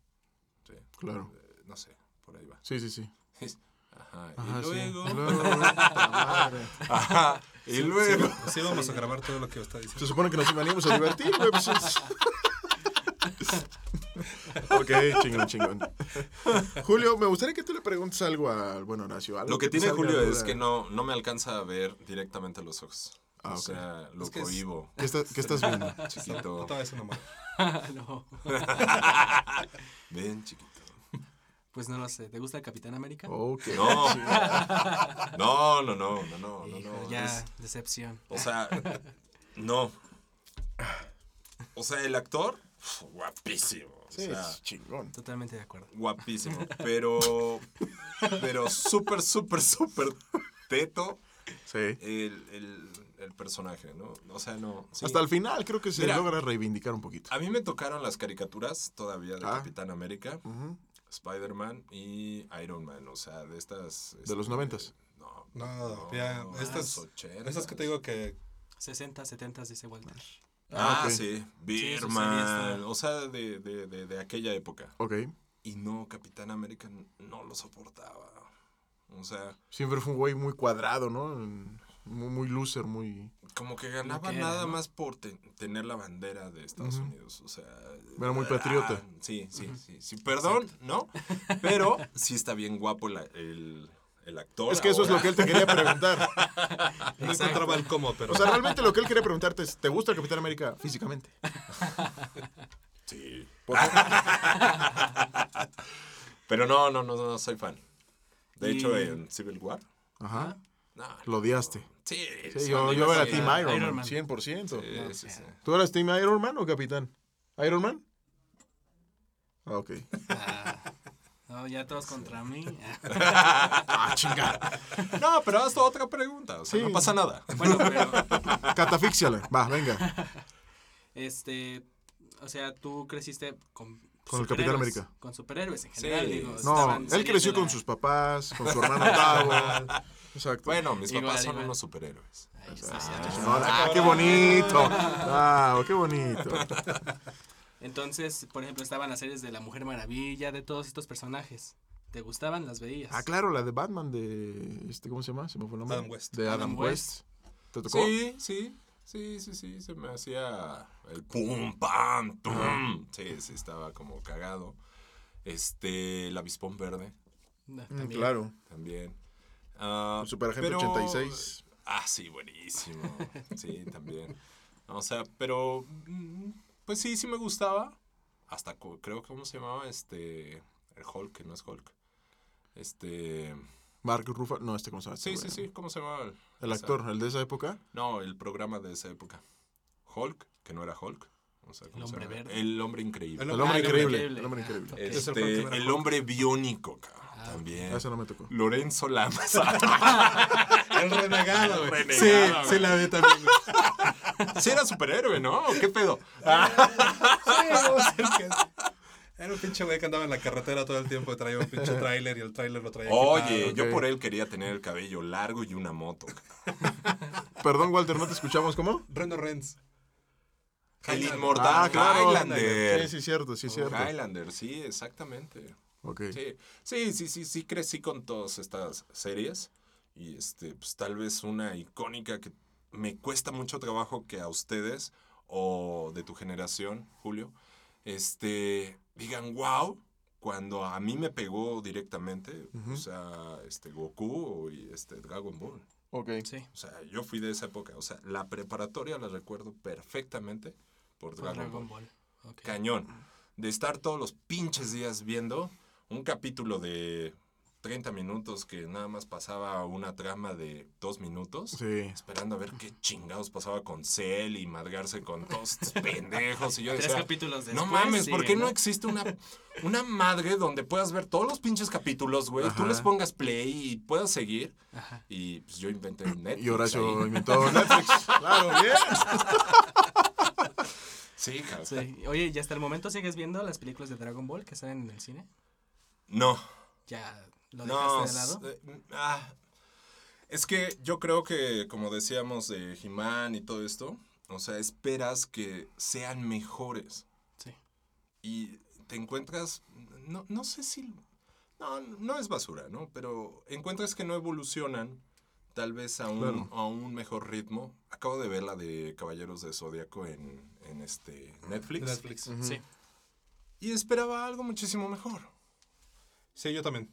Sí. Claro. Eh, no sé, por ahí va. Sí, sí, sí. Ajá. Ajá, y sí. luego. Y luego. Ajá. Y luego. Sí, vamos a grabar todo lo que está diciendo. Se supone que nos venimos a divertir, güey. Pues es- ok, chingón, chingón. Julio, me gustaría que tú le preguntes algo al buen Horacio. algo Lo que tiene Julio es que no, no me alcanza a ver directamente a los ojos. Ah, o sea, lo Es que es- cohibo. ¿Qué, está- qué estás viendo? Chiquito. Eso nomás. no, Ven, chiquito. Pues no lo sé. ¿Te gusta el Capitán América? No. No, no, no, no, no, no, Hijo, no. ya, es- decepción. o sea, no. O sea, el actor, guapísimo. O Sí, sea, es chingón. Totalmente de acuerdo. guapísimo. Pero, pero súper, súper, súper teto Sí. el, el, el personaje, ¿no? O sea, no. sí. Hasta el final creo que se Mira. logra reivindicar un poquito. A mí me tocaron las caricaturas todavía de Ah. Capitán América. Spider-Man y Iron Man. O sea, de estas. De los este, noventas. No, No, ya, no, estas, los ochentas. estas que te digo que 60, 70, dice Walter. Ah, Ah, sí. Birman. sí o sea, de, de, de, de aquella época. Ok. Y no, Capitán América no lo soportaba. O sea, Siempre fue un güey muy cuadrado, ¿no? Muy, muy loser, muy... como que ganaba que era, nada ¿no? más por te- tener la bandera de Estados. Unidos. O sea. Era muy patriota. ah, sí, sí, sí, sí. Perdón, ¿no? Pero sí está bien guapo la- el, el actor. Es que eso es lo que él te quería preguntar. no encontraba el cómo, pero O sea, realmente lo que él quería preguntarte es, ¿te gusta el Capitán América físicamente? Sí. Pero no, no, no, no soy fan. De Y- hecho, en Civil War. Ajá. No, Lo odiaste. Sí, Sí, yo, yo era. Team Iron, Iron Man, Man. 100%. Sí, sí, sí. ¿Tú eras Team Iron Man o Capitán? ¿Iron Man? Ah, ok. Ah, no, ya todos contra mí. Ah, chingada. No, pero haz otra pregunta. O sea, Sí. no pasa nada. Bueno, pero Catafíxiala. Va, venga. este, o sea, tú creciste con Con el Capitán América. Con superhéroes en Sí. general, digo. No, él creció la- con sus papás, con su hermano Octavo. Exacto. Bueno, mis Igual, papás son unos superhéroes. Ahí está. No, ah, qué bonito. Ah, qué bonito. Entonces, por ejemplo, estaban las series de La Mujer Maravilla, de todos estos personajes. ¿Te gustaban? ¿Las veías? Ah, claro, la de Batman de. Este, ¿Cómo se llama? Se me fue el nombre. Adam West. De Adam, Adam West. ¿Te tocó? Sí, sí. Sí, sí, sí. Se me hacía el pum, pam, tum. Sí, sí, estaba como cagado. Este, el avispón verde No, Mm, también. claro. también. Ah, El Superagente pero- 86. Ah, sí, buenísimo. Sí, también. O sea, pero. mm, Pues sí, sí me gustaba. Hasta creo que, ¿cómo se llamaba? Este. El Hulk, que no es Hulk. Este. Mark Ruffalo. No, este, ¿cómo se llama? Sí, Este sí, güey? sí. ¿Cómo se llamaba? El, actor, el de esa época. No, el programa de esa época. Hulk, que no era Hulk. O sea, ¿cómo El hombre verde. El hombre increíble. El hombre el increíble. El hombre increíble. Este, el hombre biónico, cabrón. También. Ese no me tocó. Lorenzo Lamas. el renegado, güey. Renegado, Sí, sí la vi también. sí era superhéroe, ¿no? ¿Qué pedo? Era un pinche güey que andaba en la carretera todo el tiempo, traía un pinche tráiler y el tráiler lo traía Oye, equipado. yo por él quería tener el cabello largo y una moto. Perdón, Walter, ¿no te escuchamos cómo? Reno Renz. El inmortal Ah, claro. Highlander. Sí, sí, cierto, sí, cierto. Highlander, sí, exactamente. Ok. Sí, sí, sí, sí, sí, crecí con todas estas series. Y este, pues tal vez una icónica que me cuesta mucho trabajo que a ustedes o de tu generación, Julio, este, digan wow, cuando a mí me pegó directamente, Ujú. o sea, este Goku y este Dragon Ball. Ok. Sí, O sea, yo fui de esa época, o sea, la preparatoria la recuerdo perfectamente por Dragon, Dragon Ball. Ball. Ok. Cañón. De estar todos los pinches días viendo un capítulo de 30 minutos que nada más pasaba una trama de dos minutos. Sí. Esperando a ver qué chingados pasaba con Cell y madrearse con todos estos pendejos. Y yo Tres decía, capítulos después. no mames, ¿por qué no existe una, una madre donde puedas ver todos los pinches capítulos, güey? Tú les pongas play y puedas seguir. Ajá. Y pues yo inventé Netflix. Y Horacio ahí. inventó Netflix. Claro, bien. Sí. Sí. Oye, ¿y hasta el momento sigues viendo las películas de Dragon Ball que salen en el cine? No. ¿Ya lo No, dejaste de lado? eh, ah, es que yo creo que, como decíamos de He-Man y todo esto, o sea, esperas que sean mejores. Sí. Y te encuentras, no, no sé si, No, no es basura, ¿no? Pero encuentras que no evolucionan tal vez a un, Claro. a un mejor ritmo. Acabo de ver la de Caballeros de Zodíaco en, en este Netflix. Netflix. Sí. Y esperaba algo muchísimo mejor. Sí, yo también.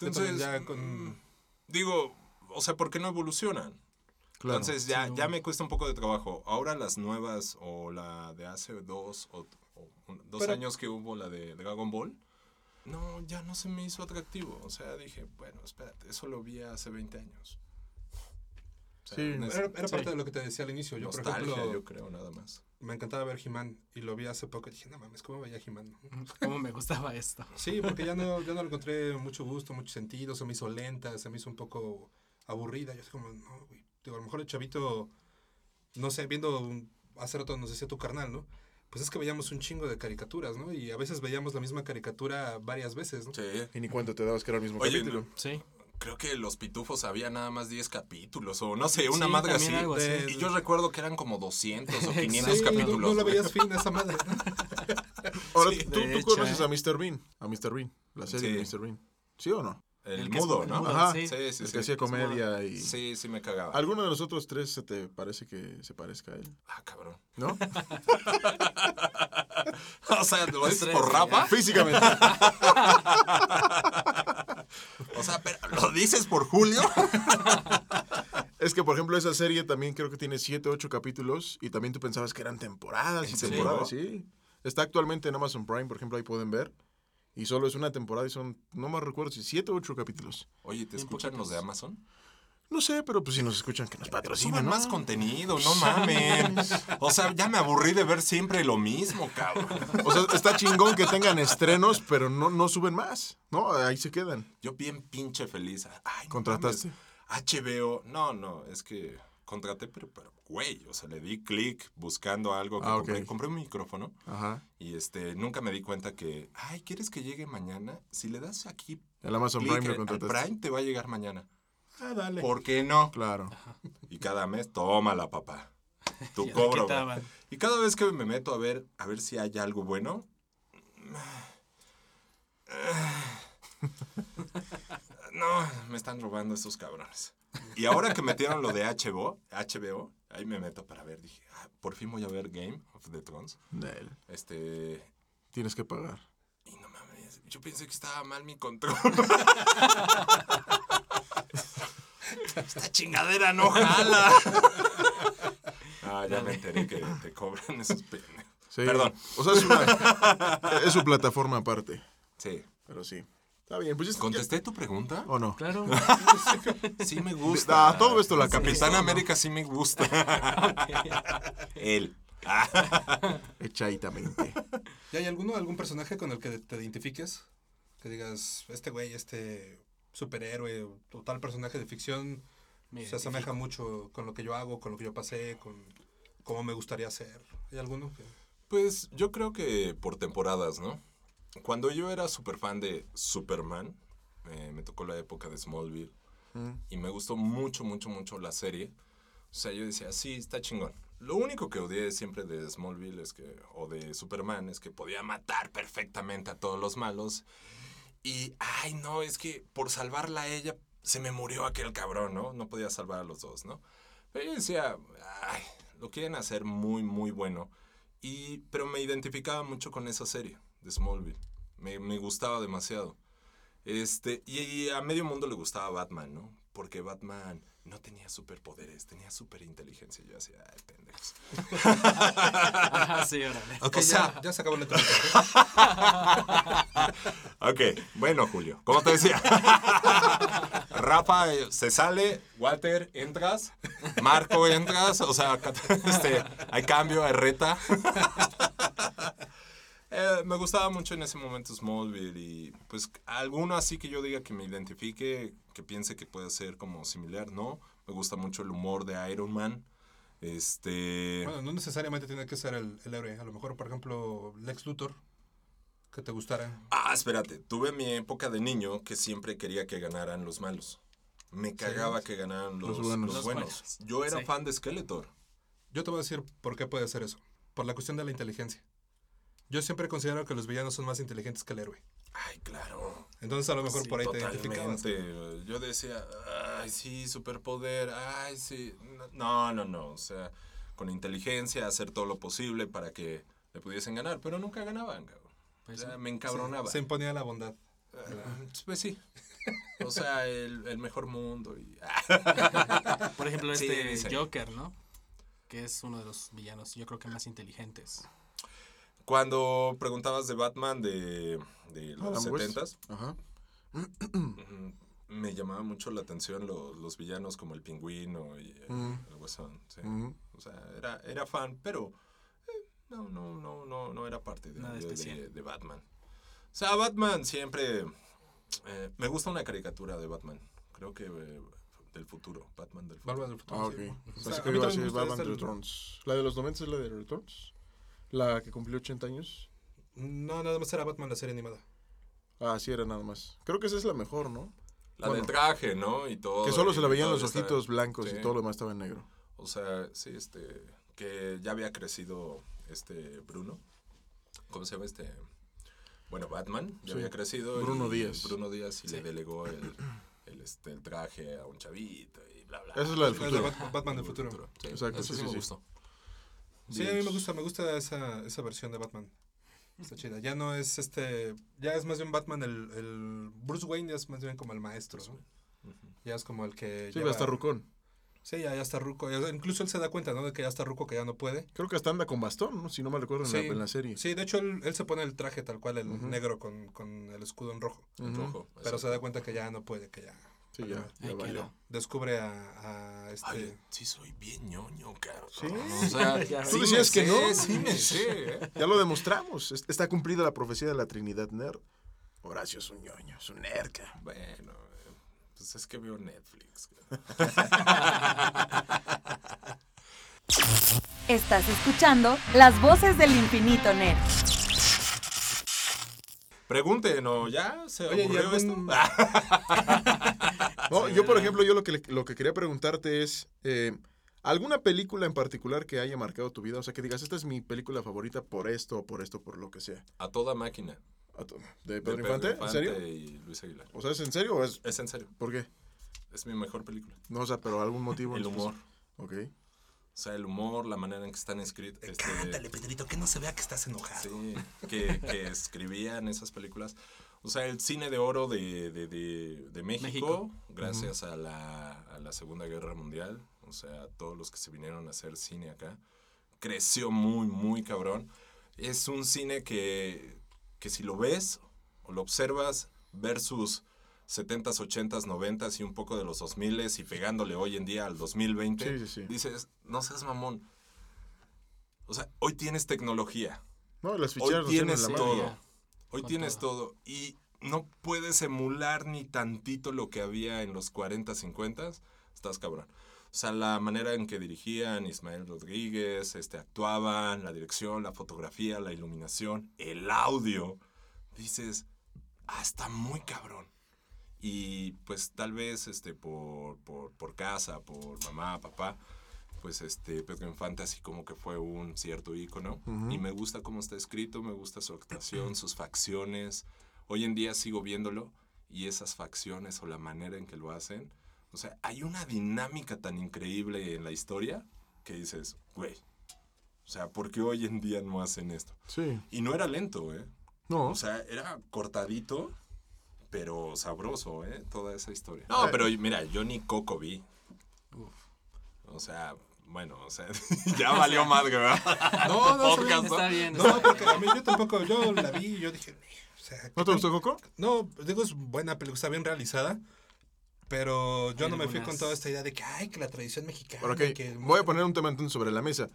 Yo Entonces, también ya con- mm, digo, o sea, ¿por qué no evolucionan? Claro. Entonces ya, ya me cuesta un poco de trabajo. Ahora las nuevas o la de hace dos o, o un- dos Pero- años que hubo la de Dragon Ball, no, ya no se me hizo atractivo. O sea, dije, bueno, espérate, eso lo vi hace 20 años. O sea, Sí. Era, era Sí. parte de lo que te decía al inicio. Yo, por nostalgia, ejemplo, yo creo, nada más. me encantaba ver He-Man y lo vi hace poco y dije, no mames, ¿cómo veía He-Man? Cómo me gustaba esto. Sí, porque ya no, ya no le encontré mucho gusto, mucho sentido, se me hizo lenta, se me hizo un poco aburrida. Yo así como, no, güey. Digo, a lo mejor el chavito, no sé, viendo, un- hace rato nos decía tu carnal, ¿no? Pues es que veíamos un chingo de caricaturas, ¿no? Y a veces veíamos la misma caricatura varias veces, ¿no? Sí. Y ni cuánto te dabas que era el mismo Oye, capítulo. Sí. Creo que Los Pitufos había nada más 10 capítulos o no sé, una Sí, madre así. algo así. De- y yo recuerdo que eran como 200 o 500 Sí, no- capítulos. No, la veías fin a esa madre. Ahora, Sí, ¿tú, conoces ¿eh? a Mr. Bean? A Mr. Bean, la serie Sí. de Mr. Bean. ¿Sí o no? El, mudo, ¿no? mudo, Ajá. sí. Sí, sí, el sí. que hacía comedia y... Sí, sí me cagaba. ¿Alguno de los otros tres se te parece que se parezca a él? Ah, cabrón. ¿No? O sea, ¿lo dices por Rafa? Físicamente. O sea, pero, ¿lo dices por Julio? Es que, por ejemplo, esa serie también creo que tiene 7, 8 capítulos y también tú pensabas que eran temporadas y temporadas, sí. Está actualmente en Amazon Prime, por ejemplo, ahí pueden ver. Y solo es una temporada y son, no más recuerdo si 7 o 8 capítulos. Oye, ¿te escuchan los de Amazon? No sé, pero pues si nos escuchan que nos patrocinan, ¿no? más contenido, no mamen. O sea, ya me aburrí de ver siempre lo mismo, cabrón. O sea, está chingón que tengan estrenos, pero no, no suben más, ¿no? Ahí se quedan. Yo bien pinche feliz. Ay, no ¿Contrataste? mames, HBO. No, no, es que contraté, pero, pero, güey, o sea, le di clic buscando algo que Ah, compré. Compré un micrófono Ajá. y este, nunca me di cuenta que, ay, ¿quieres que llegue mañana? Si le das aquí El Amazon Prime lo al contrataste. Prime, te va a llegar mañana. Ah, dale. ¿Por qué no? Claro. Y cada mes, tómala, papá. Tu cobro. Y cada vez que me meto a ver, a ver si hay algo bueno. No, me están robando estos cabrones. Y ahora que metieron lo de HBO, HBO, ahí me meto para ver. Dije, ah, por fin voy a ver Game of the Thrones. Nel. Este. Tienes que pagar. Y no mames, yo pensé que estaba mal mi control. Esta chingadera no jala. Ah, ya me enteré que te cobran esos pendejos. Sí. Perdón. O sea, es, una- es su plataforma aparte. Sí. Pero sí. Está bien, pues ya- ¿Contesté tu pregunta? ¿O no? Claro. Sí me gusta. Ah, todo esto la Capitán capitán América sí me gusta. Él. Echaditamente. ¿Y hay alguno, algún personaje con el que te identifiques? Que digas, este güey, este superhéroe o tal personaje de ficción Me se asemeja mucho con lo que yo hago, con lo que yo pasé, con cómo me gustaría ser. ¿Hay alguno? que- Pues yo creo que por temporadas, ¿no? Cuando yo era súper fan de Superman, eh, me tocó la época de Smallville y me gustó mucho, mucho, mucho la serie. O sea, yo decía, sí, está chingón. Lo único que odié siempre de Smallville es que, o de Superman es que podía matar perfectamente a todos los malos. Y, ay, no, es que por salvarla a ella se me murió aquel cabrón, ¿no? No podía salvar a los dos, ¿no? Pero yo decía, ay, lo quieren hacer muy, muy bueno. Y, pero me identificaba mucho con esa serie de Smallville. Me, me gustaba demasiado. Este, y, y a medio mundo le gustaba Batman, ¿no? Porque Batman no tenía superpoderes, tenía superinteligencia. Y yo decía, ay, pendejos. Sí, órale. Ok, O sea- ya, ya se acabó la entrevista. Ok, bueno, Julio, como te decía. Rafa eh, se sale, Walter, entras, Marco, entras, o sea, este, hay cambio, hay reta. Eh, me gustaba mucho en ese momento Smallville y pues alguno así que yo diga que me identifique, que piense que puede ser como similar, ¿no? Me gusta mucho el humor de Iron Man. Este... Bueno, no necesariamente tiene que ser el, el héroe. A lo mejor, por ejemplo, Lex Luthor, que te gustara. Ah, espérate. Tuve mi época de niño que siempre quería que ganaran los malos. Me cagaba que ganaran los, Los los buenos. buenos. Los buenos. Yo era Sí. fan de Skeletor. Yo te voy a decir por qué puede ser eso. Por la cuestión de la inteligencia. Yo siempre considero que los villanos son más inteligentes que el héroe. Ay, claro. Entonces a lo mejor Sí, por ahí te identificabas. Totalmente. Yo decía, ay, sí, superpoder, ay, sí. No, no, no. O sea, con inteligencia, hacer todo lo posible para que le pudiesen ganar, pero nunca ganaban, cabrón. Pues o sea, sí. me encabronaba. Se imponía la bondad. Ah, Pues sí. O sea, el, el mejor mundo. Y, Por ejemplo, Sí, este. Joker, ¿no? Que es uno de los villanos, yo creo que más inteligentes. Cuando preguntabas de Batman de, de los Adam West. 70s, Ajá. me llamaba mucho la atención los, los villanos como el pingüino y eh, Mm. el sí. Ujú. O sea, era, era fan, pero eh, no, no, no, no, no era parte de, Nada de- de- Batman. O sea, Batman siempre... eh, me gusta una caricatura de Batman. Creo que eh, del futuro. Batman del futuro. Batman del futuro. Ah, ok. sí. O sea, que iba a decir Batman este- Returns. ¿La de los 90 es la de Returns? ¿La que cumplió 80 años? No, nada más era Batman la serie animada. Ah, sí, era nada más. Creo que esa es la mejor, ¿no? La Bueno. del traje, ¿no? Y todo. que solo y se le veían los ojitos blancos sí. y todo lo demás estaba en negro. O sea, sí, este, que ya había crecido este Bruno. ¿Cómo se llama este? Bueno, Batman ya Sí. había crecido. Bruno y Díaz. Bruno Díaz y Sí. le delegó el, el, este, el traje a un chavito y bla, bla. Esa es la del Es de futuro. Bat- Batman del futuro. Sí, Exacto, eso sí, sí, sí, me sí. gustó. Sí, a mí me gusta, me gusta esa, esa versión de Batman. Está chida. Ya no es este. Ya es más bien Batman, el, el Bruce Wayne ya es más bien como el maestro. ¿no? Ya es como el que. Sí, lleva- hasta Rucón. Sí, ya, ya está ruco. Ya- Incluso él se da cuenta, ¿no? De que ya está ruco, que ya no puede. Creo que hasta anda con bastón, ¿no? Si no me recuerdo en, la, Sí. en la serie. Sí, de hecho él, él se pone el traje tal cual, el negro con, con el escudo en rojo. Rojo. Pero se da cuenta que ya no puede, que ya. Sí, ya. Ahí ya valió. quedó. Descubre a, a este. Ay, sí soy bien ñoño, cabrón. Sí. O sea, Ya Tú sí decías me que sé, no. Sí, me sé, ¿eh? Ya lo demostramos. Es- Está cumplida la profecía de la Trinidad Nerd. Horacio es un ñoño, es un nerd. cabrón. Bueno, pues es que veo Netflix. Estás escuchando las voces del infinito Nerd. Pregunten, ¿o ya? ¿Se Oye, ¿y aburrió algún- esto? No, yo, por ejemplo, yo lo que, le- lo que quería preguntarte es, eh, ¿alguna película en particular que haya marcado tu vida? O sea, que digas, esta es mi película favorita por esto, o por esto, por lo que sea. A toda máquina. A tu- ¿De de Pedro Infante? ¿En serio? y Luis Aguilar. O sea, ¿es en serio o es...? Es en serio. ¿Por qué? Es mi mejor película. No, o sea, pero algún motivo. El humor. Ok. O sea, el humor, la manera en que están escritos. Este, Cántale, Pedrito, que no se vea que estás enojado. sí, que, que escribían esas películas. O sea, el cine de oro de, de, de, de México, México. gracias a, la, a la Segunda Guerra Mundial, o sea, todos los que se vinieron a hacer cine acá, creció muy, muy cabrón. Es un cine que, que si lo ves o lo observas versus 70s, 80s, 90s y un poco de los 2000s y pegándole hoy en día al 2020, Sí, sí, sí. dices, no seas mamón. O sea, hoy tienes tecnología. No, las Hoy tienes la todo. Ya, Hoy con tienes todo. todo. Y no puedes emular ni tantito lo que había en los 40, 50. Estás cabrón. O sea, la manera en que dirigían Ismael Rodríguez, este, actuaban, la dirección, la fotografía, la iluminación, el audio. Dices, ah, está muy cabrón. Y pues tal vez este, por, por, por casa, por mamá, papá, pues este Pedro Infante así como que fue un cierto ícono. Y me gusta cómo está escrito, me gusta su actuación, sus facciones. Hoy en día sigo viéndolo y esas facciones o la manera en que lo hacen. O sea, hay una dinámica tan increíble en la historia que dices, güey, o sea, ¿por qué hoy en día no hacen esto? Sí. Y no era lento, ¿eh? No. O sea, era cortadito, pero sabroso, ¿eh? Toda esa historia. No, pero mira, yo ni Coco vi. O sea, bueno, o sea, ya valió más, ¿verdad? No, no, Podcast, Está bien. No, porque a mí yo tampoco, yo la vi y yo dije, o sea, ¿No te gustó Coco? No, digo, es buena película, está bien realizada. Pero yo Hay no me fui con toda esta idea de que, ay, que la tradición mexicana. Pero que voy a poner un tema entonces sobre la mesa.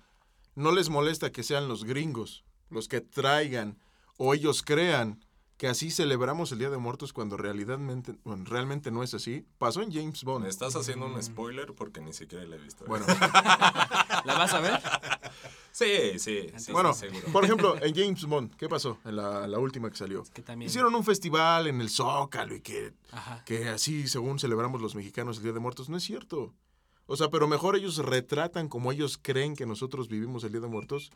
¿No les molesta que sean los gringos los que traigan o ellos crean que así celebramos el Día de Muertos cuando realmente, bueno, realmente no es así? Pasó en James Bond. Me estás haciendo un spoiler porque ni siquiera la he visto. Bueno, ¿La vas a ver? sí, sí, sí, bueno, seguro. por ejemplo, en James Bond, ¿qué pasó en la, la última que salió? Que también. Hicieron un festival en el Zócalo y que, Ajá. que así, según celebramos los mexicanos el Día de Muertos, no es cierto. O sea, pero mejor ellos retratan como ellos creen que nosotros vivimos el Día de Muertos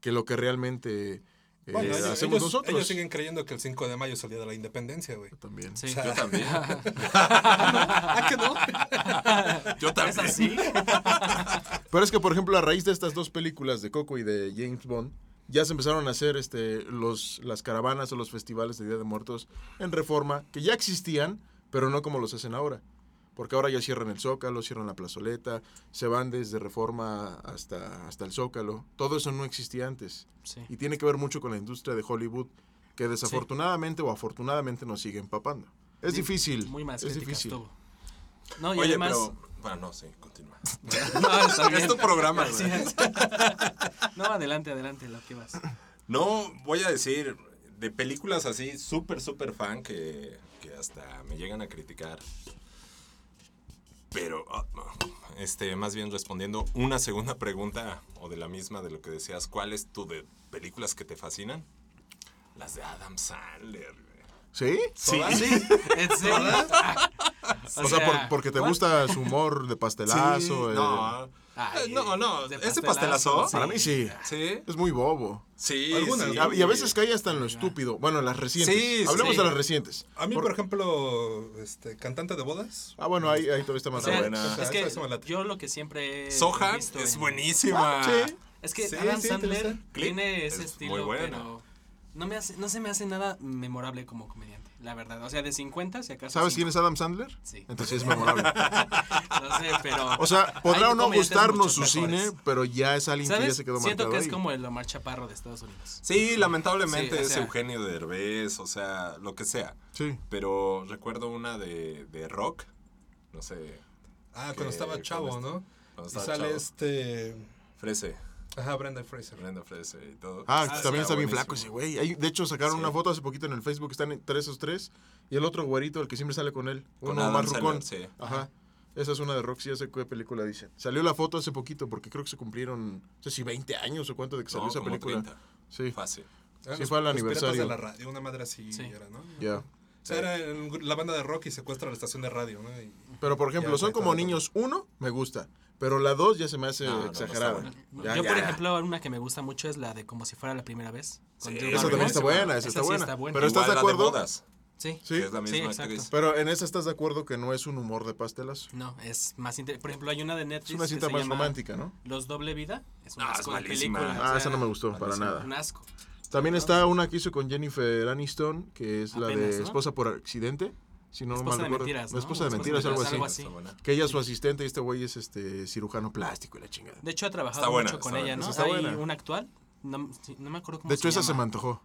que lo que realmente eh, Bueno, ellos, hacemos ellos- nosotros. ellos siguen creyendo que el 5 de mayo es el día de la independencia, güey. También. Sí. Yo también. ¿Ah, que no? Yo ¿Es también. así? Pero es que, por ejemplo, a raíz de estas dos películas de Coco y de James Bond, ya se empezaron a hacer este, los, las caravanas o los festivales de Día de Muertos en reforma, que ya existían, pero no como los hacen ahora. Porque ahora ya cierran el Zócalo, cierran la plazoleta, se van desde reforma hasta, hasta el Zócalo. Todo eso no existía antes. Sí. Y tiene que ver mucho con la industria de Hollywood, que desafortunadamente o afortunadamente nos sigue empapando. Es Sí, difícil. Muy más es difícil. No, y Oye, además... pero. Bueno, no, sí, continúa. No, está bien. Es tu programa, güey. Gracias. No, adelante, adelante, lo que vas. No, voy a decir, de películas así, súper, súper fan que, que hasta me llegan a criticar. Pero, ah, este, más bien respondiendo una segunda pregunta, o de la misma de lo que decías, ¿cuál es tu de películas que te fascinan? Las de Adam Sandler, güey. ¿Sí? Sí. ¿En serio? O, sea, por- porque te ¿cuál? gusta su humor de pastelazo. Sí, eh, no, Ay, Eh, no, no, de ¿ese pastelazo? Para mí sí. sí, Es muy bobo. sí, Algunas, sí. Y a, veces cae hasta en lo estúpido. Bueno, las recientes. Sí, Hablemos sí. de las recientes. A mí, Por- por, ejemplo, este, cantante de bodas. Ah, bueno, ahí, ahí todavía está O más sea, buena. O sea, es que yo lo que siempre visto es en- buenísima. Sí. Es que Sí, Adam sí, Sandler tiene ese Es estilo, muy bueno. pero no, me hace, no se me hace nada memorable como comediante, la verdad. O sea, de 50, si acaso. ¿Sabes cinco. quién es Adam Sandler? Sí. Entonces sí es memorable. No sé, pero. O sea, podrá o no gustarnos su mejores. cine, pero ya es alguien que ya ¿Sabes? se quedó Siento marcado que es ahí. como el Omar Chaparro de Estados Unidos. Sí, lamentablemente Sí, o es sea- Eugenio Derbez, o sea, lo que sea. Sí. Pero recuerdo una de, de rock, no sé, Ah, Que cuando estaba chavo, este- ¿no? cuando Y estaba sale chavo. este. Frese, Ajá, Brenda Fraser. Brenda Frese y todo. Ah, Sí, también está bien buenísimo. flaco ese güey. Ahí, de hecho, sacaron Sí. una foto hace poquito en el Facebook. Están entre esos tres. Y el otro güerito, el que siempre sale con él. Con Uno Adam más rucón. Sí. Ajá. Esa es una de ya sé qué película dice. Salió la foto hace poquito porque creo que se cumplieron, no sé si 20 años o cuánto de que salió No, esa como película. 30, Sí, fácil. Sí, los- fue piratas aniversario. de la radio, una madre así Sí. era, ¿no? ya. O sea, era el- la banda de rock y secuestra la estación de radio, ¿no? Y- Pero por ejemplo, son como niños. Uno, me gusta. Pero la dos ya se me hace No, no, no exagerada. Ya, Yo, ya, por ya. ejemplo, una que me gusta mucho es la de Como si fuera la primera vez. Sí, Esa también está buena, esa está sí buena. está buena. Pero ¿estás de la acuerdo? bodas, Sí. Sí. es la Sí, misma exacto. actriz. Pero en esa estás de acuerdo que no es un humor de pastelazo. No, es más inter- Por ejemplo, hay una de Netflix. Es una que cinta se más llama romántica, ¿no? Los Doble Vida. Es un Ah, es asco de malísima. película. Ah, o esa no sea, me gustó para nada. Un asco. También está una que hizo con Jennifer Aniston, que es la de ¿no? Esposa por accidente. Si no Esposa mal de recuerdo. mentiras, No. Esposa de Esposa de mentiras, algo así. algo así. Buena. Que ella es su asistente y este güey es este cirujano plástico y la chingada. De hecho, ha trabajado Está buena, mucho con está ella, buena. ¿no? Está Hay buena. una actual. No, sí, no me acuerdo cómo De hecho, esa llama. se me antojó.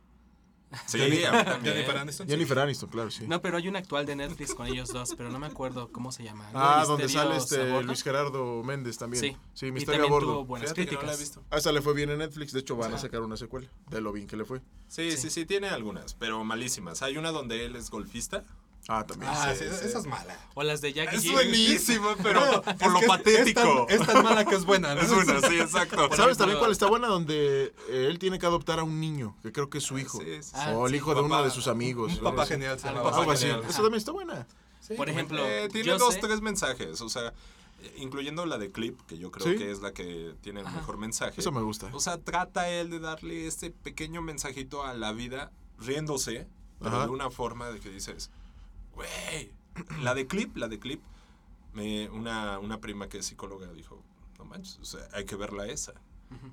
Sí. Jennifer Aniston. sí. Jennifer Aniston, claro, sí. No, pero hay una actual de Netflix con ellos dos, pero no me acuerdo cómo se llama. Ah, de donde sale este. Luis Gerardo Méndez también. Sí. Sí, Y Misterio a también tuvo bordo. buenas Fíjate que no críticas. la he visto. Ah, esa le fue bien en Netflix. De hecho, van a sacar una secuela. De lo bien que le fue. Sí, sí, sí, tiene algunas, pero malísimas. Hay una donde él es golfista. Ah, también. Ah, Sí, sí, sí. esa es mala. O las de Jackie Es buenísima, pero por lo patético. Es tan, es tan mala que es buena. ¿no? Es una, sí, exacto. Por ¿Sabes también cuál está buena? Donde eh, él tiene que adoptar a un niño, que creo que es su hijo. Sí, sí, sí. Ah, o el sí, hijo de uno de sus amigos. Un papá genial. se Algo así. genial. Esa también está buena. Sí, Por ejemplo, Eh, tiene yo dos, sé- tres mensajes, o sea, eh, incluyendo la de Clip, que yo creo Sí. que es la que tiene el mejor mensaje. Eso me gusta. O sea, trata él de darle este pequeño mensajito a la vida, riéndose, pero Ajá. de una forma de que dices, güey, la de Clip, la de Clip, me, una, una prima que es psicóloga dijo, no manches, o sea, hay que verla esa.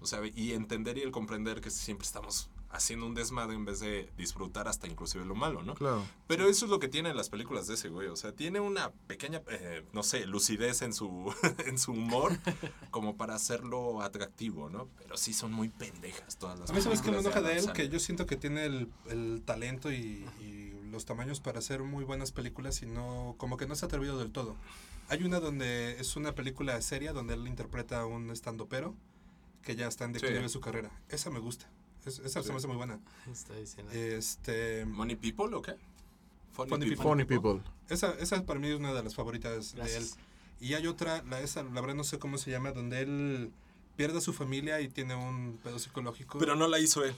O sea, y entender y el comprender que siempre estamos haciendo un desmadre en vez de disfrutar hasta inclusive lo malo, ¿no? Claro. Pero eso es lo que tienen las películas de ese güey. O sea, tiene una pequeña, eh, no sé, lucidez en su, en su humor como para hacerlo atractivo, ¿no? Pero sí son muy pendejas todas las A mí sabes que me enoja de él, que yo siento que tiene el, el talento y, y los tamaños para hacer muy buenas películas y no, como que no se ha atrevido del todo. Hay una donde es una película seria donde él interpreta a un estandopero que ya está en declive Sí. de su carrera. Esa me gusta. Es- esa se Sí. me hace muy buena. Está diciendo. Este, ¿Money People o qué? Funny, Funny People. Funny People. esa, esa para mí es una de las favoritas de él. Gracias. Y hay otra, la, esa, la verdad no sé cómo se llama, donde él pierde a su familia y tiene un pedo psicológico. Pero no la hizo él.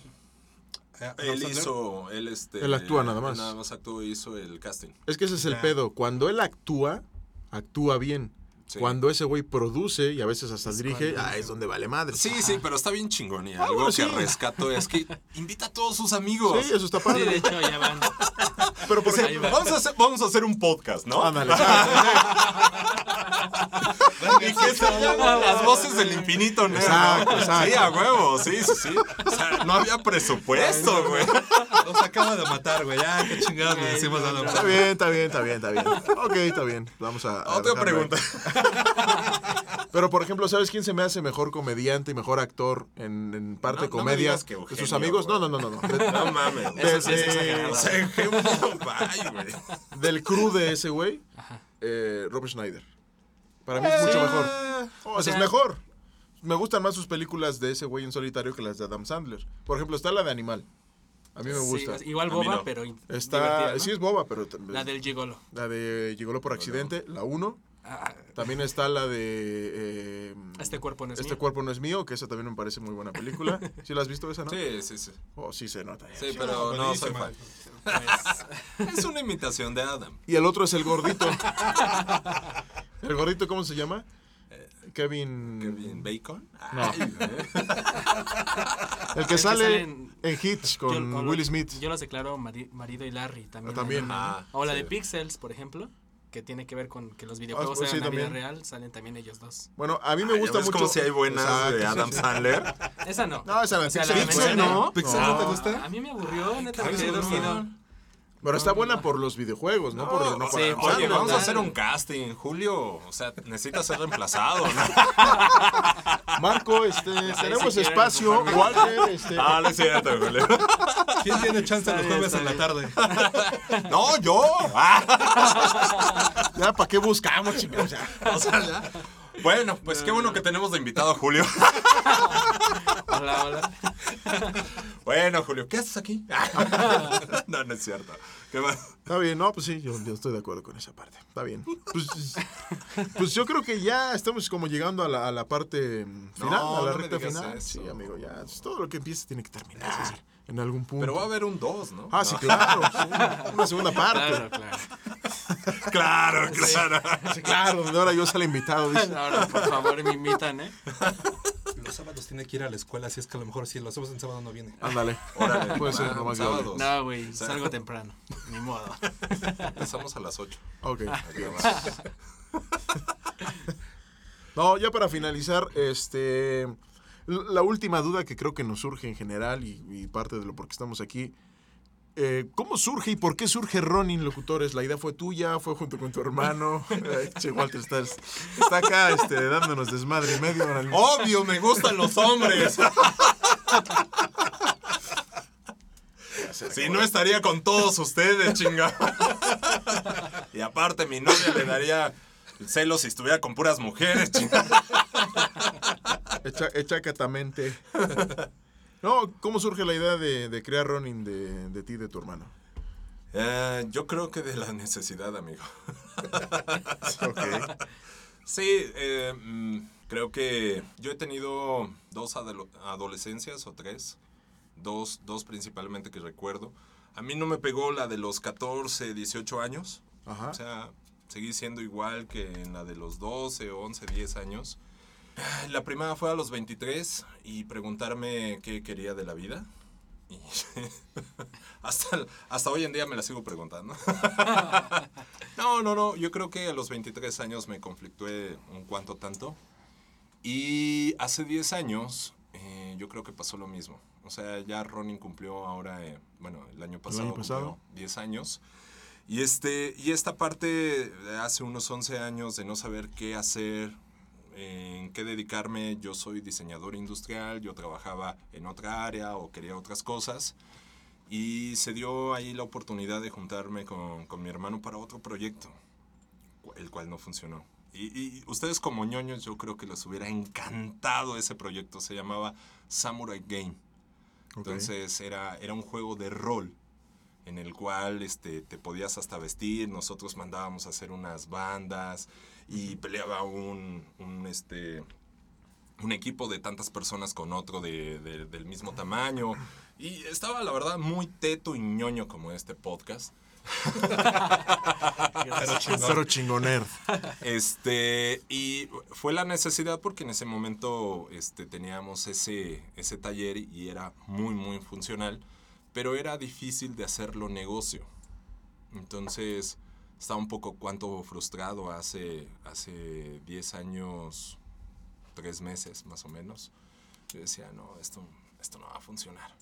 Eh, Él hizo, él este... Él actúa nada más. Nada más actuó y hizo el casting. Es que ese es el pedo. Cuando él actúa, actúa bien. Sí. Cuando ese güey produce y a veces hasta dirige, cuando- ah, es donde vale madre. Sí, sí, pero está bien chingón. Y Ah, algo bueno, que sí. rescato es que invita a todos sus amigos. Sí, eso está Sí, de padre. hecho, ya van. Pero por Sí, ejemplo, vamos, a hacer, vamos a hacer un podcast, ¿no? ándale. ¿Y qué se? Las voces del infinito, ¿no? Exacto, exacto. Sí, a huevo, sí, sí, sí. O sea, no había presupuesto, güey. Nos acaba de matar, güey. Ya, qué chingados le decimos a Adam Está bien, está bien, está bien, está bien. Ok, está bien. Vamos a. a Otra ahí. pregunta. Pero, por ejemplo, ¿sabes quién se me hace mejor comediante y mejor actor en, en parte No, no me comedia? digas que de sus Eugenio, amigos. No, güey. no, no, no. no. De- No mames. Eso sí es Desde- bye, del crew de ese güey, eh, Robert Schneider. Para mí es mucho mejor. Oh, o sea, es mejor. Me gustan más sus películas de ese güey en solitario que las de Adam Sandler. Por ejemplo, está la de Animal. A mí me Sí, gusta. igual A mí boba, no. pero Está, ¿no? sí es boba, pero también- La del gigolo. la de Llegó por accidente, la 1. Ah, También está la de eh, Este cuerpo no es Este mío. cuerpo no es mío, que esa también me parece muy buena película. ¿Sí la has visto esa, no? Sí, sí, sí. Oh, sí se nota. Sí, pero no soy fan. Es una imitación de Adam. Y el otro es el gordito. ¿El gordito cómo se llama? Kevin. Kevin Bacon. No. El que que sale en- en Hitch Yo- con o lo- Will Smith. Yo los declaro mari- marido y Larry también. Ah, también. ¿no? Ah, o la sí. de Pixels, por ejemplo, que tiene que ver con que los videojuegos pues sí, sean la vida real, salen también ellos dos. Bueno, a mí me gusta ¿ves mucho. como si hay buenas Exacto, de Adam. Sandler? Esa no. No, esa la O sea, Pixel no. No, ¿Pixel no te gusta? A mí me aburrió, neta, me quedé dormido. Pero está buena por los videojuegos, no, por, no por sí, Adam oye, vamos a hacer un casting, Julio. O sea, necesita ser reemplazado, ¿no? Marco, este, tenemos espacio. Walter, este. Ah, no es cierto, Julio. ¿Quién tiene chance Está los jueves en la tarde? No, yo. Ah, Ya, ¿para qué buscamos? Ya. o sea, ya. Bueno, pues qué bueno que tenemos de invitado a Julio. Hola, hola. Bueno, Julio, ¿qué haces aquí? No, no es cierto. ¿Qué más? Está bien, no, pues sí, yo, yo estoy de acuerdo con esa parte. Está bien. Pues, pues yo creo que ya estamos como llegando a la, a la parte final, No, a la no me recta final. eso. Sí, amigo, ya. Todo lo que empieza tiene que terminar en algún punto. Pero va a haber un 2, ¿no? Ah, sí, claro. sí, Una segunda parte. Claro, claro. Claro, claro. Sí, claro, ahora yo sale invitado. dice. Ahora, por favor, me invitan, ¿eh? Los sábados tiene que ir a la escuela, así es que a lo mejor si lo hacemos en sábado no viene. Ándale. Órale, Puede ser va, lo más sábados. No, güey, salgo temprano. Ni modo. Empezamos a las 8. Ok. No, ya para finalizar, este. La última duda que creo que nos surge en general y, y parte de lo por qué estamos aquí. eh, ¿Cómo surge y por qué surge Ronin Locutores? ¿La idea fue tuya? ¿Fue junto con tu hermano? Che, Walter, estás, está acá este, dándonos desmadre y medio. Obvio, me gustan los hombres. Si no estaría con todos ustedes, chinga. Y aparte mi novia le daría celos si estuviera con puras mujeres, chinga. Echa, echacatamente. No, ¿cómo surge la idea de, de crear Ronin de, de ti y de tu hermano? Eh, yo creo que de la necesidad, amigo. Ok. Sí, eh, mm, creo que yo he tenido dos adolescencias o tres, dos, dos principalmente que recuerdo. A mí no me pegó la de los 14, 18 años. Ajá. O sea, seguí siendo igual que en la de los 12, 11, 10 años. La primera fue a los 23 y preguntarme qué quería de la vida. Y hasta, hasta hoy en día me la sigo preguntando. No, no, no. Yo creo que a los 23 años me conflictué un cuanto tanto. Y hace 10 años eh, yo creo que pasó lo mismo. O sea, ya Ronin cumplió ahora, eh, bueno, el año pasado, año pasado. cumplió 10 años. Y, este, y esta parte de hace unos 11 años de no saber qué hacer, en qué dedicarme, yo soy diseñador industrial, yo trabajaba en otra área o quería otras cosas. Y se dio ahí la oportunidad de juntarme con, con mi hermano para otro proyecto, el cual no funcionó. Y, y ustedes como ñoños yo creo que les hubiera encantado ese proyecto. Se llamaba Samurai Game. Entonces era, era un juego de rol en el cual este, te podías hasta vestir. Nosotros mandábamos a hacer unas bandas y peleaba un, un, este, un equipo de tantas personas con otro de- de- del mismo tamaño. Y estaba, la verdad, muy teto y ñoño como este podcast. Pero chingón. Cero chingoner. Este, y fue la necesidad porque en ese momento este, teníamos ese, ese taller y era muy, muy funcional, pero era difícil de hacerlo negocio. Entonces, estaba un poco cuanto frustrado hace, hace 10 años, 3 meses más o menos. Yo decía, no, esto, esto no va a funcionar.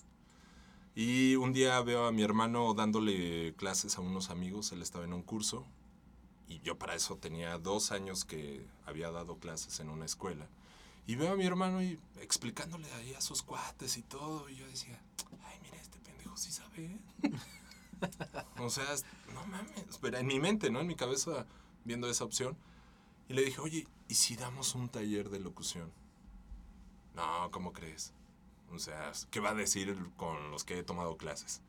Y un día veo a mi hermano dándole clases a unos amigos, él estaba en un curso, y yo para eso tenía dos años que había dado clases en una escuela. Y veo a mi hermano y explicándole ahí a sus cuates y todo, y yo decía, ay, mira, este pendejo sí sabe. ¿eh?". o sea, no mames, pero en mi mente, ¿no? En mi cabeza, viendo esa opción. Y le dije, oye, ¿y si damos un taller de locución? No, ¿cómo crees? O sea, ¿qué va a decir con los que he tomado clases?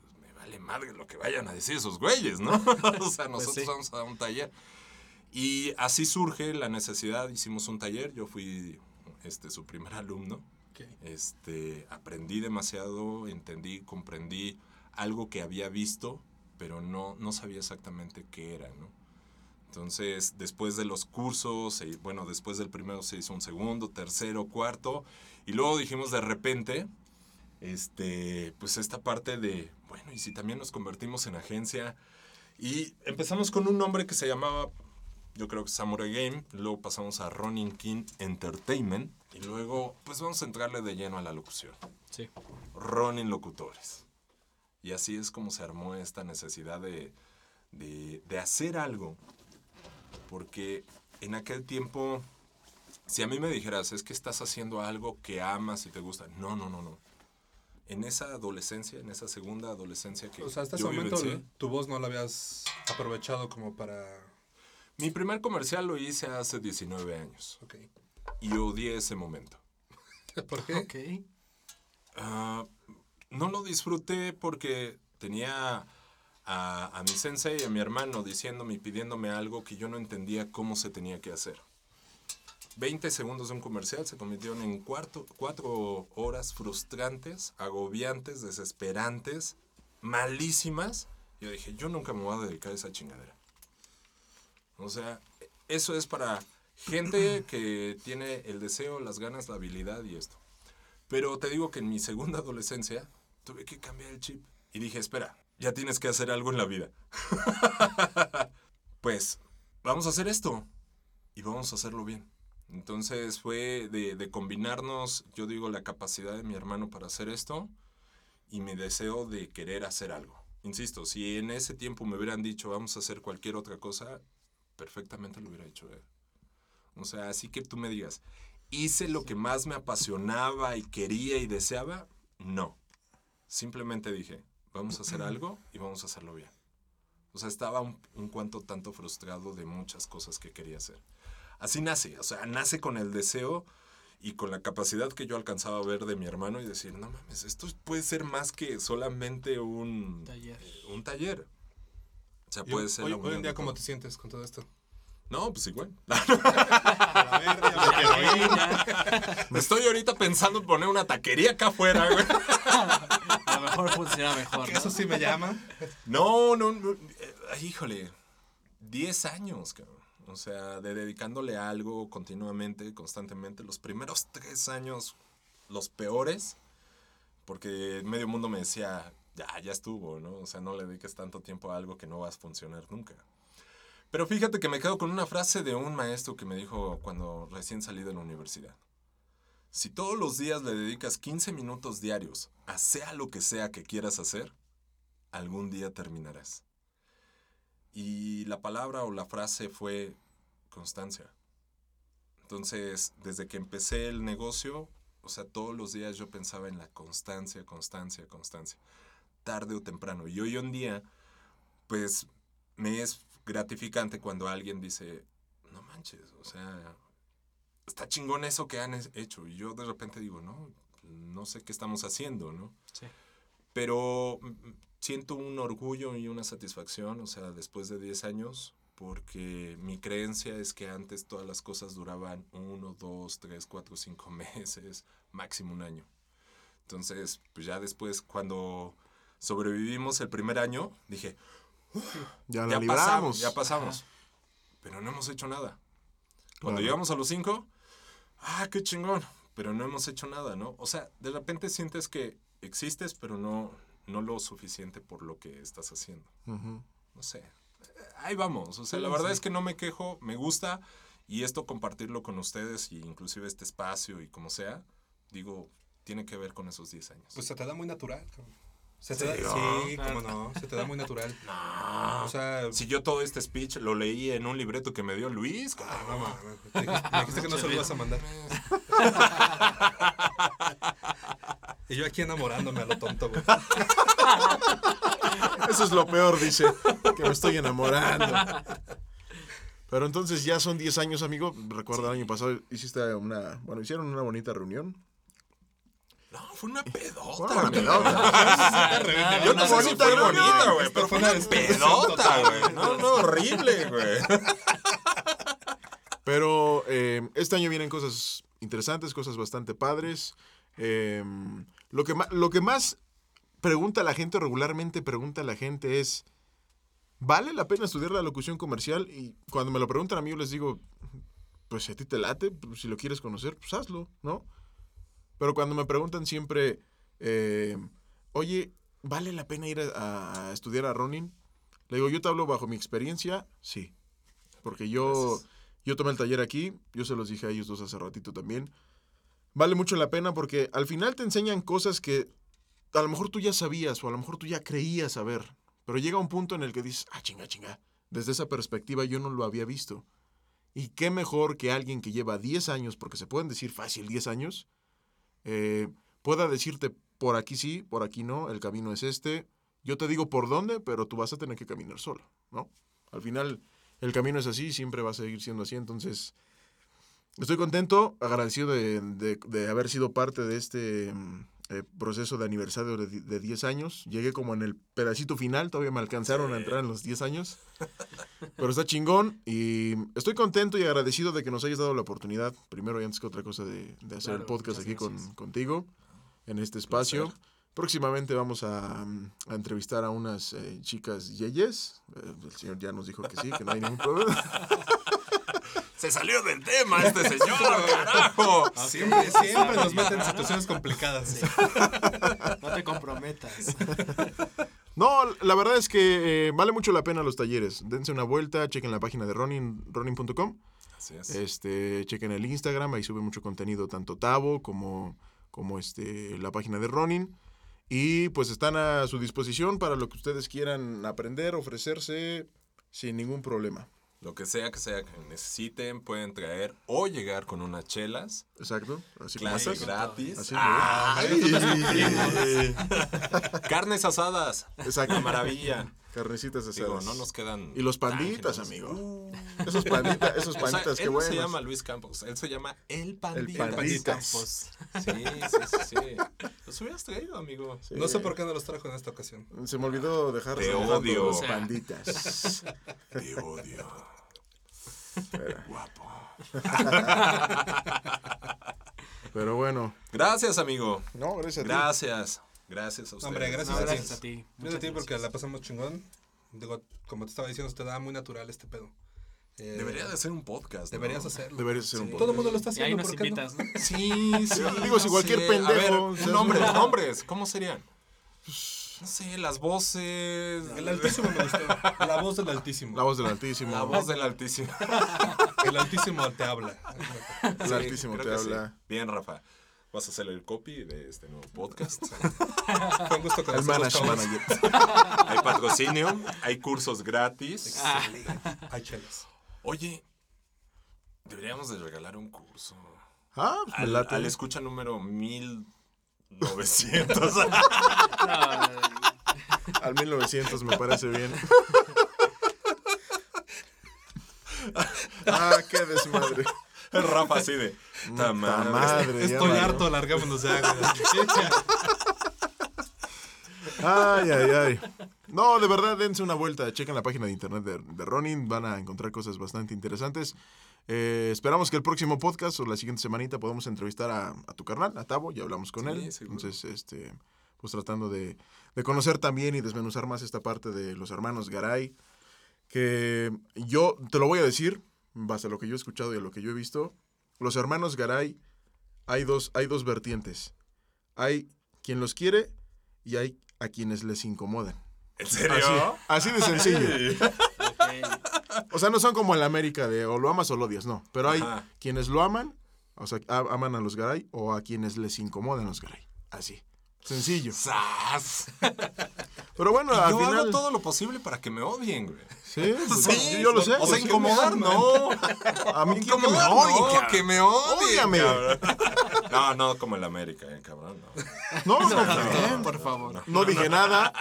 Pues me vale madre lo que vayan a decir esos güeyes, ¿no? o sea, nosotros sí. vamos a dar un taller. Y así surge la necesidad, hicimos un taller, yo fui este, su primer alumno. Ok. Este, aprendí demasiado, entendí, comprendí algo que había visto, pero no, no sabía exactamente qué era, ¿no? Entonces, después de los cursos, bueno, después del primero se hizo un segundo, tercero, cuarto, y luego dijimos de repente, este, pues esta parte de, bueno, y si también nos convertimos en agencia, y empezamos con un nombre que se llamaba, yo creo que Samurai Game, luego pasamos a Ronin King Entertainment, y luego, pues vamos a entrarle de lleno a la locución. Sí. Ronin Locutores. Y así es como se armó esta necesidad de, de, de hacer algo. Porque en aquel tiempo, si a mí me dijeras, es que estás haciendo algo que amas y te gusta. No, no, no, no. En esa adolescencia, en esa segunda adolescencia que O sea, hasta ese momento vivencié, tu voz no la habías aprovechado como para... mi primer comercial lo hice hace 19 años. Ok. Y odié ese momento. ¿Por qué? Ok. Ah, no lo disfruté porque tenía a, a mi sensei y a mi hermano diciéndome y pidiéndome algo que yo no entendía cómo se tenía que hacer. 20 segundos de un comercial se convirtieron en cuarto, cuatro horas frustrantes, agobiantes, desesperantes, malísimas. Yo dije, yo nunca me voy a dedicar a esa chingadera. O sea, eso es para gente que tiene el deseo, las ganas, la habilidad y esto. Pero te digo que en mi segunda adolescencia tuve que cambiar el chip. Y dije, espera, ya tienes que hacer algo en la vida. pues, vamos a hacer esto. Y vamos a hacerlo bien. Entonces fue de, de combinarnos, yo digo, la capacidad de mi hermano para hacer esto y mi deseo de querer hacer algo. Insisto, si en ese tiempo me hubieran dicho, vamos a hacer cualquier otra cosa, perfectamente lo hubiera hecho él. O sea, así que tú me digas, ¿hice lo que más me apasionaba y quería y deseaba? No. Simplemente dije, vamos a hacer algo y vamos a hacerlo bien. O sea, estaba un, un cuanto tanto frustrado de muchas cosas que quería hacer. Así nace, o sea, nace con el deseo y con la capacidad que yo alcanzaba a ver de mi hermano y decir, no mames, esto puede ser más que solamente un Taller. Un taller. O sea, puede hoy- ser hoy, la hoy en día, ¿cómo todo. te sientes con todo esto? No, pues igual. Me Estoy ahorita pensando en poner una taquería acá afuera, güey. A lo mejor funciona mejor. eso sí me llama. No, no, no. eh, híjole. 10 años, cabrón. O sea, de dedicándole a algo continuamente, constantemente. Los primeros tres años, los peores. Porque medio mundo me decía, ya, ya estuvo, ¿no? O sea, no le dediques tanto tiempo a algo que no vas a funcionar nunca. Pero fíjate que me quedo con una frase de un maestro que me dijo cuando recién salí de la universidad. Si todos los días le dedicas 15 minutos diarios a sea lo que sea que quieras hacer, algún día terminarás. Y la palabra o la frase fue constancia. Entonces, desde que empecé el negocio, o sea, todos los días yo pensaba en la constancia, constancia, constancia, tarde o temprano. Y hoy en día, pues, me es gratificante cuando alguien dice, no manches, o sea, está chingón eso que han hecho. Y yo de repente digo, no, no sé qué estamos haciendo, ¿no? Sí. Pero mm, mm, siento un orgullo y una satisfacción, o sea, después de 10 años, porque mi creencia es que antes todas las cosas duraban uno, dos, tres, cuatro, cinco meses, máximo un año. Entonces, pues ya después, cuando sobrevivimos el primer año, dije, Ya la ya libramos. pasamos, ya pasamos. Pero no hemos hecho nada. Cuando Claro. llegamos a los cinco, ah, qué chingón. Pero no hemos hecho nada, ¿no? O sea, de repente sientes que existes, pero no, no lo suficiente por lo que estás haciendo. No sé. Ahí vamos. O sea, Sí, la verdad sí. es que no me quejo, me gusta. Y esto compartirlo con ustedes, y inclusive este espacio y como sea, digo, tiene que ver con esos 10 años. Pues se te da muy natural. cabrón. Se te da, Sí, cómo no, se te da muy natural. no. O sea, Si yo todo este speech lo leí en un libreto que me dio Luis, ah, no mames, te dijiste- me dijiste que no se lo ibas a mandar. Y yo aquí enamorándome a lo tonto, güey. Eso es lo peor, dice, que me estoy enamorando. Pero entonces ya son 10 años, amigo. Recuerdo el año pasado hiciste una, bueno, hicieron una bonita reunión. No, fue una pedota. Fue una pedota. Yo no sé si fue reunión. bonita, güey, pero fue una pedota, güey. No, no, horrible, güey. Pero eh, este año vienen cosas interesantes, cosas bastante padres. Eh, lo, que lo que más pregunta la gente, regularmente pregunta la gente es, ¿vale la pena estudiar la locución comercial? Y cuando me lo preguntan a mí, yo les digo, pues si a ti te late, pues, si lo quieres conocer, pues hazlo, ¿no? Pero cuando me preguntan siempre, eh, oye, ¿vale la pena ir a, a estudiar a Ronin? Le digo, yo te hablo bajo mi experiencia, sí. Porque yo... Yo tomé el taller aquí, yo se los dije a ellos dos hace ratito también. Vale mucho la pena porque al final te enseñan cosas que a lo mejor tú ya sabías o a lo mejor tú ya creías saber. Pero llega un punto en el que dices, ah, chinga, chinga. Desde esa perspectiva yo no lo había visto. Y qué mejor que alguien que lleva 10 años, porque se pueden decir fácil 10 años, eh, pueda decirte por aquí sí, por aquí no, el camino es este. Yo te digo por dónde, pero tú vas a tener que caminar solo, ¿no? Al final el camino es así, siempre va a seguir siendo así. Entonces, estoy contento, agradecido de, de- haber sido parte de este mm, eh, proceso de aniversario de, de 10 años. Llegué como en el pedacito final, todavía me alcanzaron a entrar en los 10 años. Pero está chingón y estoy contento y agradecido de que nos hayas dado la oportunidad, primero y antes que otra cosa, de, de hacer el podcast aquí con, contigo en este espacio. Placer. Próximamente vamos a, mm, a entrevistar a unas eh, chicas yeyes. Eh, el señor ya nos dijo que sí, que no hay ningún problema. Se salió del tema este señor, carajo. Siempre, siempre nos meten en situaciones complicadas. No te comprometas. No, la verdad es que eh, vale mucho la pena los talleres. Dense una vuelta, chequen la página de Ronin, ronin.com. Así es. Este, chequen el Instagram, ahí sube mucho contenido, tanto Tavo como, como este, la página de Ronin. Y pues están a su disposición para lo que ustedes quieran aprender, ofrecerse sin ningún problema. Lo que sea que sea que necesiten, pueden traer o llegar con unas chelas. Exacto. Así como Clase estas. gratis. Así Ay, carnes asadas. Exacto. Una maravilla. Carnecitas asadas. Digo, no nos quedan. Y los panditas, amigo. Esos panditas, esos O sea, panditas, él qué no buenos. se llama Luis Campos, él se llama El El Pandita. panditas. Campos. Sí, sí, sí, sí. Los hubieras traído, amigo. Sí. No sé por qué no los trajo en esta ocasión. Se me olvidó dejar Te odio. los panditas. Te odio. Guapo. Pero bueno. Gracias, amigo. No, gracias a ti. Gracias. Gracias a ustedes. Hombre, gracias No, a ti. gracias a ti. Gracias a ti porque la pasamos chingón. Digo, como te estaba diciendo, se te da muy natural este pedo. Eh, Debería de ser un podcast. ¿no? Deberías hacerlo. Deberías hacer un Sí. poco. Todo el mundo lo está Y ahí haciendo, nos ¿por qué no? invitas, ¿no? Sí, sí. Digo, si cualquier sé. pendejo A ver, nombres, nombres. ¿Cómo serían? No sé, las voces. El Altísimo me gustó. La voz del Altísimo. La voz del Altísimo. La voz del Altísimo. El Altísimo te habla. El Sí, Altísimo te sí. habla. Bien, Rafa. Vas a hacer el copy de este nuevo podcast. Fue un gusto El manage chavos. manager. Hay patrocinio, hay cursos gratis. Hay chelas. Oye, deberíamos de regalar un curso. Ah, pues me Al, late. al escucha número 1900. Al 1900 me parece bien. ah, qué desmadre. Rafa así de... "Ta Ta madre". Estoy harto, largámonos ya. Ay, ay, ay. No, de verdad, dense una vuelta. Chequen la página de internet de, de Ronin. Van a encontrar cosas bastante interesantes. Eh, esperamos que el próximo podcast o la siguiente semanita podamos entrevistar a, a tu carnal, a Tavo. Ya hablamos con Sí, él. seguro. Entonces, este, pues tratando de, de conocer también y desmenuzar más esta parte de los hermanos Garay, que yo te lo voy a decir, base a lo que yo he escuchado y a lo que yo he visto, los hermanos Garay hay dos, hay dos vertientes. Hay quien los quiere y hay a quienes les incomodan. ¿En serio? Así, así de sencillo. Ok. O sea, no son como en la América de o lo amas o lo odias, no. Pero hay Ajá. quienes lo aman, o sea, a- aman a los Garay, o a quienes les incomodan los Garay. Así. Sencillo. ¡Sas! Pero bueno, Y al yo final. hago todo lo posible para que me odien, güey. Sí, pues, Sí, yo lo sé. O sea, incomodar, no. A mí que me Incomodar, odien, no, que me odien. No, no, como el América, eh, cabrón. No. No, no, no, Por favor. no dije nada.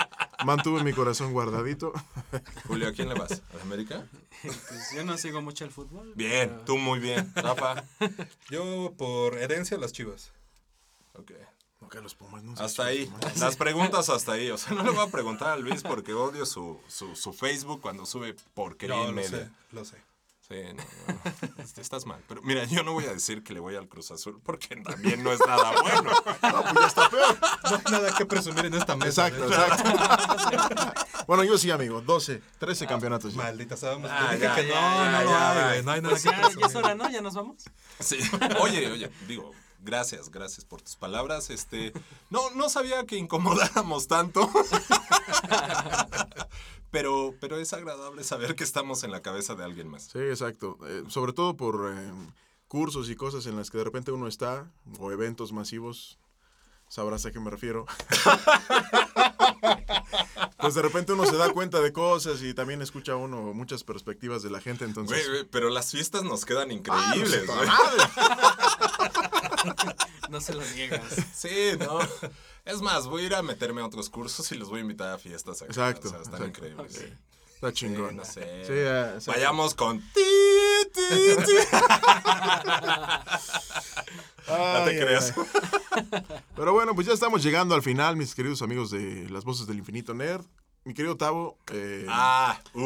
Mantuve mi corazón guardadito. Julio, ¿a quién le vas? ¿Al América? Pues yo no sigo mucho el fútbol. Bien, pero- tú muy bien. Rafa. Yo, por herencia, las chivas. Ok. Que los Pumas no Hasta ahí. Las preguntas hasta ahí. O sea, no le voy a preguntar a Luis porque odio su, su, su Facebook cuando sube porquería No, en lo medio. sé, lo sé. Sí, no, no. Estás mal. Pero mira, yo no voy a decir que le voy al Cruz Azul porque también no es nada bueno. No, pues ya está peor. No hay nada que presumir en esta mesa. Exacto, exacto. Bueno, yo sí, amigo. 12, 13 campeonatos. ya. Maldita sabemos. Ah, ya, que ya, no, ya, no, no ya, hay, güey, no hay nada Pues que ya, ya es presumir. hora, ¿no? Ya nos vamos. Sí. Oye, oye, digo, gracias, gracias por tus palabras. Este, no, no sabía que incomodáramos tanto. Pero, pero es agradable saber que estamos en la cabeza de alguien más. Sí, exacto. Eh, sobre todo por eh, cursos y cosas en las que de repente uno está, o eventos masivos, sabrás a qué me refiero. pues de repente uno se da cuenta de cosas y también escucha uno muchas perspectivas de la gente, entonces... Pero las fiestas nos quedan Ah, increíbles. pues, güey. madre. No se lo niegas. Sí, no. Es más, voy a ir a meterme a otros cursos y los voy a invitar a fiestas. acá. Exacto, O sea, están exacto. increíbles. Ok. sí. Está Sí, chingón. no sé. Sí. Vayamos con. ti, ti, ti. No te ay, creas. ay. Pero bueno, pues ya estamos llegando al final, mis queridos amigos de Las Voces del Infinito Nerd. Mi querido Tavo. eh, Ah, uh,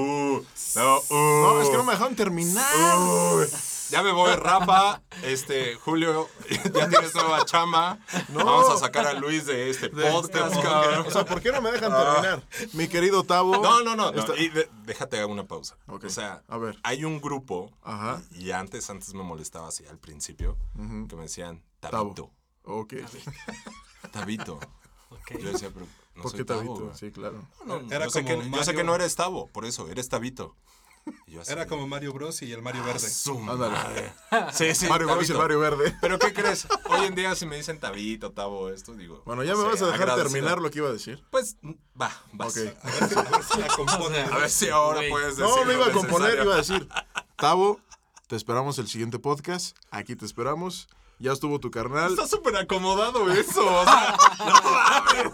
no, uh. no, es que no me dejaron terminar. Uy, ya me voy, Rafa. Este, Julio, ya tienes nueva chama. No. Vamos a sacar a Luis de este podcast, cabrón. O sea, ¿por qué no me dejan terminar? Mi querido Tavo. No, no, no. no, Está- y de- déjate hago una pausa. O sea, a ver. hay un grupo. Ajá. Y antes, antes me molestaba así al principio. Que me decían Tavo. Tabito. Ok. Tabito. Yo decía, pero no ¿Por qué Tabito? Sí, claro. No, no, Era yo, sé como que, yo sé que no eres Tavo, por eso, eres Tabito. Y yo así Era de, como Mario Bros. y el Mario Verde. "Su Ándale. madre". Sí, sí, Mario Bros y el. Mario Verde. Pero ¿qué crees? Hoy en día si me dicen Tabito, Tavo, esto, digo... Bueno, ya me sé, vas a dejar agradecido. terminar lo que iba a decir. Pues, va, vas. Ok. A ver si a ver si la. A ver si ahora puedes decir No, lo iba a componer, necesario. iba a decir. Tavo, te esperamos el siguiente podcast. Aquí te esperamos. Ya estuvo tu carnal. Está súper acomodado eso, o sea, no mames,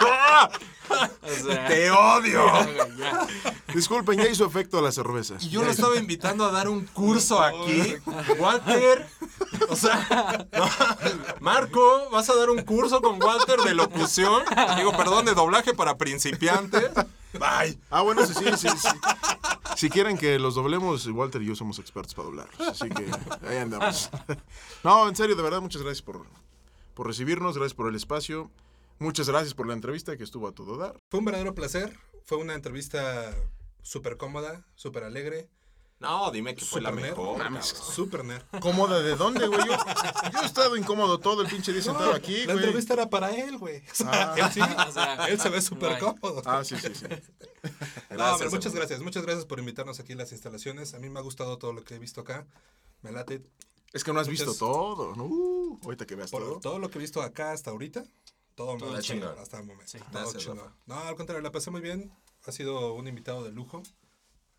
O sea, te odio. ya, ya. Disculpen, ya hizo efecto a la cerveza. Y yo lo estaba invitando a dar un curso aquí. Walter, o sea, no, Marco, vas a dar un curso con Walter de locución. Digo, perdón, de doblaje para principiantes. Bye. Ah, bueno, sí, sí, sí, sí. Si quieren que los doblemos, Walter y yo somos expertos para doblarlos. Así que ahí andamos. No, en serio, de verdad, muchas gracias por, por recibirnos, gracias por el espacio. Muchas gracias por la entrevista que estuvo a todo dar. Fue un verdadero placer. Fue una entrevista súper cómoda, súper alegre. No, dime que fue la nerd. mejor. Mames. Súper nerd. ¿Cómoda de dónde, güey? Yo, yo he estado incómodo todo el pinche día sentado aquí, La güey. entrevista era para él, güey. O sea, Ah. él sí, O sea, él se ve súper cómodo. Ah, sí, sí, sí. No, Gracias, hombre, muchas gracias. Muchas gracias por invitarnos aquí a las instalaciones. A mí me ha gustado todo lo que he visto acá. Me late. Es que no has visto todo, ¿no? Uh, ahorita que veas Por todo. todo lo que he visto acá hasta ahorita, todo Todo muy chingón. chingón hasta el momento. Sí. Todo Gracias. No, al contrario, la pasé muy bien. Ha sido un invitado de lujo.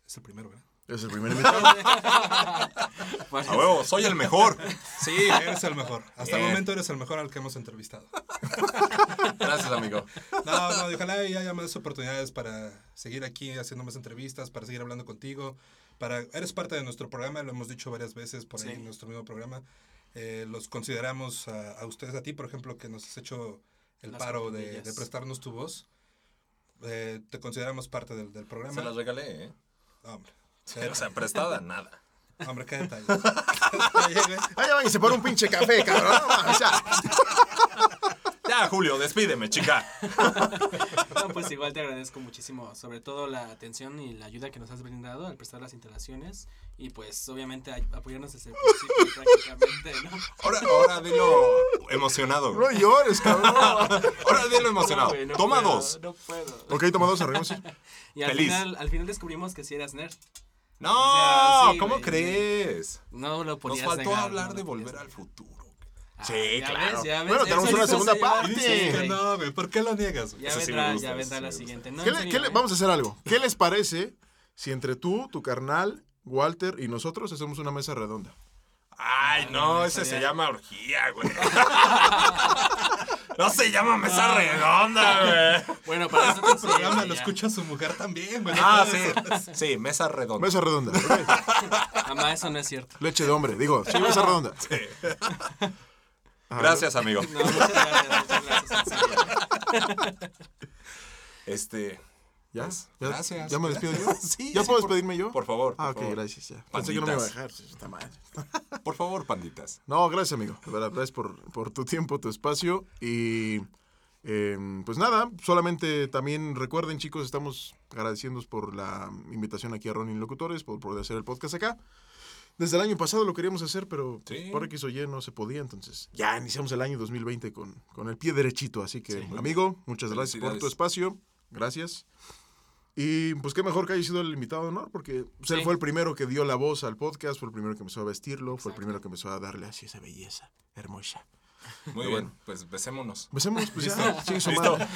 Es el primero, ¿verdad? Es el primer invitado. Pues, A huevo, soy el mejor. Sí, eres el mejor. Hasta el Bien. momento eres el mejor al que hemos entrevistado. Gracias, amigo. No, no, ojalá y haya más oportunidades para seguir aquí haciendo más entrevistas, para seguir hablando contigo. Para, eres parte de nuestro programa, lo hemos dicho varias veces por ahí Sí. en nuestro mismo programa. Eh, los consideramos a, a ustedes, a ti, por ejemplo, que nos has hecho el Las paro de, de prestarnos tu voz. Eh, te consideramos parte del, del programa. Se las regalé, ¿eh? Hombre, O sea, prestada, nada. hombre, qué detalle. Güey. Ah, ya váyanse por un pinche café, cabrón. No ya. Ya, Julio, despídeme, chica. No, pues igual te agradezco muchísimo, sobre todo la atención y la ayuda que nos has brindado al prestar las instalaciones y pues obviamente apoyarnos desde el principio prácticamente, ¿no? Ahora, ahora dilo emocionado. No llores, cabrón. Ahora dilo emocionado. güey, no Toma puedo, dos. No puedo. ok, toma dos, arreglamos. Y al Feliz. final, al final descubrimos que si eras nerd. No, O sea, sí, ¿cómo crees? No lo Nos podías faltó hablar no de volver al futuro. Ah, Sí, claro. ves, ya ves, Bueno, tenemos una segunda se parte. Sí. dices no. ¿Por qué lo niegas? Ya sí vendrá, gusta, ya vendrá sí la siguiente. No, ¿Qué en le- serio, qué le- ¿eh? vamos a hacer algo. ¿Qué les parece si entre tú, tu carnal, Walter y nosotros hacemos una mesa redonda? Ay, no, no, ese se llama orgía, güey. No se llama mesa redonda, güey. Bueno, para eso te El programa sí, lo ya. escucha su mujer también, güey. Ah, sí. Sí, mesa redonda. Mesa redonda. Mamá, eso no es cierto. Leche de hombre. Digo, sí, mesa redonda. Ah, Gracias, amigo. No, muchas gracias, muchas gracias. Este. ¿Ya? ¿Ya? Gracias. ¿Ya me despido yo? Sí, ¿Ya sí, puedo por- despedirme yo? Por favor. Ah, por ok, favor. gracias. Ya. Pensé que no me iba a dejar. está mal. Por favor, panditas. No, gracias, amigo. De verdad, gracias por, por tu tiempo, tu espacio. Y eh, pues nada, solamente también recuerden, chicos, estamos agradeciendo por la invitación aquí a Ronin Locutores, por poder hacer el podcast acá. Desde el año pasado lo queríamos hacer, pero Sí. por X o Y no se podía, entonces ya iniciamos el año 2020 con, con el pie derechito. Así que, Sí. amigo, muchas gracias por tu espacio. Gracias. Y pues qué mejor que haya sido el invitado de honor, porque pues, él Sí. fue el primero que dio la voz al podcast, fue el primero que empezó a vestirlo, fue el primero que empezó a darle así esa belleza hermosa. Muy bien, pues besémonos. Besemos, pues ya, chingue su madre.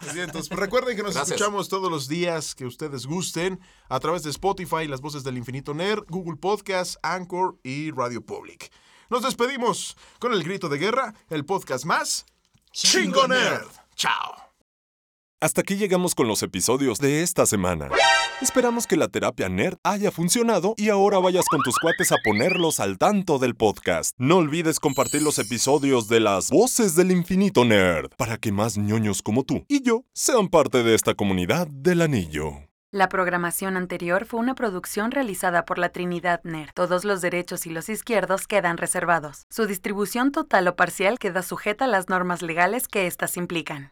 Así, entonces, pues, recuerden que nos Gracias. escuchamos todos los días que ustedes gusten a través de Spotify, Las Voces del Infinito Nerd, Google Podcast, Anchor y Radio Public. Nos despedimos con el grito de guerra, el podcast más chingoner. Chao. Hasta aquí llegamos con los episodios de esta semana. Esperamos que la terapia nerd haya funcionado y ahora vayas con tus cuates a ponerlos al tanto del podcast. No olvides compartir los episodios de las voces del infinito nerd para que más ñoños como tú y yo sean parte de esta comunidad del anillo. La programación anterior fue una producción realizada por la Trinidad Nerd. Todos los derechos y los izquierdos quedan reservados. Su distribución total o parcial queda sujeta a las normas legales que éstas implican.